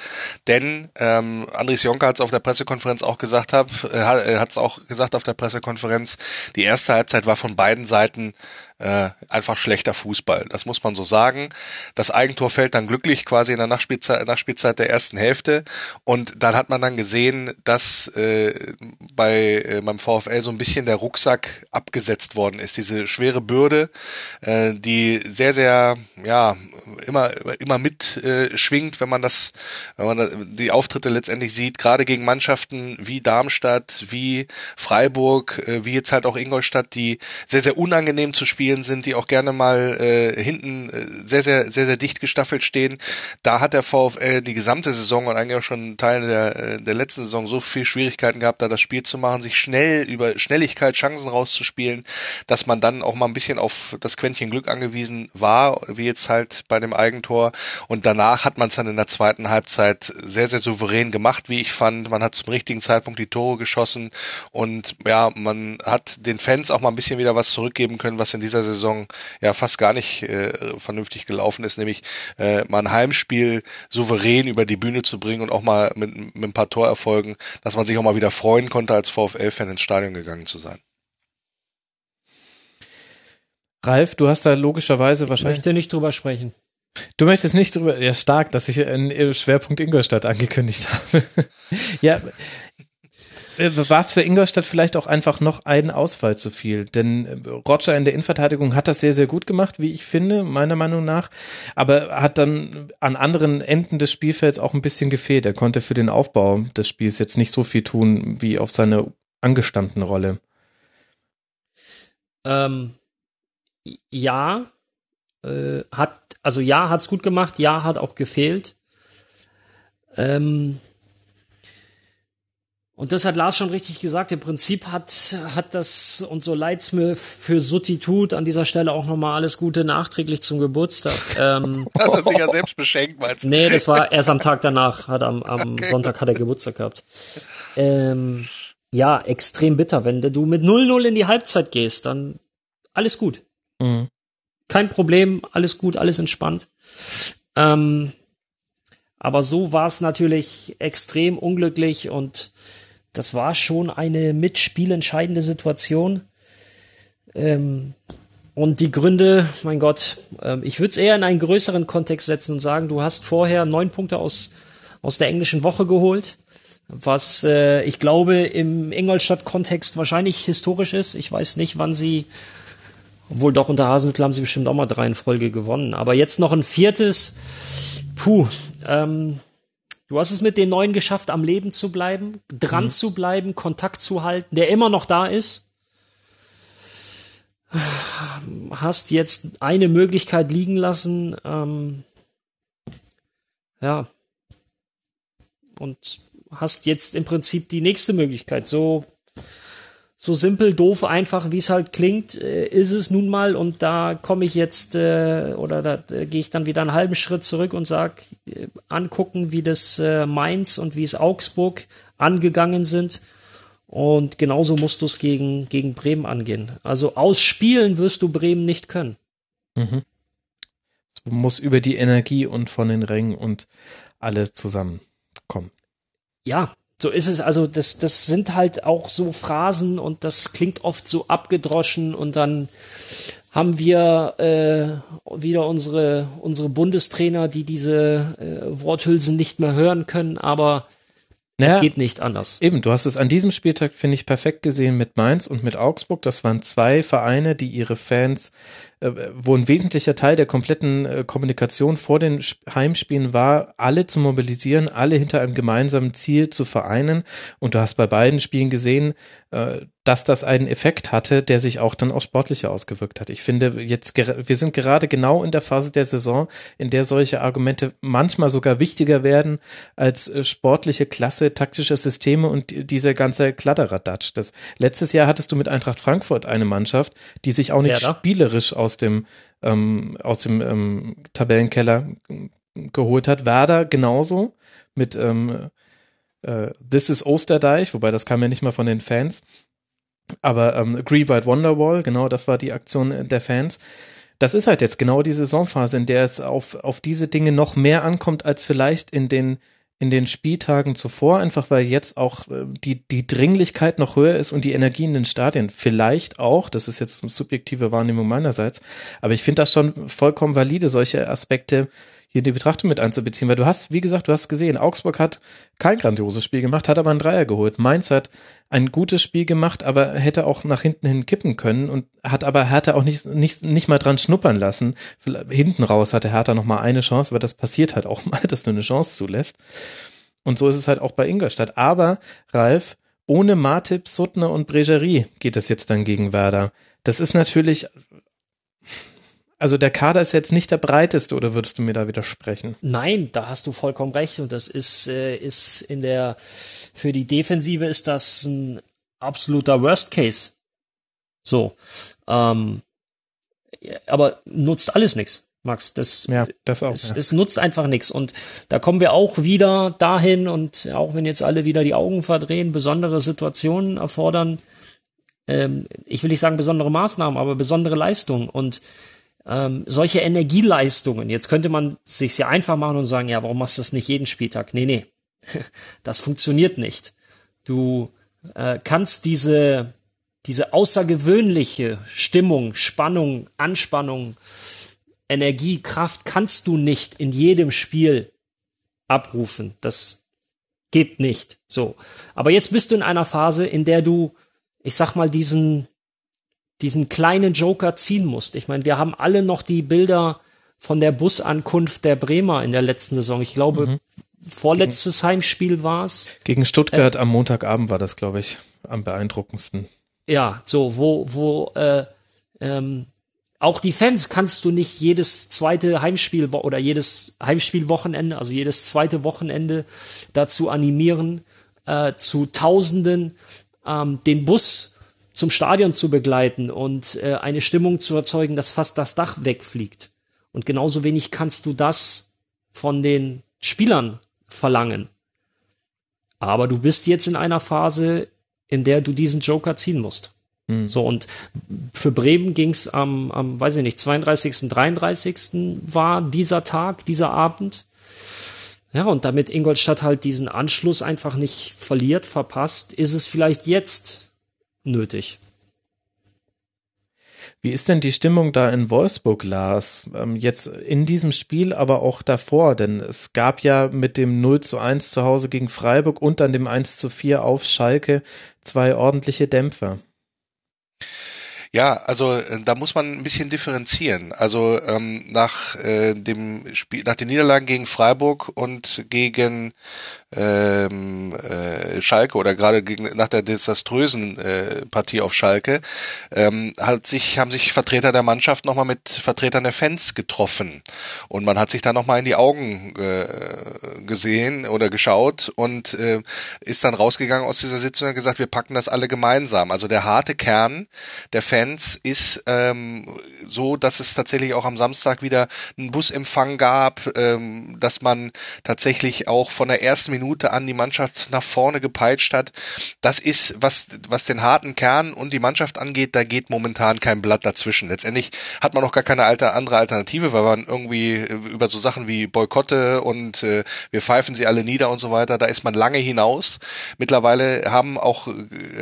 Denn ähm, Andres Jonker hat es auf der Pressekonferenz auch gesagt, hab, äh, hat es auch gesagt auf der Pressekonferenz, die erste Halbzeit war von beiden Seiten äh, einfach schlechter Fußball. Das muss man so sagen. Das Eigentor fällt dann glücklich quasi in der Nachspielzeit, Nachspielzeit der ersten Hälfte. Und dann hat man dann gesehen, dass äh, bei äh, beim VfL so ein bisschen der Rucksack abgesetzt worden ist. Diese schwere Bürde, äh, die sehr, sehr, ja, immer, immer mit äh, wenn man das, wenn man die Auftritte letztendlich sieht, gerade gegen Mannschaften wie Darmstadt, wie Freiburg, äh, wie jetzt halt auch Ingolstadt, die sehr, sehr unangenehm zu spielen Spielen sind, die auch gerne mal äh, hinten äh, sehr, sehr, sehr, sehr dicht gestaffelt stehen. Da hat der VfL die gesamte Saison und eigentlich auch schon Teile der, äh, der letzten Saison so viel Schwierigkeiten gehabt, da das Spiel zu machen, sich schnell über Schnelligkeit Chancen rauszuspielen, dass man dann auch mal ein bisschen auf das Quäntchen Glück angewiesen war, wie jetzt halt bei dem Eigentor. Und danach hat man es dann in der zweiten Halbzeit sehr, sehr souverän gemacht, wie ich fand. Man hat zum richtigen Zeitpunkt die Tore geschossen und ja, man hat den Fans auch mal ein bisschen wieder was zurückgeben können, was in dieser dieser Saison ja fast gar nicht äh, vernünftig gelaufen ist, nämlich äh, mal ein Heimspiel souverän über die Bühne zu bringen und auch mal mit, mit ein paar Torerfolgen, dass man sich auch mal wieder freuen konnte, als VfL-Fan ins Stadion gegangen zu sein. Ralf, du hast da logischerweise wahrscheinlich. Ich möchte nicht drüber sprechen. Du möchtest nicht drüber, ja stark, dass ich einen Schwerpunkt Ingolstadt angekündigt habe. <laughs> ja, war es für Ingolstadt vielleicht auch einfach noch ein Ausfall zu viel? Denn äh, Roger in der Innenverteidigung hat das sehr, sehr gut gemacht, wie ich finde, meiner Meinung nach. Aber hat dann an anderen Enden des Spielfelds auch ein bisschen gefehlt. Er konnte für den Aufbau des Spiels jetzt nicht so viel tun wie auf seine angestandene Rolle. Ähm, ja, äh, hat, also ja, hat's gut gemacht, ja, hat auch gefehlt. Ähm, und das hat Lars schon richtig gesagt. Im Prinzip hat, hat das, und so leid's mir für Sutti tut, an dieser Stelle auch nochmal alles Gute nachträglich zum Geburtstag. <laughs> Ähm, hat er sich ja selbst beschenkt, meinst du? Nee, das war erst am Tag danach, hat am, am okay. Sonntag hat er Geburtstag gehabt. Ähm, ja, extrem bitter. Wenn du mit 0-0 in die Halbzeit gehst, dann alles gut. Mhm. Kein Problem, alles gut, alles entspannt. Ähm, aber so war es natürlich extrem unglücklich und das war schon eine mitspielentscheidende Situation. Ähm, und die Gründe, mein Gott, äh, ich würde es eher in einen größeren Kontext setzen und sagen, du hast vorher neun Punkte aus, aus der englischen Woche geholt, was äh, ich glaube im Ingolstadt-Kontext wahrscheinlich historisch ist. Ich weiß nicht, wann sie, obwohl doch unter Hasenhüttl haben sie bestimmt auch mal drei in Folge gewonnen. Aber jetzt noch ein viertes, puh, ähm, Du hast es mit den Neuen geschafft, am Leben zu bleiben, dran mhm. zu bleiben, Kontakt zu halten, der immer noch da ist. Hast jetzt eine Möglichkeit liegen lassen. Ähm, ja. Und hast jetzt im Prinzip die nächste Möglichkeit. So, so simpel, doof, einfach, wie es halt klingt, äh, ist es nun mal. Und da komme ich jetzt, äh, oder da äh, gehe ich dann wieder einen halben Schritt zurück und sag, äh, angucken, wie das äh, Mainz und wie es Augsburg angegangen sind. Und genauso musst du es gegen, gegen Bremen angehen. Also ausspielen wirst du Bremen nicht können. Mhm. Es muss über die Energie und von den Rängen und alle zusammenkommen. Ja, so ist es, also das, das sind halt auch so Phrasen und das klingt oft so abgedroschen und dann haben wir äh, wieder unsere, unsere Bundestrainer, die diese äh, Worthülsen nicht mehr hören können, aber naja, es geht nicht anders. Eben, du hast es an diesem Spieltag, finde ich, perfekt gesehen mit Mainz und mit Augsburg. Das waren zwei Vereine, die ihre Fans wo ein wesentlicher Teil der kompletten äh, Kommunikation vor den Heimspielen war, alle zu mobilisieren, alle hinter einem gemeinsamen Ziel zu vereinen. Und du hast bei beiden Spielen gesehen, äh, dass das einen Effekt hatte, der sich auch dann auch sportlicher ausgewirkt hat. Ich finde, jetzt, wir sind gerade genau in der Phase der Saison, in der solche Argumente manchmal sogar wichtiger werden als sportliche Klasse, taktische Systeme und dieser ganze Kladderadatsch. Das, letztes Jahr hattest du mit Eintracht Frankfurt eine Mannschaft, die sich auch nicht spielerisch aus aus dem, ähm, aus dem ähm, Tabellenkeller geholt hat. Werder genauso mit ähm, äh, This is Osterdeich, wobei das kam ja nicht mal von den Fans. Aber ähm, Agree White Wonderwall, genau, das war die Aktion der Fans. Das ist halt jetzt genau die Saisonphase, in der es auf, auf diese Dinge noch mehr ankommt, als vielleicht in den in den Spieltagen zuvor, einfach weil jetzt auch äh, die, die Dringlichkeit noch höher ist und die Energie in den Stadien. Vielleicht auch, das ist jetzt eine subjektive Wahrnehmung meinerseits, aber ich finde das schon vollkommen valide, solche Aspekte hier in die Betrachtung mit einzubeziehen, weil du hast, wie gesagt, du hast gesehen, Augsburg hat kein grandioses Spiel gemacht, hat aber einen Dreier geholt. Mainz hat ein gutes Spiel gemacht, aber hätte auch nach hinten hin kippen können und hat aber Hertha auch nicht, nicht, nicht mal dran schnuppern lassen. Hinten raus hatte Hertha noch mal eine Chance, aber das passiert halt auch <laughs> mal, dass du eine Chance zulässt. Und so ist es halt auch bei Ingolstadt. Aber, Ralf, ohne Martip, Suttner und Bregerie geht es jetzt dann gegen Werder. Das ist natürlich also der Kader ist jetzt nicht der breiteste, oder würdest du mir da widersprechen? Nein, da hast du vollkommen recht. Und das ist, äh, ist in der, für die Defensive ist das ein absoluter Worst Case. So. Ähm, aber nutzt alles nichts. Max, das, ja, das auch, es, ja. es nutzt einfach nichts. Und da kommen wir auch wieder dahin und auch wenn jetzt alle wieder die Augen verdrehen, besondere Situationen erfordern, ähm, ich will nicht sagen besondere Maßnahmen, aber besondere Leistungen. Und ähm, solche Energieleistungen, jetzt könnte man sich sehr einfach machen und sagen, ja, warum machst du das nicht jeden Spieltag? Nee, nee, <laughs> das funktioniert nicht. Du äh, kannst diese, diese außergewöhnliche Stimmung, Spannung, Anspannung, Energie, Kraft kannst du nicht in jedem Spiel abrufen. Das geht nicht. So. Aber jetzt bist du in einer Phase, in der du, ich sag mal, diesen, diesen kleinen Joker ziehen musst. Ich meine, wir haben alle noch die Bilder von der Busankunft der Bremer in der letzten Saison. Ich glaube, mhm. vorletztes Gegen, Heimspiel war es. Gegen Stuttgart äh, am Montagabend war das, glaube ich, am beeindruckendsten. Ja, so, wo, wo, äh, ähm, auch die Fans kannst du nicht jedes zweite Heimspiel oder jedes Heimspielwochenende, also jedes zweite Wochenende dazu animieren, äh, zu Tausenden ähm, den Bus zum Stadion zu begleiten und äh, eine Stimmung zu erzeugen, dass fast das Dach wegfliegt. Und genauso wenig kannst du das von den Spielern verlangen. Aber du bist jetzt in einer Phase, in der du diesen Joker ziehen musst. Mhm. So, und für Bremen ging's am, am, weiß ich nicht, 32., 33. war dieser Tag, dieser Abend. Ja, und damit Ingolstadt halt diesen Anschluss einfach nicht verliert, verpasst, ist es vielleicht jetzt nötig. Wie ist denn die Stimmung da in Wolfsburg, Lars? Ähm, jetzt in diesem Spiel, aber auch davor, denn es gab ja mit dem 0 zu 1 zu Hause gegen Freiburg und dann dem 1 zu 4 auf Schalke zwei ordentliche Dämpfer. Ja, also äh, da muss man ein bisschen differenzieren. Also ähm, nach äh, dem Spiel, nach den Niederlagen gegen Freiburg und gegen ähm, äh, Schalke oder gerade nach der desaströsen äh, Partie auf Schalke ähm, hat sich haben sich Vertreter der Mannschaft nochmal mit Vertretern der Fans getroffen und man hat sich da nochmal in die Augen äh, gesehen oder geschaut und äh, ist dann rausgegangen aus dieser Sitzung und gesagt, wir packen das alle gemeinsam. Also der harte Kern der Fans ist ähm, so, dass es tatsächlich auch am Samstag wieder einen Busempfang gab, ähm, dass man tatsächlich auch von der ersten Minute an die Mannschaft nach vorne gepeitscht hat. Das ist, was, was den harten Kern und die Mannschaft angeht, da geht momentan kein Blatt dazwischen. Letztendlich hat man noch gar keine alte, andere Alternative, weil man irgendwie über so Sachen wie Boykotte und äh, wir pfeifen sie alle nieder und so weiter, da ist man lange hinaus. Mittlerweile haben auch,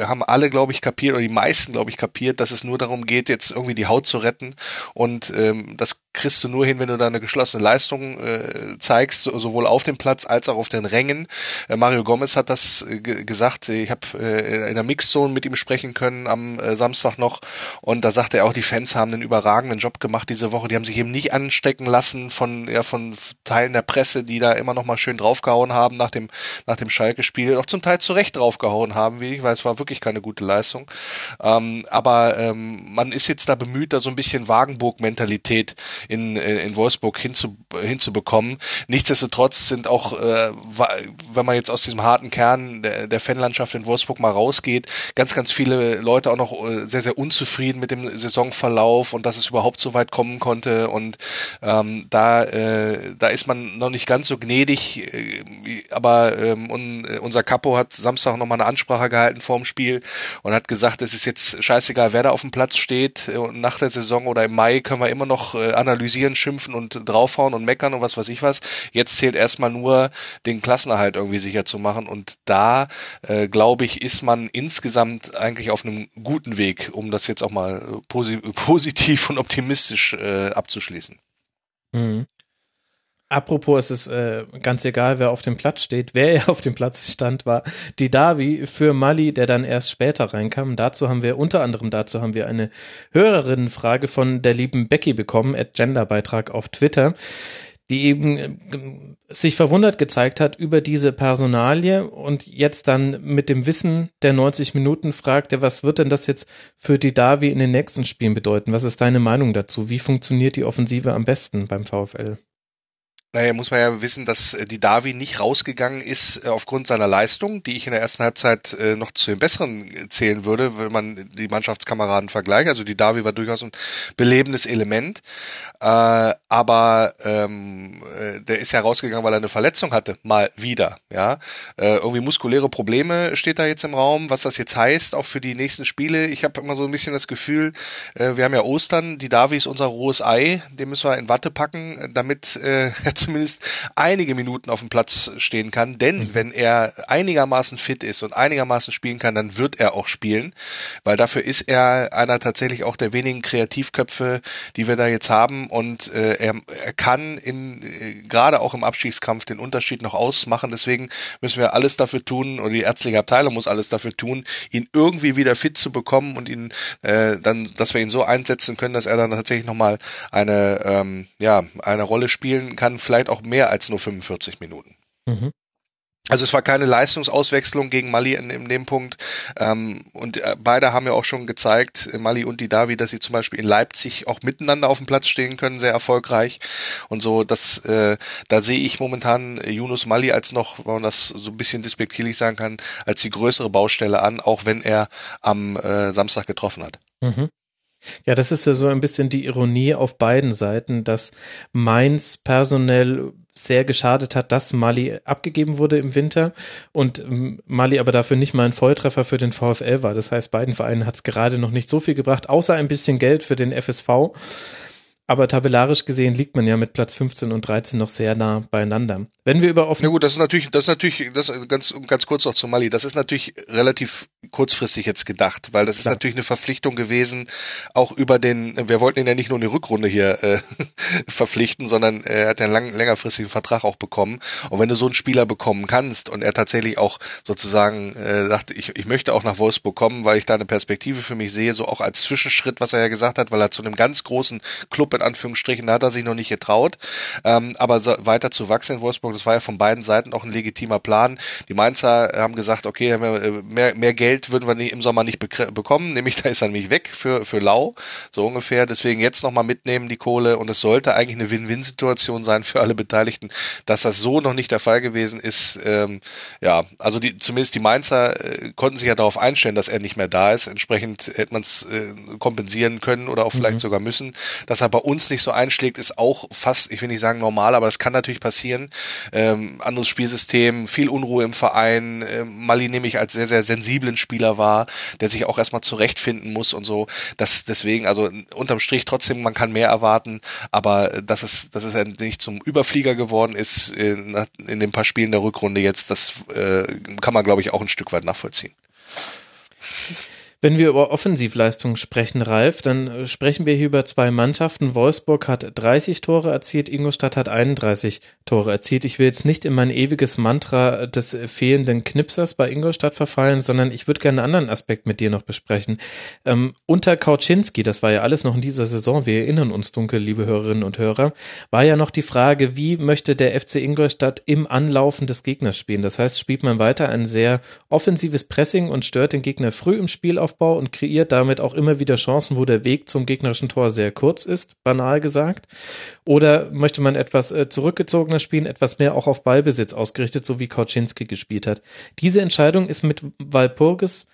haben alle, glaube ich, kapiert, oder die meisten, glaube ich, kapiert, dass es nur darum geht, jetzt irgendwie die Haut zu retten und ähm, das kriegst du nur hin, wenn du da eine geschlossene Leistung äh, zeigst, sowohl auf dem Platz als auch auf den Rängen. Äh, Mario Gomez hat das äh, gesagt. Ich habe äh, in der Mixzone mit ihm sprechen können am äh, Samstag noch und da sagte er auch, die Fans haben einen überragenden Job gemacht diese Woche. Die haben sich eben nicht anstecken lassen von ja von Teilen der Presse, die da immer noch mal schön draufgehauen haben nach dem nach dem Schalke-Spiel, auch zum Teil zu Recht draufgehauen haben, wie ich, weil es war wirklich keine gute Leistung. Ähm, aber ähm, man ist jetzt da bemüht, da so ein bisschen Wagenburg-Mentalität in, in Wolfsburg hinzu, hinzubekommen. Nichtsdestotrotz sind auch, äh, wenn man jetzt aus diesem harten Kern der, der Fanlandschaft in Wolfsburg mal rausgeht, ganz, ganz viele Leute auch noch äh, sehr, sehr unzufrieden mit dem Saisonverlauf und dass es überhaupt so weit kommen konnte. Und ähm, da, äh, da ist man noch nicht ganz so gnädig, äh, aber ähm, un, unser Capo hat Samstag nochmal eine Ansprache gehalten vorm Spiel und hat gesagt, es ist jetzt scheißegal, wer da auf dem Platz steht. Und nach der Saison oder im Mai können wir immer noch äh, analysieren, schimpfen und draufhauen und meckern und was weiß ich was. Jetzt zählt erstmal nur, den Klassenerhalt irgendwie sicher zu machen. Und da, äh, glaube ich, ist man insgesamt eigentlich auf einem guten Weg, um das jetzt auch mal posi <laughs> positiv und optimistisch äh, abzuschließen. Mhm. Apropos, es ist äh, ganz egal, wer auf dem Platz steht. Wer <laughs> auf dem Platz stand, war die Davi für Mali, der dann erst später reinkam. Dazu haben wir unter anderem dazu haben wir eine Hörerinnenfrage von der lieben Becky bekommen, at Genderbeitrag auf Twitter, die eben äh, sich verwundert gezeigt hat über diese Personalie und jetzt dann mit dem Wissen der 90 Minuten fragte, was wird denn das jetzt für die Davi in den nächsten Spielen bedeuten? Was ist deine Meinung dazu? Wie funktioniert die Offensive am besten beim VfL? Naja, muss man ja wissen, dass äh, die Davi nicht rausgegangen ist äh, aufgrund seiner Leistung, die ich in der ersten Halbzeit äh, noch zu den besseren zählen würde, wenn man die Mannschaftskameraden vergleicht. Also die Davi war durchaus ein belebendes Element. Aber ähm, der ist ja rausgegangen, weil er eine Verletzung hatte, mal wieder. Ja, irgendwie muskuläre Probleme steht da jetzt im Raum. Was das jetzt heißt, auch für die nächsten Spiele. Ich habe immer so ein bisschen das Gefühl, wir haben ja Ostern, die Davi ist unser rohes Ei, den müssen wir in Watte packen, damit äh, <laughs> zumindest einige Minuten auf dem Platz stehen kann. Denn mhm. wenn er einigermaßen fit ist und einigermaßen spielen kann, dann wird er auch spielen, weil dafür ist er einer tatsächlich auch der wenigen Kreativköpfe, die wir da jetzt haben. Und äh, er, er kann in äh, gerade auch im Abstiegskampf den Unterschied noch ausmachen. Deswegen müssen wir alles dafür tun, oder die ärztliche Abteilung muss alles dafür tun, ihn irgendwie wieder fit zu bekommen und ihn äh, dann, dass wir ihn so einsetzen können, dass er dann tatsächlich nochmal eine, ähm, ja, eine Rolle spielen kann vielleicht auch mehr als nur 45 Minuten. Mhm. Also es war keine Leistungsauswechslung gegen Mali in, in dem Punkt. Ähm, und äh, beide haben ja auch schon gezeigt, äh, Mali und die Davi, dass sie zum Beispiel in Leipzig auch miteinander auf dem Platz stehen können, sehr erfolgreich. Und so, das, äh, da sehe ich momentan Yunus Mali als noch, wenn man das so ein bisschen despektierlich sagen kann, als die größere Baustelle an, auch wenn er am äh, Samstag getroffen hat. Mhm. Ja, das ist ja so ein bisschen die Ironie auf beiden Seiten, dass Mainz personell sehr geschadet hat, dass Mali abgegeben wurde im Winter und ähm, Mali aber dafür nicht mal ein Volltreffer für den VfL war. Das heißt, beiden Vereinen hat es gerade noch nicht so viel gebracht, außer ein bisschen Geld für den FSV. Aber tabellarisch gesehen liegt man ja mit Platz 15 und 13 noch sehr nah beieinander. Wenn wir über offen. Na gut, das ist natürlich, das ist natürlich, das ganz, ganz kurz noch zu Mali, das ist natürlich relativ kurzfristig jetzt gedacht, weil das ist Klar. natürlich eine Verpflichtung gewesen, auch über den, wir wollten ihn ja nicht nur in die Rückrunde hier äh, <laughs> verpflichten, sondern er hat ja einen lang, längerfristigen Vertrag auch bekommen. Und wenn du so einen Spieler bekommen kannst und er tatsächlich auch sozusagen äh, sagt, ich, ich möchte auch nach Wolfsburg kommen, weil ich da eine Perspektive für mich sehe, so auch als Zwischenschritt, was er ja gesagt hat, weil er zu einem ganz großen Club in Anführungsstrichen, da hat er sich noch nicht getraut, ähm, aber so, weiter zu wachsen in Wolfsburg, das war ja von beiden Seiten auch ein legitimer Plan. Die Mainzer haben gesagt, okay, mehr, mehr Geld würden wir im Sommer nicht bekommen, nämlich <laughs> da ist er nämlich weg für, für Lau, so ungefähr. Deswegen jetzt nochmal mitnehmen die Kohle und es sollte eigentlich eine Win-Win-Situation sein für alle Beteiligten, dass das so noch nicht der Fall gewesen ist. Ähm, ja, also die, zumindest die Mainzer äh, konnten sich ja darauf einstellen, dass er nicht mehr da ist. Entsprechend hätte man es äh, kompensieren können oder auch vielleicht mhm. sogar müssen. Dass er bei uns nicht so einschlägt, ist auch fast, ich will nicht sagen normal, aber das kann natürlich passieren. Ähm, anderes Spielsystem, viel Unruhe im Verein. Ähm, Mali nehme ich als sehr, sehr sensiblen Spieler wahr, der sich auch erstmal zurechtfinden muss und so. Das deswegen, also unterm Strich trotzdem, man kann mehr erwarten, aber dass es, dass es nicht zum Überflieger geworden ist in, in den paar Spielen der Rückrunde jetzt, das äh, kann man, glaube ich, auch ein Stück weit nachvollziehen. Wenn wir über Offensivleistungen sprechen, Ralf, dann äh, sprechen wir hier über zwei Mannschaften. Wolfsburg hat 30 Tore erzielt, Ingolstadt hat 31 Tore erzielt. Ich will jetzt nicht in mein ewiges Mantra des fehlenden Knipsers bei Ingolstadt verfallen, sondern ich würde gerne einen anderen Aspekt mit dir noch besprechen. Ähm, unter Kauczynski, das war ja alles noch in dieser Saison, wir erinnern uns dunkel, liebe Hörerinnen und Hörer, war ja noch die Frage, wie möchte der FC Ingolstadt im Anlaufen des Gegners spielen? Das heißt, spielt man weiter ein sehr offensives Pressing und stört den Gegner früh im Spiel auf Spielaufbau und kreiert damit auch immer wieder Chancen, wo der Weg zum gegnerischen Tor sehr kurz ist, banal gesagt. Oder möchte man etwas äh, zurückgezogener spielen, etwas mehr auch auf Ballbesitz ausgerichtet, so wie Kauczynski gespielt hat. Diese Entscheidung ist mit Walpurgis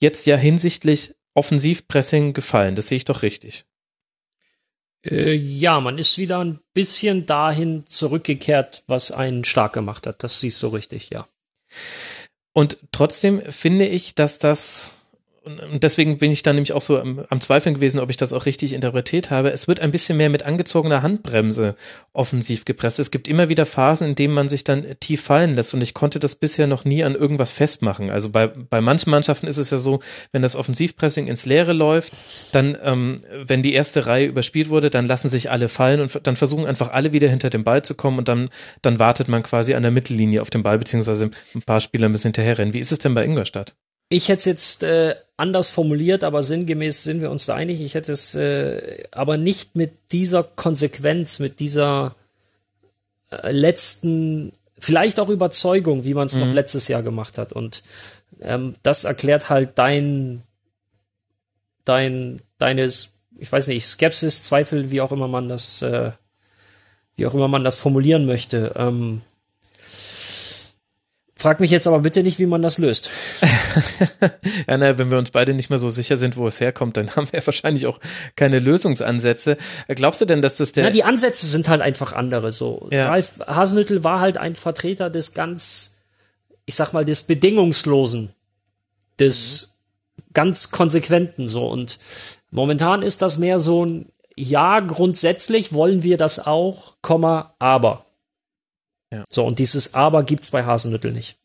jetzt ja hinsichtlich Offensivpressing gefallen. Das sehe ich doch richtig. Äh, ja, man ist wieder ein bisschen dahin zurückgekehrt, was einen stark gemacht hat. Das siehst du richtig, ja. Und trotzdem finde ich, dass das und deswegen bin ich da nämlich auch so am, am, Zweifeln gewesen, ob ich das auch richtig interpretiert habe. Es wird ein bisschen mehr mit angezogener Handbremse offensiv gepresst. Es gibt immer wieder Phasen, in denen man sich dann tief fallen lässt und ich konnte das bisher noch nie an irgendwas festmachen. Also bei, bei manchen Mannschaften ist es ja so, wenn das Offensivpressing ins Leere läuft, dann, ähm, wenn die erste Reihe überspielt wurde, dann lassen sich alle fallen und dann versuchen einfach alle wieder hinter dem Ball zu kommen und dann, dann wartet man quasi an der Mittellinie auf den Ball, beziehungsweise ein paar Spieler müssen hinterherrennen. Wie ist es denn bei Ingolstadt? Ich hätte es jetzt äh, anders formuliert, aber sinngemäß sind wir uns da einig. Ich hätte es äh, aber nicht mit dieser Konsequenz, mit dieser äh, letzten, vielleicht auch Überzeugung, wie man es mhm. noch letztes Jahr gemacht hat. Und ähm, das erklärt halt dein, dein, deines, ich weiß nicht, Skepsis, Zweifel, wie auch immer man das, äh, wie auch immer man das formulieren möchte. Ähm, Frag mich jetzt aber bitte nicht, wie man das löst. <laughs> ja, naja, wenn wir uns beide nicht mehr so sicher sind, wo es herkommt, dann <laughs> haben wir wahrscheinlich auch keine Lösungsansätze. Glaubst du denn, dass das der. Na, die Ansätze sind halt einfach andere. So, ja. Ralf Hasenhüttel war halt ein Vertreter des ganz, ich sag mal, des Bedingungslosen, des mhm. ganz Konsequenten, so. Und momentan ist das mehr so ein, ja, grundsätzlich wollen wir das auch, Komma, aber. Ja. So, und dieses Aber gibt's bei Hasenhüttel nicht.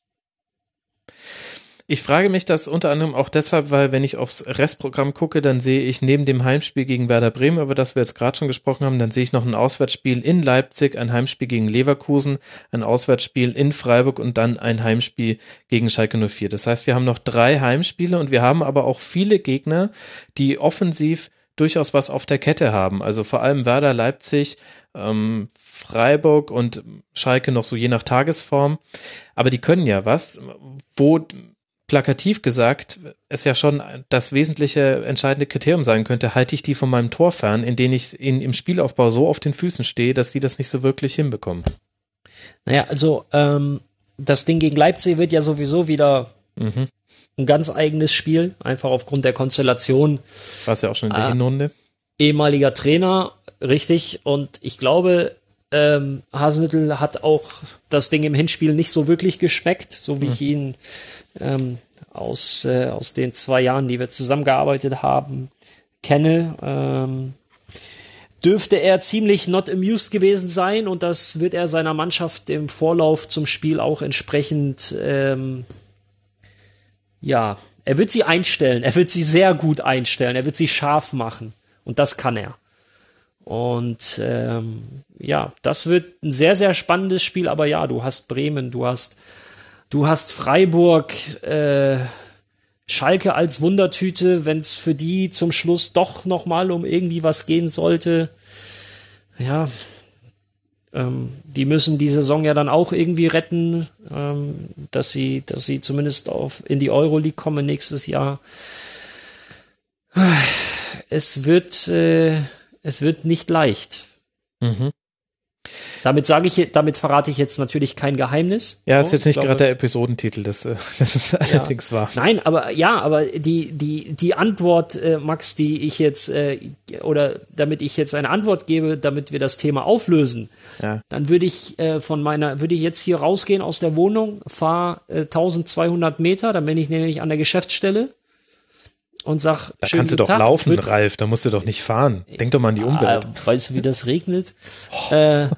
Ich frage mich das unter anderem auch deshalb, weil wenn ich aufs Restprogramm gucke, dann sehe ich neben dem Heimspiel gegen Werder Bremen, über das wir jetzt gerade schon gesprochen haben, dann sehe ich noch ein Auswärtsspiel in Leipzig, ein Heimspiel gegen Leverkusen, ein Auswärtsspiel in Freiburg und dann ein Heimspiel gegen Schalke 04. Das heißt, wir haben noch drei Heimspiele und wir haben aber auch viele Gegner, die offensiv durchaus was auf der Kette haben. Also vor allem Werder Leipzig, ähm, Freiburg und Schalke noch so je nach Tagesform. Aber die können ja was, wo plakativ gesagt es ja schon das wesentliche entscheidende Kriterium sein könnte, halte ich die von meinem Tor fern, in denen ich in, im Spielaufbau so auf den Füßen stehe, dass die das nicht so wirklich hinbekommen. Naja, also ähm, das Ding gegen Leipzig wird ja sowieso wieder mhm. ein ganz eigenes Spiel, einfach aufgrund der Konstellation. War es ja auch schon in der äh, Hinrunde. Ehemaliger Trainer, richtig. Und ich glaube, ähm, Hasenhüttel hat auch das Ding im Hinspiel nicht so wirklich geschmeckt, so wie mhm. ich ihn ähm, aus, äh, aus den zwei Jahren, die wir zusammengearbeitet haben, kenne. Ähm, dürfte er ziemlich not amused gewesen sein und das wird er seiner Mannschaft im Vorlauf zum Spiel auch entsprechend, ähm, ja, er wird sie einstellen, er wird sie sehr gut einstellen, er wird sie scharf machen und das kann er. Und ähm, ja, das wird ein sehr, sehr spannendes Spiel, aber ja, du hast Bremen, du hast, du hast Freiburg, äh, Schalke als Wundertüte, wenn es für die zum Schluss doch noch mal um irgendwie was gehen sollte. Ja, ähm, die müssen die Saison ja dann auch irgendwie retten, ähm, dass sie, dass sie zumindest auf in die Euroleague kommen nächstes Jahr. Es wird, äh, es wird nicht leicht. Mhm. Damit sage ich, damit verrate ich jetzt natürlich kein Geheimnis. Ja, ist jetzt nicht gerade der Episodentitel, das, äh, <laughs> das ist allerdings ja. wahr. Nein, aber ja, aber die, die, die Antwort, äh, Max, die ich jetzt, äh, oder damit ich jetzt eine Antwort gebe, damit wir das Thema auflösen, ja. dann würde ich äh, von meiner, würde ich jetzt hier rausgehen aus der Wohnung, fahre äh, 1200 Meter, dann bin ich nämlich an der Geschäftsstelle und sag, da kannst du doch Tag. laufen, würd, Ralf, da musst du doch nicht fahren. Denk doch mal an die Umwelt. Ah, weißt du, wie das regnet? Oh. Äh,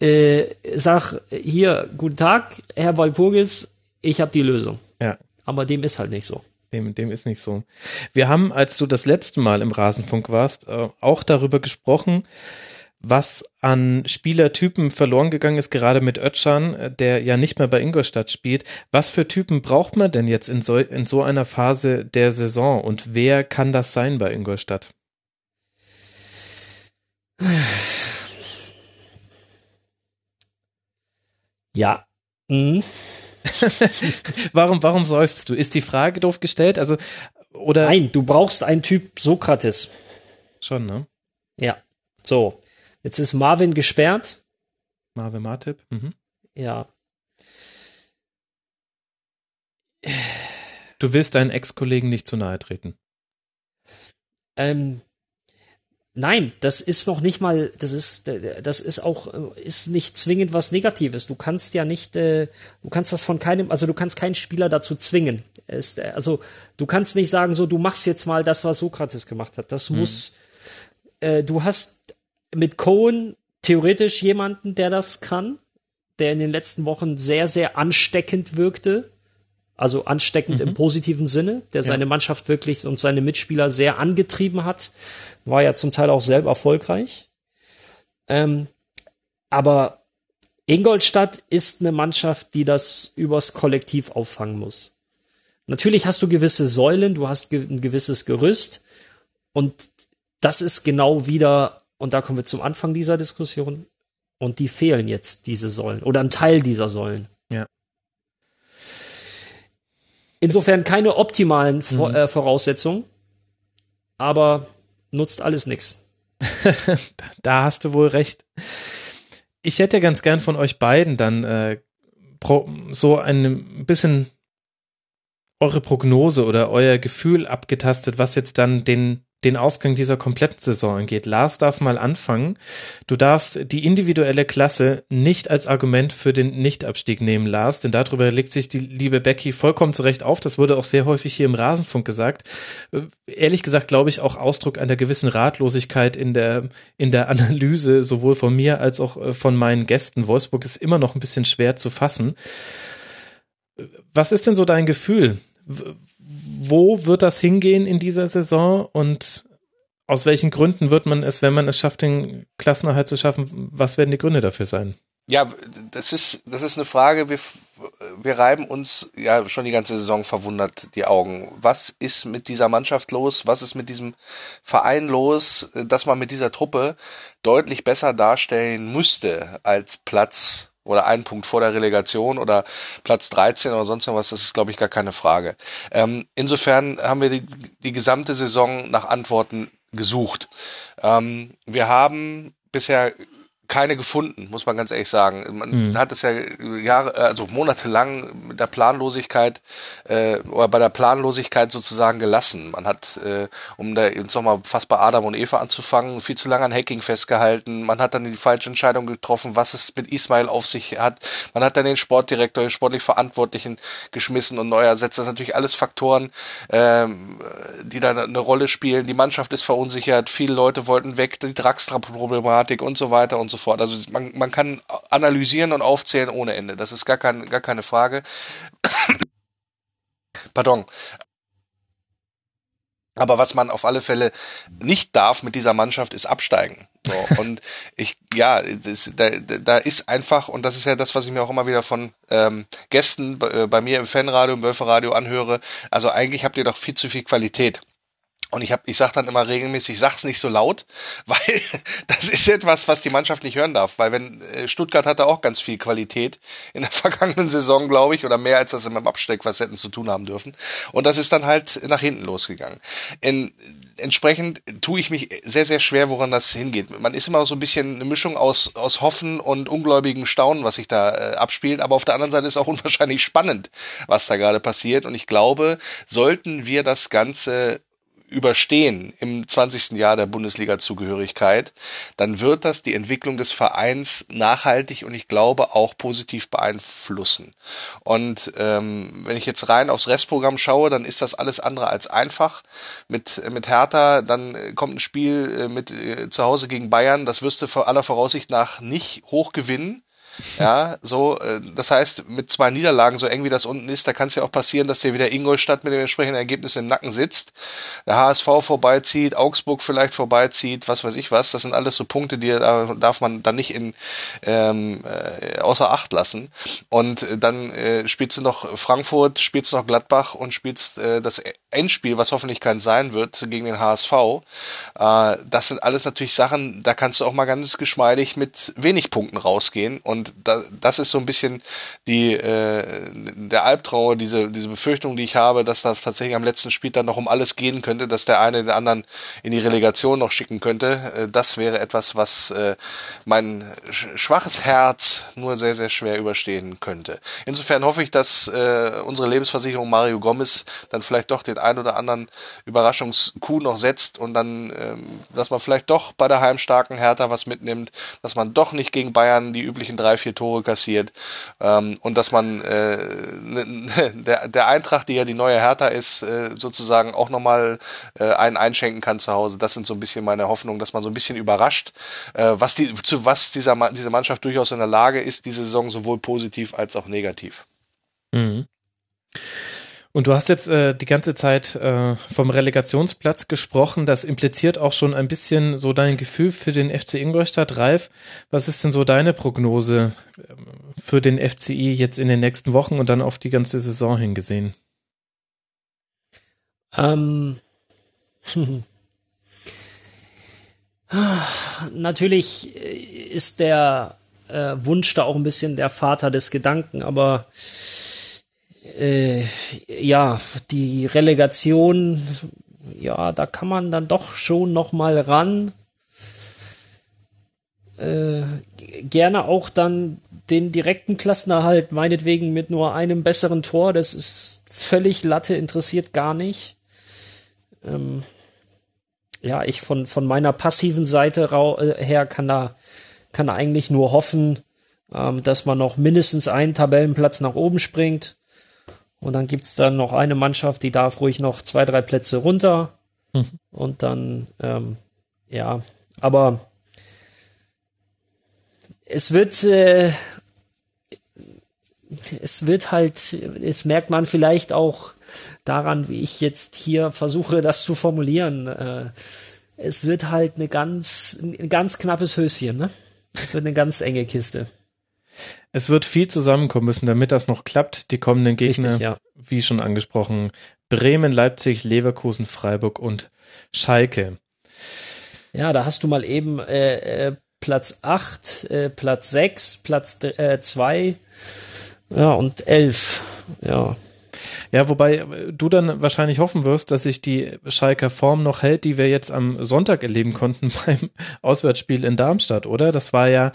<laughs> äh, sag, hier, guten Tag, Herr Walpurgis, ich habe die Lösung. Ja. Aber dem ist halt nicht so. Dem, dem ist nicht so. Wir haben, als du das letzte Mal im Rasenfunk warst, äh, auch darüber gesprochen, was an Spielertypen verloren gegangen ist, gerade mit Ötschan, äh, der ja nicht mehr bei Ingolstadt spielt. Was für Typen braucht man denn jetzt in so, in so einer Phase der Saison und wer kann das sein bei Ingolstadt? Ja. Mhm. <laughs> warum, warum seufzt du? Ist die Frage doof gestellt? Also, oder? Nein, du brauchst einen Typ Sokrates. Schon, ne? Ja. So. Jetzt ist Marvin gesperrt. Marvin Martip. Mhm. Ja. Du willst deinen Ex-Kollegen nicht zu nahe treten. Ähm, nein, das ist noch nicht mal, das ist, das ist auch, ist nicht zwingend was Negatives. Du kannst ja nicht, äh, du kannst das von keinem, also du kannst keinen Spieler dazu zwingen. Es, also du kannst nicht sagen, so, du machst jetzt mal das, was Sokrates gemacht hat. Das mhm. muss, äh, du hast mit Cohen theoretisch jemanden, der das kann, der in den letzten Wochen sehr, sehr ansteckend wirkte. Also ansteckend mhm. im positiven Sinne, der seine ja. Mannschaft wirklich und seine Mitspieler sehr angetrieben hat. War ja zum Teil auch selber erfolgreich. Ähm, aber Ingolstadt ist eine Mannschaft, die das übers Kollektiv auffangen muss. Natürlich hast du gewisse Säulen, du hast ein gewisses Gerüst und das ist genau wieder und da kommen wir zum Anfang dieser Diskussion. Und die fehlen jetzt, diese Säulen. Oder ein Teil dieser Säulen. Ja. Insofern keine optimalen Vor mhm. Voraussetzungen. Aber nutzt alles nichts. <laughs> da hast du wohl recht. Ich hätte ganz gern von euch beiden dann äh, so ein bisschen eure Prognose oder euer Gefühl abgetastet, was jetzt dann den den Ausgang dieser kompletten Saison angeht. Lars darf mal anfangen. Du darfst die individuelle Klasse nicht als Argument für den Nichtabstieg nehmen, Lars, denn darüber legt sich die liebe Becky vollkommen zurecht auf. Das wurde auch sehr häufig hier im Rasenfunk gesagt. Äh, ehrlich gesagt glaube ich auch Ausdruck einer gewissen Ratlosigkeit in der, in der Analyse, sowohl von mir als auch äh, von meinen Gästen. Wolfsburg ist immer noch ein bisschen schwer zu fassen. Was ist denn so dein Gefühl? Wo wird das hingehen in dieser Saison und aus welchen Gründen wird man es, wenn man es schafft, den Klassenerhalt zu schaffen, was werden die Gründe dafür sein? Ja, das ist, das ist eine Frage, wir, wir reiben uns ja schon die ganze Saison verwundert die Augen. Was ist mit dieser Mannschaft los? Was ist mit diesem Verein los, dass man mit dieser Truppe deutlich besser darstellen müsste als Platz oder einen Punkt vor der Relegation oder Platz 13 oder sonst was, das ist, glaube ich, gar keine Frage. Ähm, insofern haben wir die, die gesamte Saison nach Antworten gesucht. Ähm, wir haben bisher keine gefunden, muss man ganz ehrlich sagen. Man mhm. hat es ja Jahre, also monatelang mit der Planlosigkeit äh, oder bei der Planlosigkeit sozusagen gelassen. Man hat, äh, um da jetzt nochmal fast bei Adam und Eva anzufangen, viel zu lange an Hacking festgehalten. Man hat dann die falsche Entscheidung getroffen, was es mit Ismail auf sich hat. Man hat dann den Sportdirektor, den sportlich Verantwortlichen geschmissen und neu ersetzt. Das sind natürlich alles Faktoren, ähm, die da eine Rolle spielen. Die Mannschaft ist verunsichert, viele Leute wollten weg, die Draxler-Problematik und so weiter und so fort. Also man, man kann analysieren und aufzählen ohne Ende. Das ist gar, kein, gar keine Frage. <coughs> Pardon. Aber was man auf alle Fälle nicht darf mit dieser Mannschaft, ist absteigen. So, <laughs> und ich, ja, das, da, da ist einfach, und das ist ja das, was ich mir auch immer wieder von ähm, Gästen bei, äh, bei mir im Fanradio, im Wölferadio anhöre. Also eigentlich habt ihr doch viel zu viel Qualität. Und ich habe, ich sage dann immer regelmäßig, sag's nicht so laut, <laughs> weil das ist etwas, was die Mannschaft nicht hören darf. Weil wenn äh, Stuttgart hatte auch ganz viel Qualität in der <laughs> vergangenen Saison, glaube ich, oder mehr als das im Absteck was hätten zu tun haben dürfen. Und das ist dann halt nach hinten losgegangen. In, entsprechend tue ich mich sehr, sehr schwer, woran das hingeht. Man ist immer so ein bisschen eine Mischung aus, aus Hoffen und ungläubigem Staunen, was sich da äh, abspielt. Aber auf der anderen Seite ist auch <laughs> unwahrscheinlich spannend, was da gerade passiert. Und ich glaube, sollten wir das Ganze überstehen im 20. Jahr der Bundesliga-Zugehörigkeit, dann wird das die Entwicklung des Vereins nachhaltig und ich glaube auch positiv beeinflussen. Und ähm, wenn ich jetzt rein aufs Restprogramm schaue, dann ist das alles andere als einfach. Mit, mit Hertha, dann kommt ein Spiel äh, mit äh, zu Hause gegen Bayern, das wirst du vor aller Voraussicht nach nicht hoch gewinnen. Ja, so, äh, das heißt, mit zwei Niederlagen, so eng wie das unten ist, da kann es ja auch passieren, dass dir wieder Ingolstadt mit dem entsprechenden Ergebnis im Nacken sitzt, der HSV vorbeizieht, Augsburg vielleicht vorbeizieht, was weiß ich was. Das sind alles so Punkte, die da darf man dann nicht in ähm, äh, außer Acht lassen. Und äh, dann äh, spielst du noch Frankfurt, spielst noch Gladbach und spielst äh, das Endspiel, was hoffentlich kein sein wird, gegen den HSV. Äh, das sind alles natürlich Sachen, da kannst du auch mal ganz geschmeidig mit wenig Punkten rausgehen. Und da, das ist so ein bisschen die äh, der Albtraum, diese, diese Befürchtung, die ich habe, dass das tatsächlich am letzten Spiel dann noch um alles gehen könnte, dass der eine den anderen in die Relegation noch schicken könnte. Äh, das wäre etwas, was äh, mein schwaches Herz nur sehr, sehr schwer überstehen könnte. Insofern hoffe ich, dass äh, unsere Lebensversicherung Mario Gomez dann vielleicht doch den ein oder anderen Überraschungskuh noch setzt und dann, ähm, dass man vielleicht doch bei der heimstarken Hertha was mitnimmt, dass man doch nicht gegen Bayern die üblichen drei, vier Tore kassiert ähm, und dass man äh, ne, der, der Eintracht, die ja die neue Hertha ist, äh, sozusagen auch nochmal äh, einen einschenken kann zu Hause. Das sind so ein bisschen meine Hoffnungen, dass man so ein bisschen überrascht, äh, was die, zu was dieser, diese Mannschaft durchaus in der Lage ist, diese Saison sowohl positiv als auch negativ. Mhm. Und du hast jetzt äh, die ganze Zeit äh, vom Relegationsplatz gesprochen. Das impliziert auch schon ein bisschen so dein Gefühl für den FC Ingolstadt. Ralf, was ist denn so deine Prognose ähm, für den FCI jetzt in den nächsten Wochen und dann auf die ganze Saison hingesehen? Ähm. <laughs> Natürlich ist der äh, Wunsch da auch ein bisschen der Vater des Gedanken, aber äh, ja, die Relegation, ja, da kann man dann doch schon noch mal ran. Äh, gerne auch dann den direkten Klassenerhalt, meinetwegen mit nur einem besseren Tor, das ist völlig Latte, interessiert gar nicht. Ähm, ja, ich von, von meiner passiven Seite äh, her kann da, kann da eigentlich nur hoffen, ähm, dass man noch mindestens einen Tabellenplatz nach oben springt. Und dann gibt's dann noch eine Mannschaft, die darf ruhig noch zwei, drei Plätze runter. Mhm. Und dann, ähm, ja, aber es wird, äh, es wird halt, jetzt merkt man vielleicht auch daran, wie ich jetzt hier versuche, das zu formulieren. Äh, es wird halt eine ganz, ein ganz knappes Höschen, ne? Es wird eine ganz enge Kiste. Es wird viel zusammenkommen müssen, damit das noch klappt. Die kommenden Gegner, Richtig, ja. wie schon angesprochen, Bremen, Leipzig, Leverkusen, Freiburg und Schalke. Ja, da hast du mal eben äh, äh, Platz 8, äh, Platz 6, Platz 2 äh, ja, und 11. Ja. Ja, wobei äh, du dann wahrscheinlich hoffen wirst, dass sich die Schalker Form noch hält, die wir jetzt am Sonntag erleben konnten <laughs> beim Auswärtsspiel in Darmstadt, oder? Das war ja,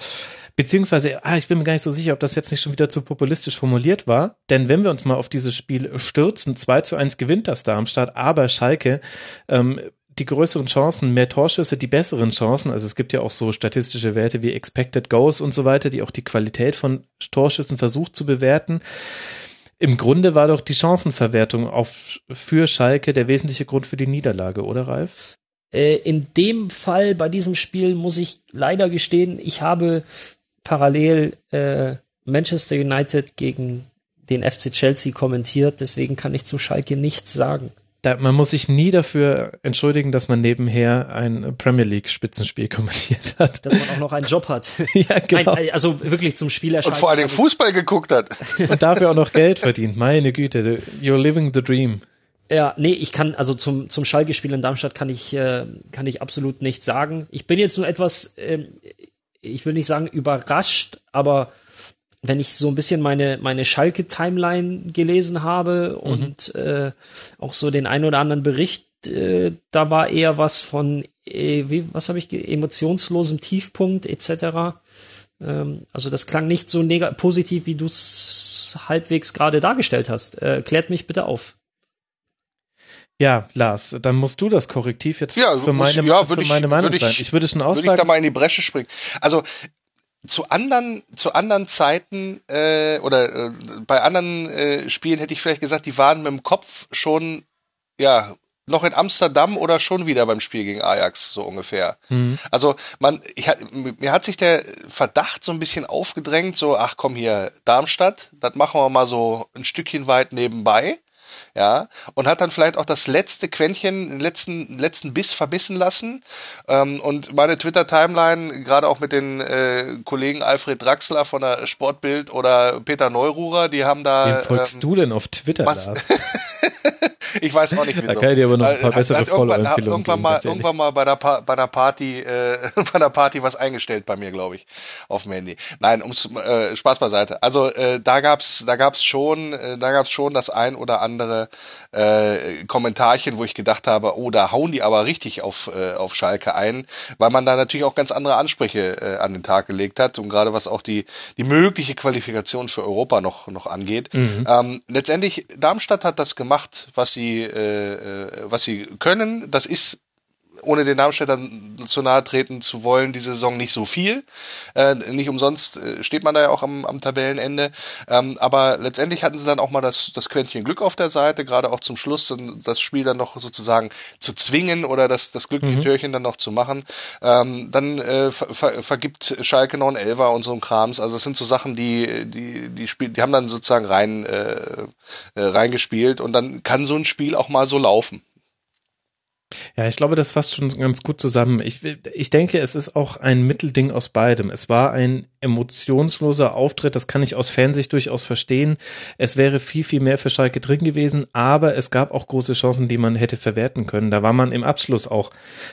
beziehungsweise, ah, ich bin mir gar nicht so sicher, ob das jetzt nicht schon wieder zu populistisch formuliert war, denn wenn wir uns mal auf dieses Spiel stürzen, 2 zu 1 gewinnt das Darmstadt, aber Schalke ähm, die größeren Chancen, mehr Torschüsse, die besseren Chancen. Also es gibt ja auch so statistische Werte wie Expected Goals und so weiter, die auch die Qualität von Torschüssen versucht zu bewerten. Im Grunde war doch die Chancenverwertung auf, für Schalke der wesentliche Grund für die Niederlage, oder Ralf? Äh, in dem Fall bei diesem Spiel muss ich leider gestehen, ich habe parallel äh, Manchester United gegen den FC Chelsea kommentiert, deswegen kann ich zu Schalke nichts sagen da, man muss sich nie dafür entschuldigen, dass man nebenher ein Premier League Spitzenspiel <laughs> kommentiert hat. Dass man auch noch einen Job hat. <laughs> ja, genau. Ein, also wirklich zum Spieler Und vor allem Fußball geguckt hat. <laughs> Und dafür auch noch Geld verdient. Meine Güte, you're living the dream. Ja, nee, ich kann, also zum, zum Schalke-Spiel in Darmstadt kann ich, äh, kann ich absolut nichts sagen. Ich bin jetzt nur etwas, äh, ich will nicht sagen überrascht, aber wenn ich so ein bisschen meine, meine Schalke-Timeline gelesen habe mhm. und äh, auch so den ein oder anderen Bericht, äh, da war eher was von, äh, wie, was habe ich, emotionslosem Tiefpunkt etc. Ähm, also das klang nicht so positiv, wie du es halbwegs gerade dargestellt hast. Äh, klärt mich bitte auf. Ja, Lars, dann musst du das Korrektiv jetzt ja, für meine, ja, für meine Meinung ich, sein. Ich würde schon aussagen. Würde ich da mal in die Bresche springen. Also zu anderen zu anderen Zeiten äh, oder äh, bei anderen äh, Spielen hätte ich vielleicht gesagt, die waren mit dem Kopf schon ja noch in Amsterdam oder schon wieder beim Spiel gegen Ajax so ungefähr. Mhm. Also man ich, mir hat sich der Verdacht so ein bisschen aufgedrängt, so ach komm hier Darmstadt, das machen wir mal so ein Stückchen weit nebenbei ja, und hat dann vielleicht auch das letzte Quäntchen, den letzten, letzten Biss verbissen lassen. Ähm, und meine Twitter-Timeline, gerade auch mit den äh, Kollegen Alfred Draxler von der Sportbild oder Peter Neururer, die haben da. Wem folgst ähm, du denn auf Twitter? <laughs> Ich weiß auch nicht wieso. Da kann ich dir aber noch ein paar bessere hat, irgendwann, hat irgendwann mal, irgendwann mal bei der, pa bei der Party, äh, <laughs> bei der Party was eingestellt bei mir, glaube ich, auf dem Handy. Nein, ums äh, Spaß beiseite. Also äh, da gab's, da gab's schon, äh, da gab's schon das ein oder andere äh, Kommentarchen, wo ich gedacht habe, oh, da hauen die aber richtig auf äh, auf Schalke ein, weil man da natürlich auch ganz andere Ansprüche äh, an den Tag gelegt hat und gerade was auch die die mögliche Qualifikation für Europa noch noch angeht. Mhm. Ähm, letztendlich Darmstadt hat das gemacht, was sie sie, äh, äh, was sie können. Das ist ohne den Darmstädtern zu nahe treten zu wollen, diese Saison nicht so viel. Äh, nicht umsonst äh, steht man da ja auch am, am Tabellenende. Ähm, aber letztendlich hatten sie dann auch mal das, das Quäntchen Glück auf der Seite, gerade auch zum Schluss das Spiel dann noch sozusagen zu zwingen oder das, das glückliche mhm. Türchen dann noch zu machen. Ähm, dann äh, ver, vergibt Schalke noch einen Elfer und so ein Krams. Also das sind so Sachen, die, die, die Spiel, die haben dann sozusagen rein, äh, äh, reingespielt und dann kann so ein Spiel auch mal so laufen. Ja, ich glaube, das fasst schon ganz gut zusammen. Ich, ich denke, es ist auch ein Mittelding aus beidem. Es war ein emotionsloser Auftritt, das kann ich aus Fansicht durchaus verstehen. Es wäre viel, viel mehr für Schalke drin gewesen, aber es gab auch große Chancen, die man hätte verwerten können. Da war man im Abschluss auch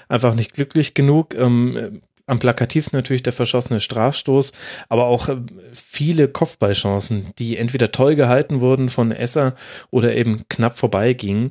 einfach nicht glücklich genug. Ähm, am plakativsten natürlich der verschossene Strafstoß, aber auch äh, viele Kopfballchancen, die entweder toll gehalten wurden von Esser oder eben knapp vorbeigingen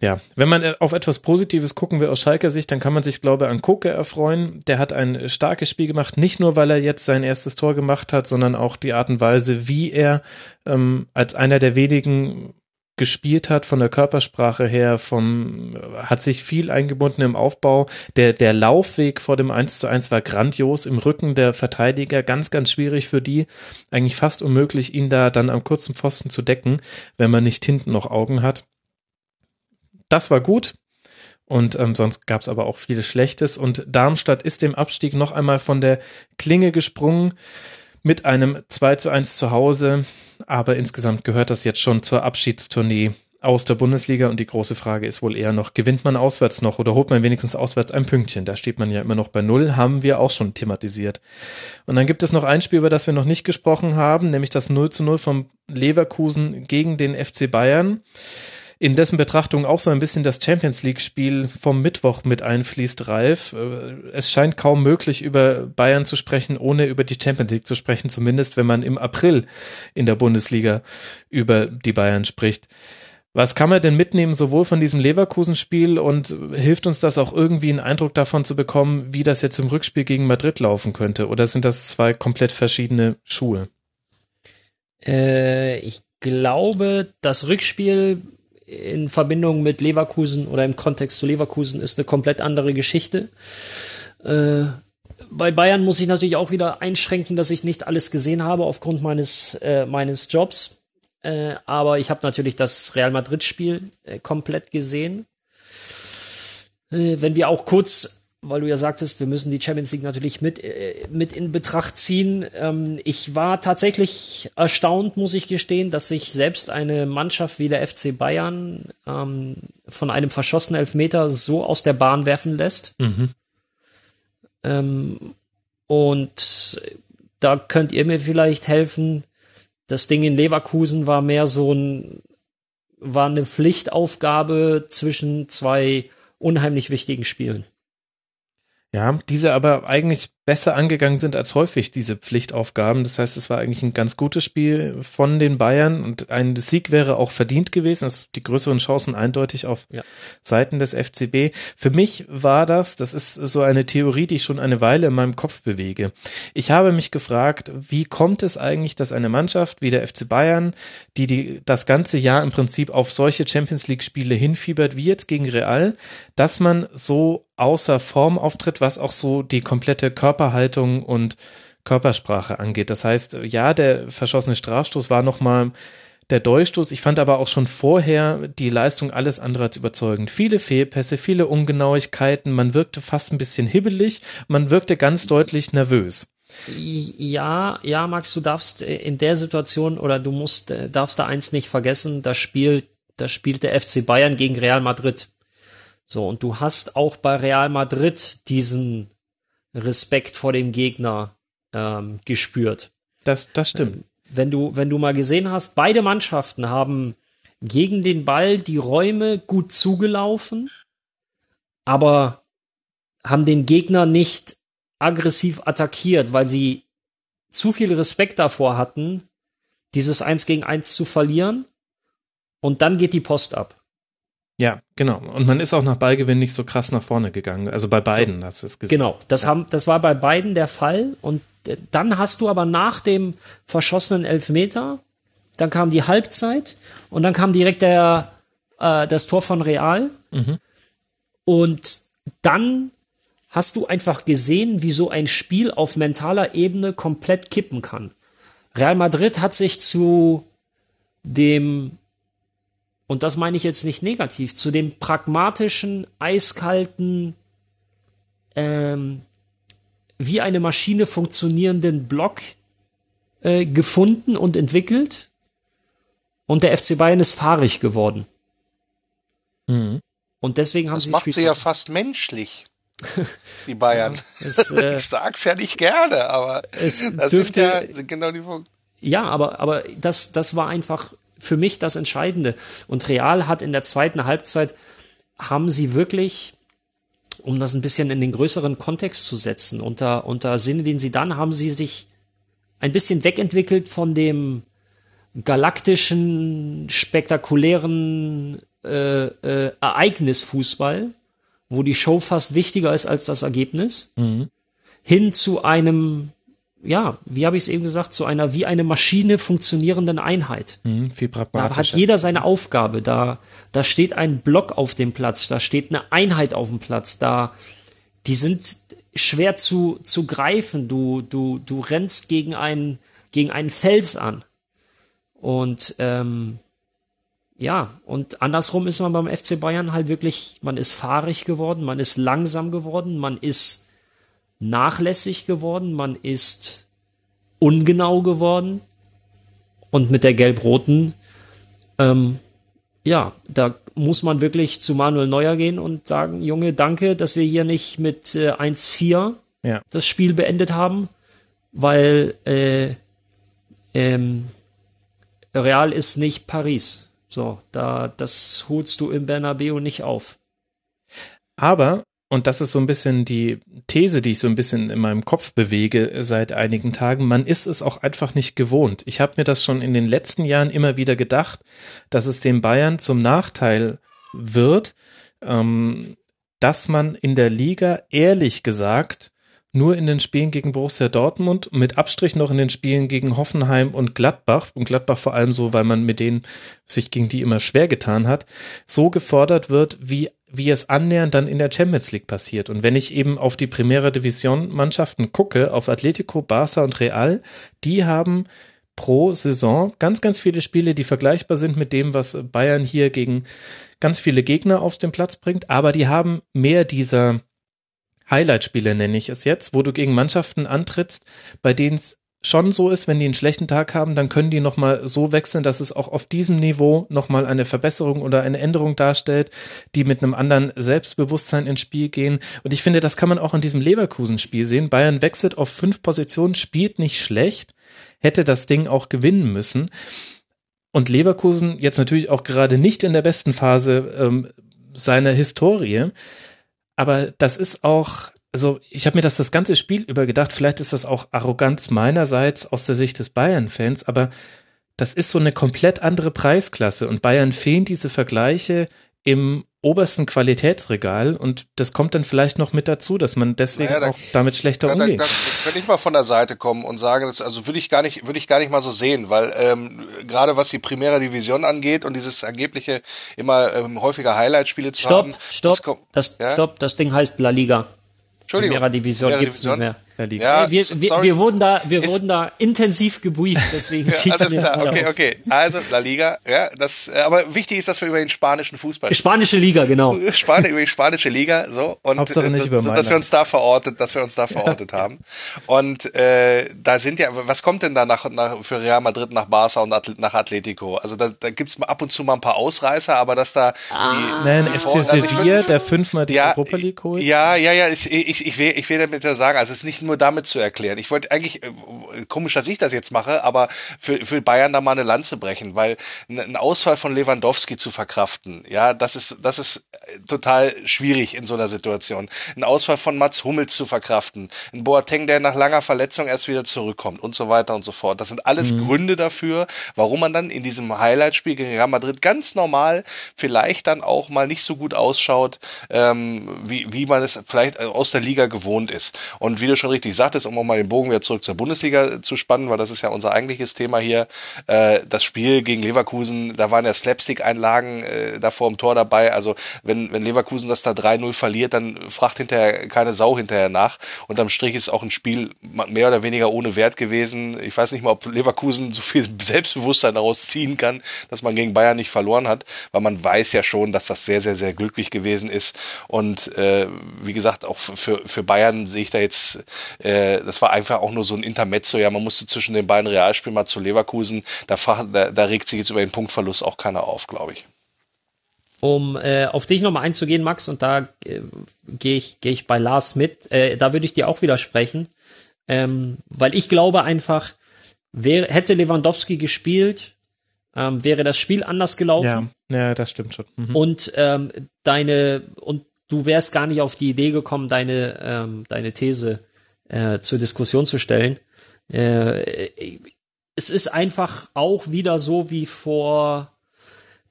ja, wenn man auf etwas Positives gucken will aus Schalker Sicht, dann kann man sich, glaube ich, an Koke erfreuen. Der hat ein starkes Spiel gemacht, nicht nur, weil er jetzt sein erstes Tor gemacht hat, sondern auch die Art und Weise, wie er ähm, als einer der wenigen gespielt hat, von der Körpersprache her, vom, hat sich viel eingebunden im Aufbau. Der, der Laufweg vor dem 1 zu 1 war grandios im Rücken der Verteidiger, ganz, ganz schwierig für die, eigentlich fast unmöglich, ihn da dann am kurzen Pfosten zu decken, wenn man nicht hinten noch Augen hat. Das war gut. Und ähm, sonst gab es aber auch vieles Schlechtes. Und Darmstadt ist dem Abstieg noch einmal von der Klinge gesprungen mit einem 2 zu 1 zu Hause. Aber insgesamt gehört das jetzt schon zur Abschiedstournee aus der Bundesliga. Und die große Frage ist wohl eher noch, gewinnt man auswärts noch oder holt man wenigstens auswärts ein Pünktchen? Da steht man ja immer noch bei Null, haben wir auch schon thematisiert. Und dann gibt es noch ein Spiel, über das wir noch nicht gesprochen haben, nämlich das 0 zu 0 vom Leverkusen gegen den FC Bayern. In dessen Betrachtung auch so ein bisschen das Champions League-Spiel vom Mittwoch mit einfließt, Ralf. Äh, es scheint kaum möglich, über Bayern zu sprechen, ohne über die Champions League zu sprechen, zumindest wenn man im April in der Bundesliga über die Bayern spricht. Was kann man denn mitnehmen, sowohl von diesem Leverkusen-Spiel und hilft uns das auch irgendwie einen Eindruck davon zu bekommen, wie das jetzt im Rückspiel gegen Madrid laufen könnte? Oder sind das zwei komplett verschiedene Schuhe? Äh, ich glaube, das Rückspiel in Verbindung mit Leverkusen oder im Kontext zu Leverkusen ist eine komplett andere Geschichte. Äh, bei Bayern muss ich natürlich auch wieder einschränken, dass ich nicht alles gesehen habe aufgrund meines, äh, meines Jobs. Äh, aber ich habe natürlich das Real Madrid-Spiel äh, komplett gesehen. Äh, wenn wir auch kurz, weil du ja sagtest, wir müssen die Champions League natürlich mit, äh, mit in Betracht ziehen. Ähm, ich war tatsächlich erstaunt, muss ich gestehen, dass sich selbst eine Mannschaft wie der FC Bayern ähm, von einem verschossenen Elfmeter so aus der Bahn werfen lässt. Mhm. Ähm, und da könnt ihr mir vielleicht helfen das Ding in Leverkusen war mehr so ein, war eine Pflichtaufgabe zwischen zwei unheimlich wichtigen Spielen. Ja, diese aber eigentlich besser angegangen sind als häufig diese Pflichtaufgaben. Das heißt, es war eigentlich ein ganz gutes Spiel von den Bayern und ein Sieg wäre auch verdient gewesen. Das die größeren Chancen eindeutig auf ja. Seiten des FCB. Für mich war das, das ist so eine Theorie, die ich schon eine Weile in meinem Kopf bewege. Ich habe mich gefragt, wie kommt es eigentlich, dass eine Mannschaft wie der FC Bayern, die, die das ganze Jahr im Prinzip auf solche Champions League Spiele hinfiebert, wie jetzt gegen Real, dass man so außer Form auftritt, was auch so die komplette Körperhaltung und Körpersprache angeht. Das heißt, ja, der verschossene Strafstoß war nochmal der Durchstoß. Ich fand aber auch schon vorher die Leistung alles andere als überzeugend. Viele Fehlpässe, viele Ungenauigkeiten. Man wirkte fast ein bisschen hibbelig. Man wirkte ganz deutlich nervös. Ja, ja, Max, du darfst in der Situation oder du musst, äh, darfst da eins nicht vergessen. Das Spiel, das spielt der FC Bayern gegen Real Madrid. So, und du hast auch bei Real Madrid diesen Respekt vor dem Gegner ähm, gespürt. Das, das stimmt. Ähm, wenn du, wenn du mal gesehen hast, beide Mannschaften haben gegen den Ball die Räume gut zugelaufen, aber haben den Gegner nicht aggressiv attackiert, weil sie zu viel Respekt davor hatten, dieses Eins gegen Eins zu verlieren. Und dann geht die Post ab. Ja, genau. Und man ist auch nach Ballgewinn nicht so krass nach vorne gegangen. Also bei beiden so, hast du es gesehen. Genau, das, ja. haben, das war bei beiden der Fall. Und äh, dann hast du aber nach dem verschossenen Elfmeter, dann kam die Halbzeit und dann kam direkt der, äh, das Tor von Real. Mhm. Und dann hast du einfach gesehen, wie so ein Spiel auf mentaler Ebene komplett kippen kann. Real Madrid hat sich zu dem und das meine ich jetzt nicht negativ, zu dem pragmatischen, eiskalten, ähm, wie eine Maschine funktionierenden Block äh, gefunden und entwickelt. Und der FC Bayern ist fahrig geworden. Mhm. Und deswegen haben das sie. Das macht sie ja fast menschlich. <laughs> Die Bayern. Ja, es, äh, <laughs> ich sag's ja nicht gerne, aber es das dürfte, sind ja genau die Punkte. Ja, aber, aber das, das war einfach für mich das Entscheidende. Und Real hat in der zweiten Halbzeit, haben sie wirklich, um das ein bisschen in den größeren Kontext zu setzen, unter, unter Sinne, den sie dann haben sie sich ein bisschen wegentwickelt von dem galaktischen, spektakulären äh, äh, Ereignisfußball, wo die Show fast wichtiger ist als das Ergebnis, mhm. hin zu einem ja, wie habe ich es eben gesagt, zu einer wie eine Maschine funktionierenden Einheit. Mhm, viel Da hat jeder seine Aufgabe. Da, da steht ein Block auf dem Platz, da steht eine Einheit auf dem Platz, da die sind schwer zu, zu greifen. Du, du, du rennst gegen einen, gegen einen Fels an. Und ähm, ja, und andersrum ist man beim FC Bayern halt wirklich, man ist fahrig geworden, man ist langsam geworden, man ist nachlässig geworden, man ist ungenau geworden und mit der gelb-roten, ähm, ja, da muss man wirklich zu Manuel Neuer gehen und sagen, Junge, danke, dass wir hier nicht mit äh, 1-4 ja. das Spiel beendet haben, weil äh, ähm, Real ist nicht Paris. So, da, das holst du im Bernabeu nicht auf. Aber, und das ist so ein bisschen die These, die ich so ein bisschen in meinem Kopf bewege seit einigen Tagen, man ist es auch einfach nicht gewohnt. Ich habe mir das schon in den letzten Jahren immer wieder gedacht, dass es den Bayern zum Nachteil wird, ähm, dass man in der Liga ehrlich gesagt nur in den Spielen gegen Borussia Dortmund, mit Abstrich noch in den Spielen gegen Hoffenheim und Gladbach, und Gladbach vor allem so, weil man mit denen sich gegen die immer schwer getan hat, so gefordert wird, wie wie es annähernd dann in der Champions League passiert. Und wenn ich eben auf die Primera Division Mannschaften gucke, auf Atletico, Barça und Real, die haben pro Saison ganz, ganz viele Spiele, die vergleichbar sind mit dem, was Bayern hier gegen ganz viele Gegner auf den Platz bringt, aber die haben mehr dieser Highlight-Spiele nenne ich es jetzt, wo du gegen Mannschaften antrittst, bei denen es schon so ist, wenn die einen schlechten Tag haben, dann können die nochmal so wechseln, dass es auch auf diesem Niveau nochmal eine Verbesserung oder eine Änderung darstellt, die mit einem anderen Selbstbewusstsein ins Spiel gehen. Und ich finde, das kann man auch in diesem Leverkusen-Spiel sehen. Bayern wechselt auf fünf Positionen, spielt nicht schlecht, hätte das Ding auch gewinnen müssen. Und Leverkusen jetzt natürlich auch gerade nicht in der besten Phase ähm, seiner Historie. Aber das ist auch, also ich habe mir das das ganze Spiel über gedacht, vielleicht ist das auch Arroganz meinerseits aus der Sicht des Bayern-Fans, aber das ist so eine komplett andere Preisklasse und Bayern fehlen diese Vergleiche im obersten Qualitätsregal und das kommt dann vielleicht noch mit dazu, dass man deswegen naja, da, auch damit schlechter da, umgeht. Da, da, kann ich mal von der Seite kommen und sagen, das also würde ich gar nicht würde ich gar nicht mal so sehen, weil ähm, gerade was die Primera Division angeht und dieses angebliche immer ähm, häufiger Highlight-Spiele zu stopp, haben. Stopp, stopp, das, ja? stopp, das Ding heißt La Liga. Entschuldigung. Primera Division gibt's nicht mehr. Ja, wir, wir, wir wurden da, wir wurden da intensiv gebrieft, deswegen <laughs> ja, alles klar, okay, okay. Also La Liga, ja, das, äh, aber wichtig ist, dass wir über den spanischen Fußball Spanische Liga, genau. <laughs> Span über die spanische Liga, so und Hauptsache nicht über so, dass wir uns da verortet, dass wir uns da <laughs> verortet ja. haben. Und äh, da sind ja, was kommt denn da nach, nach für Real Madrid nach Barca und Atl nach Atletico? Also da, da gibt's ab und zu mal ein paar Ausreißer, aber dass da ah. die, Nein, die FC Sevilla, also der fünfmal die ja, Europa League holt. Ja, ja, ja, ich, ich, ich, will, ich will damit sagen, also es ist nicht nur damit zu erklären. Ich wollte eigentlich, äh, komisch, dass ich das jetzt mache, aber für, für Bayern da mal eine Lanze brechen, weil ein Ausfall von Lewandowski zu verkraften, ja, das ist, das ist äh, total schwierig in so einer Situation. Ein Ausfall von Mats Hummels zu verkraften, ein Boateng, der nach langer Verletzung erst wieder zurückkommt und so weiter und so fort. Das sind alles mhm. Gründe dafür, warum man dann in diesem Highlight-Spiel gegen Real Madrid ganz normal vielleicht dann auch mal nicht so gut ausschaut, ähm, wie, wie man es vielleicht aus der Liga gewohnt ist. Und wie du schon richtig sagtest, um auch mal den Bogen wieder zurück zur Bundesliga zu spannen, weil das ist ja unser eigentliches Thema hier. Äh, das Spiel gegen Leverkusen, da waren ja Slapstick-Einlagen äh, da vor dem Tor dabei. Also wenn, wenn Leverkusen das da 3-0 verliert, dann fragt hinterher keine Sau hinterher nach. Unterm Strich ist auch ein Spiel mehr oder weniger ohne Wert gewesen. Ich weiß nicht mal, ob Leverkusen so viel <laughs> Selbstbewusstsein daraus ziehen kann, dass man gegen Bayern nicht verloren hat, weil man weiß ja schon, dass das sehr, sehr, sehr glücklich gewesen ist. Und äh, wie gesagt, auch für, für Bayern sehe ich da jetzt, äh, das war einfach auch nur so ein Intermezzo. Ja, man musste zwischen den beiden Realspielen mal zu Leverkusen. Da, da, da regt sich jetzt über den Punktverlust auch keiner auf, glaube ich. Um äh, auf dich nochmal einzugehen, Max, und da äh, gehe ich, geh ich bei Lars mit, äh, da würde ich dir auch widersprechen, ähm, weil ich glaube einfach, wär, hätte Lewandowski gespielt, ähm, wäre das Spiel anders gelaufen. Ja, ja das stimmt schon. Mhm. Und ähm, deine und du wärst gar nicht auf die Idee gekommen, deine ähm, deine These äh, zur Diskussion zu stellen. Äh, es ist einfach auch wieder so wie vor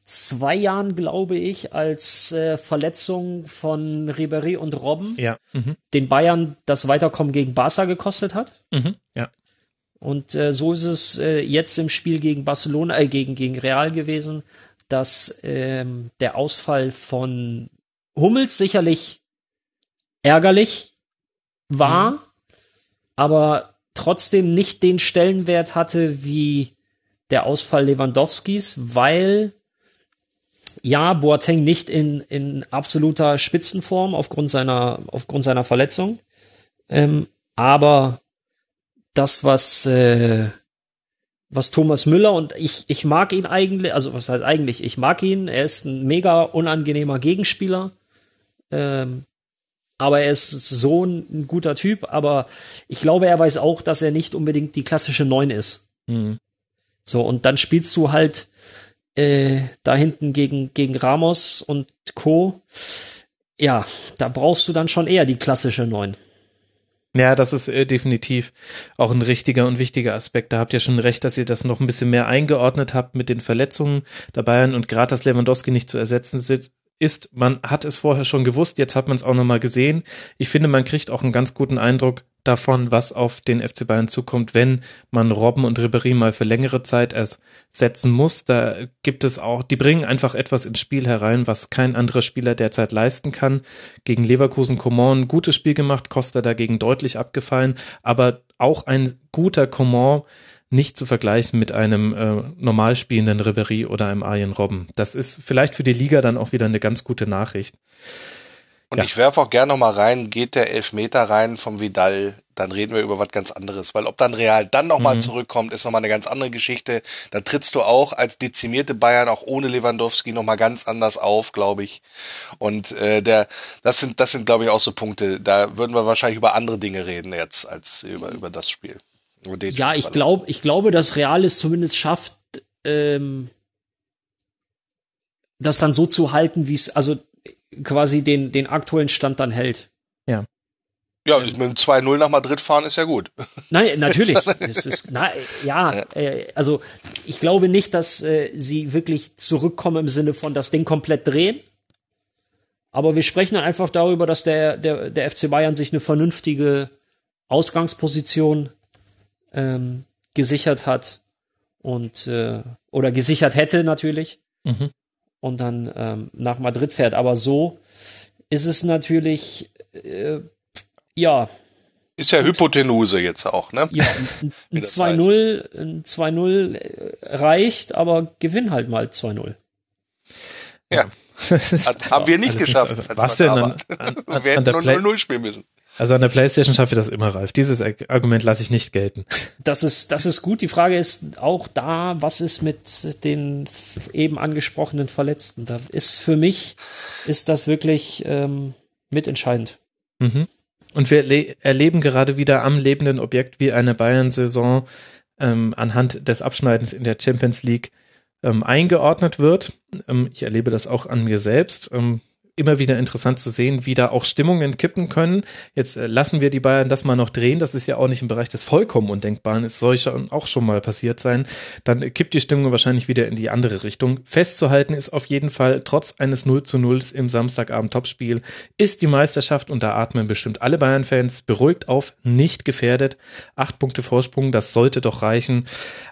zwei Jahren, glaube ich, als äh, Verletzung von Ribéry und Robben ja. mhm. den Bayern das Weiterkommen gegen Barca gekostet hat. Mhm. Ja. Und äh, so ist es äh, jetzt im Spiel gegen Barcelona, äh, gegen, gegen Real gewesen, dass ähm, der Ausfall von Hummels sicherlich ärgerlich war, mhm aber trotzdem nicht den Stellenwert hatte wie der Ausfall Lewandowskis, weil ja, Boateng nicht in, in absoluter Spitzenform aufgrund seiner, aufgrund seiner Verletzung. Ähm, aber das, was, äh, was Thomas Müller und ich, ich mag ihn eigentlich, also was heißt eigentlich, ich mag ihn, er ist ein mega unangenehmer Gegenspieler. Ähm, aber er ist so ein, guter Typ, aber ich glaube, er weiß auch, dass er nicht unbedingt die klassische Neun ist. Mhm. So, und dann spielst du halt äh, da hinten gegen, gegen Ramos und Co. Ja, da brauchst du dann schon eher die klassische Neun. Ja, das ist äh, definitiv auch ein richtiger und wichtiger Aspekt. Da habt ihr schon recht, dass ihr das noch ein bisschen mehr eingeordnet habt mit den Verletzungen der Bayern und gerade, dass Lewandowski nicht zu ersetzen ist. Man hat es vorher schon gewusst, jetzt hat man es auch nochmal gesehen. Ich finde, man kriegt auch einen ganz guten Eindruck davon, was auf den FC Bayern zukommt, wenn man Robben und Ribéry mal für längere Zeit ersetzen muss. Da gibt es auch, die bringen einfach etwas ins Spiel herein, was kein anderer Spieler derzeit leisten kann. Gegen Leverkusen Coman ein gutes Spiel gemacht, Costa dagegen deutlich abgefallen, aber auch ein guter Coman nicht zu vergleichen mit einem äh, normal spielenden Ribéry oder einem Arjen Robben. Das ist vielleicht für die Liga dann auch wieder eine ganz gute Nachricht. Und ja. ich werfe auch gerne nochmal rein, geht der Elfmeter rein vom Vidal, dann reden wir über was ganz anderes. Weil ob dann Real dann nochmal mhm. zurückkommt, ist nochmal eine ganz andere Geschichte. Da trittst du auch als dezimierte Bayern auch ohne Lewandowski nochmal ganz anders auf, glaube ich. Und äh, der, das sind, das sind, glaube ich, auch so Punkte. Da würden wir wahrscheinlich über andere Dinge reden jetzt als über, über das Spiel. Ja, ich glaube, ich glaube, dass Real es zumindest schafft, ähm, das dann so zu halten, wie es, also quasi den, den aktuellen Stand dann hält. Ja. Ja, mit dem 2-0 nach Madrid fahren ist ja gut. <laughs> Nein, natürlich. <laughs> das ist, na, ja, äh, also ich glaube nicht, dass äh, sie wirklich zurückkommen im Sinne von das Ding komplett drehen. Aber wir sprechen dann einfach darüber, dass der, der, der FC Bayern sich eine vernünftige Ausgangsposition ähm, gesichert hat und äh, oder gesichert hätte natürlich. Mhm und dann ähm, nach Madrid fährt. Aber so ist es natürlich, äh, ja. Ist ja Hypotenuse jetzt auch, ne? Ja, <laughs> ein, ein 2-0 ein 2-0 äh, reicht, aber gewinn halt mal 2-0. Ja. <laughs> haben wir nicht geschafft. Was denn? An, an, an, wir hätten nur 0-0 spielen müssen. Also an der Playstation schaffe ich das immer, Ralf. Dieses Argument lasse ich nicht gelten. <laughs> Das ist, das ist gut. Die Frage ist auch da, was ist mit den eben angesprochenen Verletzten? Da ist für mich, ist das wirklich ähm, mitentscheidend. Mhm. Und wir erleben gerade wieder am lebenden Objekt wie eine Bayern-Saison ähm, anhand des Abschneidens in der Champions League ähm, eingeordnet wird. Ähm, ich erlebe das auch an mir selbst. Immer wieder interessant zu sehen, wie da auch Stimmungen kippen können. Jetzt äh, lassen wir die Bayern das mal noch drehen. Das ist ja auch nicht im Bereich des vollkommen Undenkbaren. Es soll schon auch schon mal passiert sein. Dann kippt die Stimmung wahrscheinlich wieder in die andere Richtung. Festzuhalten ist auf jeden Fall, trotz eines 0 zu 0 im Samstagabend Topspiel, ist die Meisterschaft und da atmen bestimmt alle Bayern-Fans beruhigt auf, nicht gefährdet. Acht Punkte Vorsprung, das sollte doch reichen.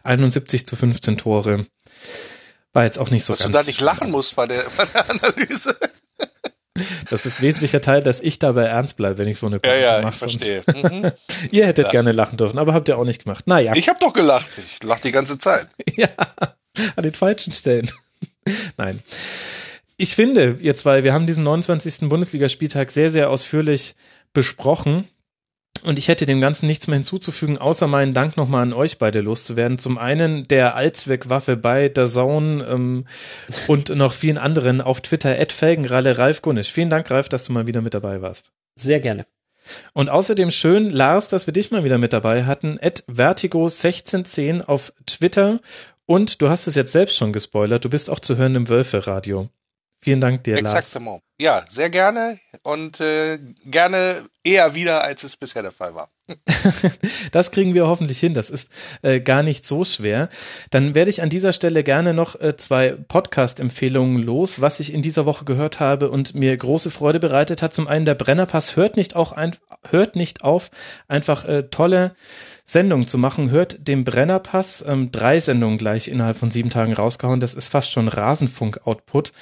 71 zu 15 Tore. War jetzt auch nicht so Dass ganz. Du da nicht lachen musst bei der, bei der Analyse. Das ist wesentlicher Teil, dass ich dabei ernst bleibe, wenn ich so eine Kommentar ja, ja, mache. Ich verstehe. Mhm. <laughs> ihr hättet ja. gerne lachen dürfen, aber habt ihr auch nicht gemacht. Naja. Ich habe doch gelacht. Ich lache die ganze Zeit. <laughs> ja, an den falschen Stellen. <laughs> Nein. Ich finde, ihr zwei, wir haben diesen 29. Bundesligaspieltag sehr, sehr ausführlich besprochen. Und ich hätte dem Ganzen nichts mehr hinzuzufügen, außer meinen Dank nochmal an euch beide loszuwerden. Zum einen der Allzweckwaffe bei der Zone ähm, und noch vielen anderen auf Twitter, Ed Felgenralle, Ralf Gunnisch. Vielen Dank, Ralf, dass du mal wieder mit dabei warst. Sehr gerne. Und außerdem schön, Lars, dass wir dich mal wieder mit dabei hatten. Ed Vertigo1610 auf Twitter. Und du hast es jetzt selbst schon gespoilert, du bist auch zu hören im Wölfe-Radio. Vielen Dank dir, Exactement. Lars. Ja, sehr gerne und äh, gerne eher wieder, als es bisher der Fall war. <laughs> das kriegen wir hoffentlich hin. Das ist äh, gar nicht so schwer. Dann werde ich an dieser Stelle gerne noch äh, zwei Podcast-Empfehlungen los, was ich in dieser Woche gehört habe und mir große Freude bereitet hat. Zum einen der Brennerpass hört nicht auch ein, hört nicht auf, einfach äh, tolle Sendungen zu machen. Hört dem Brennerpass ähm, drei Sendungen gleich innerhalb von sieben Tagen rausgehauen. Das ist fast schon Rasenfunk-Output.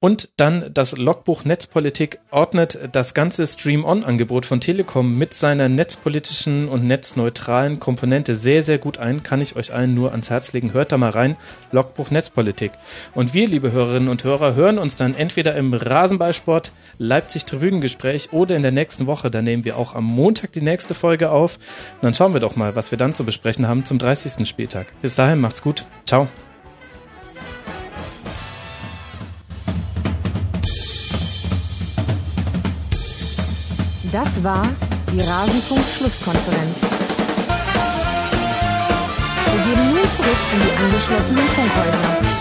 Und dann das Logbuch Netzpolitik ordnet das ganze Stream-On-Angebot von Telekom mit seiner netzpolitischen und netzneutralen Komponente sehr, sehr gut ein. Kann ich euch allen nur ans Herz legen. Hört da mal rein. Logbuch Netzpolitik. Und wir, liebe Hörerinnen und Hörer, hören uns dann entweder im Rasenballsport Leipzig Tribünengespräch oder in der nächsten Woche. Da nehmen wir auch am Montag die nächste Folge auf. Und dann schauen wir doch mal, was wir dann zu besprechen haben zum 30. Spieltag. Bis dahin, macht's gut. Ciao. Das war die Rasenfunk-Schlusskonferenz. Wir gehen nun zurück in die angeschlossenen Funkhäuser.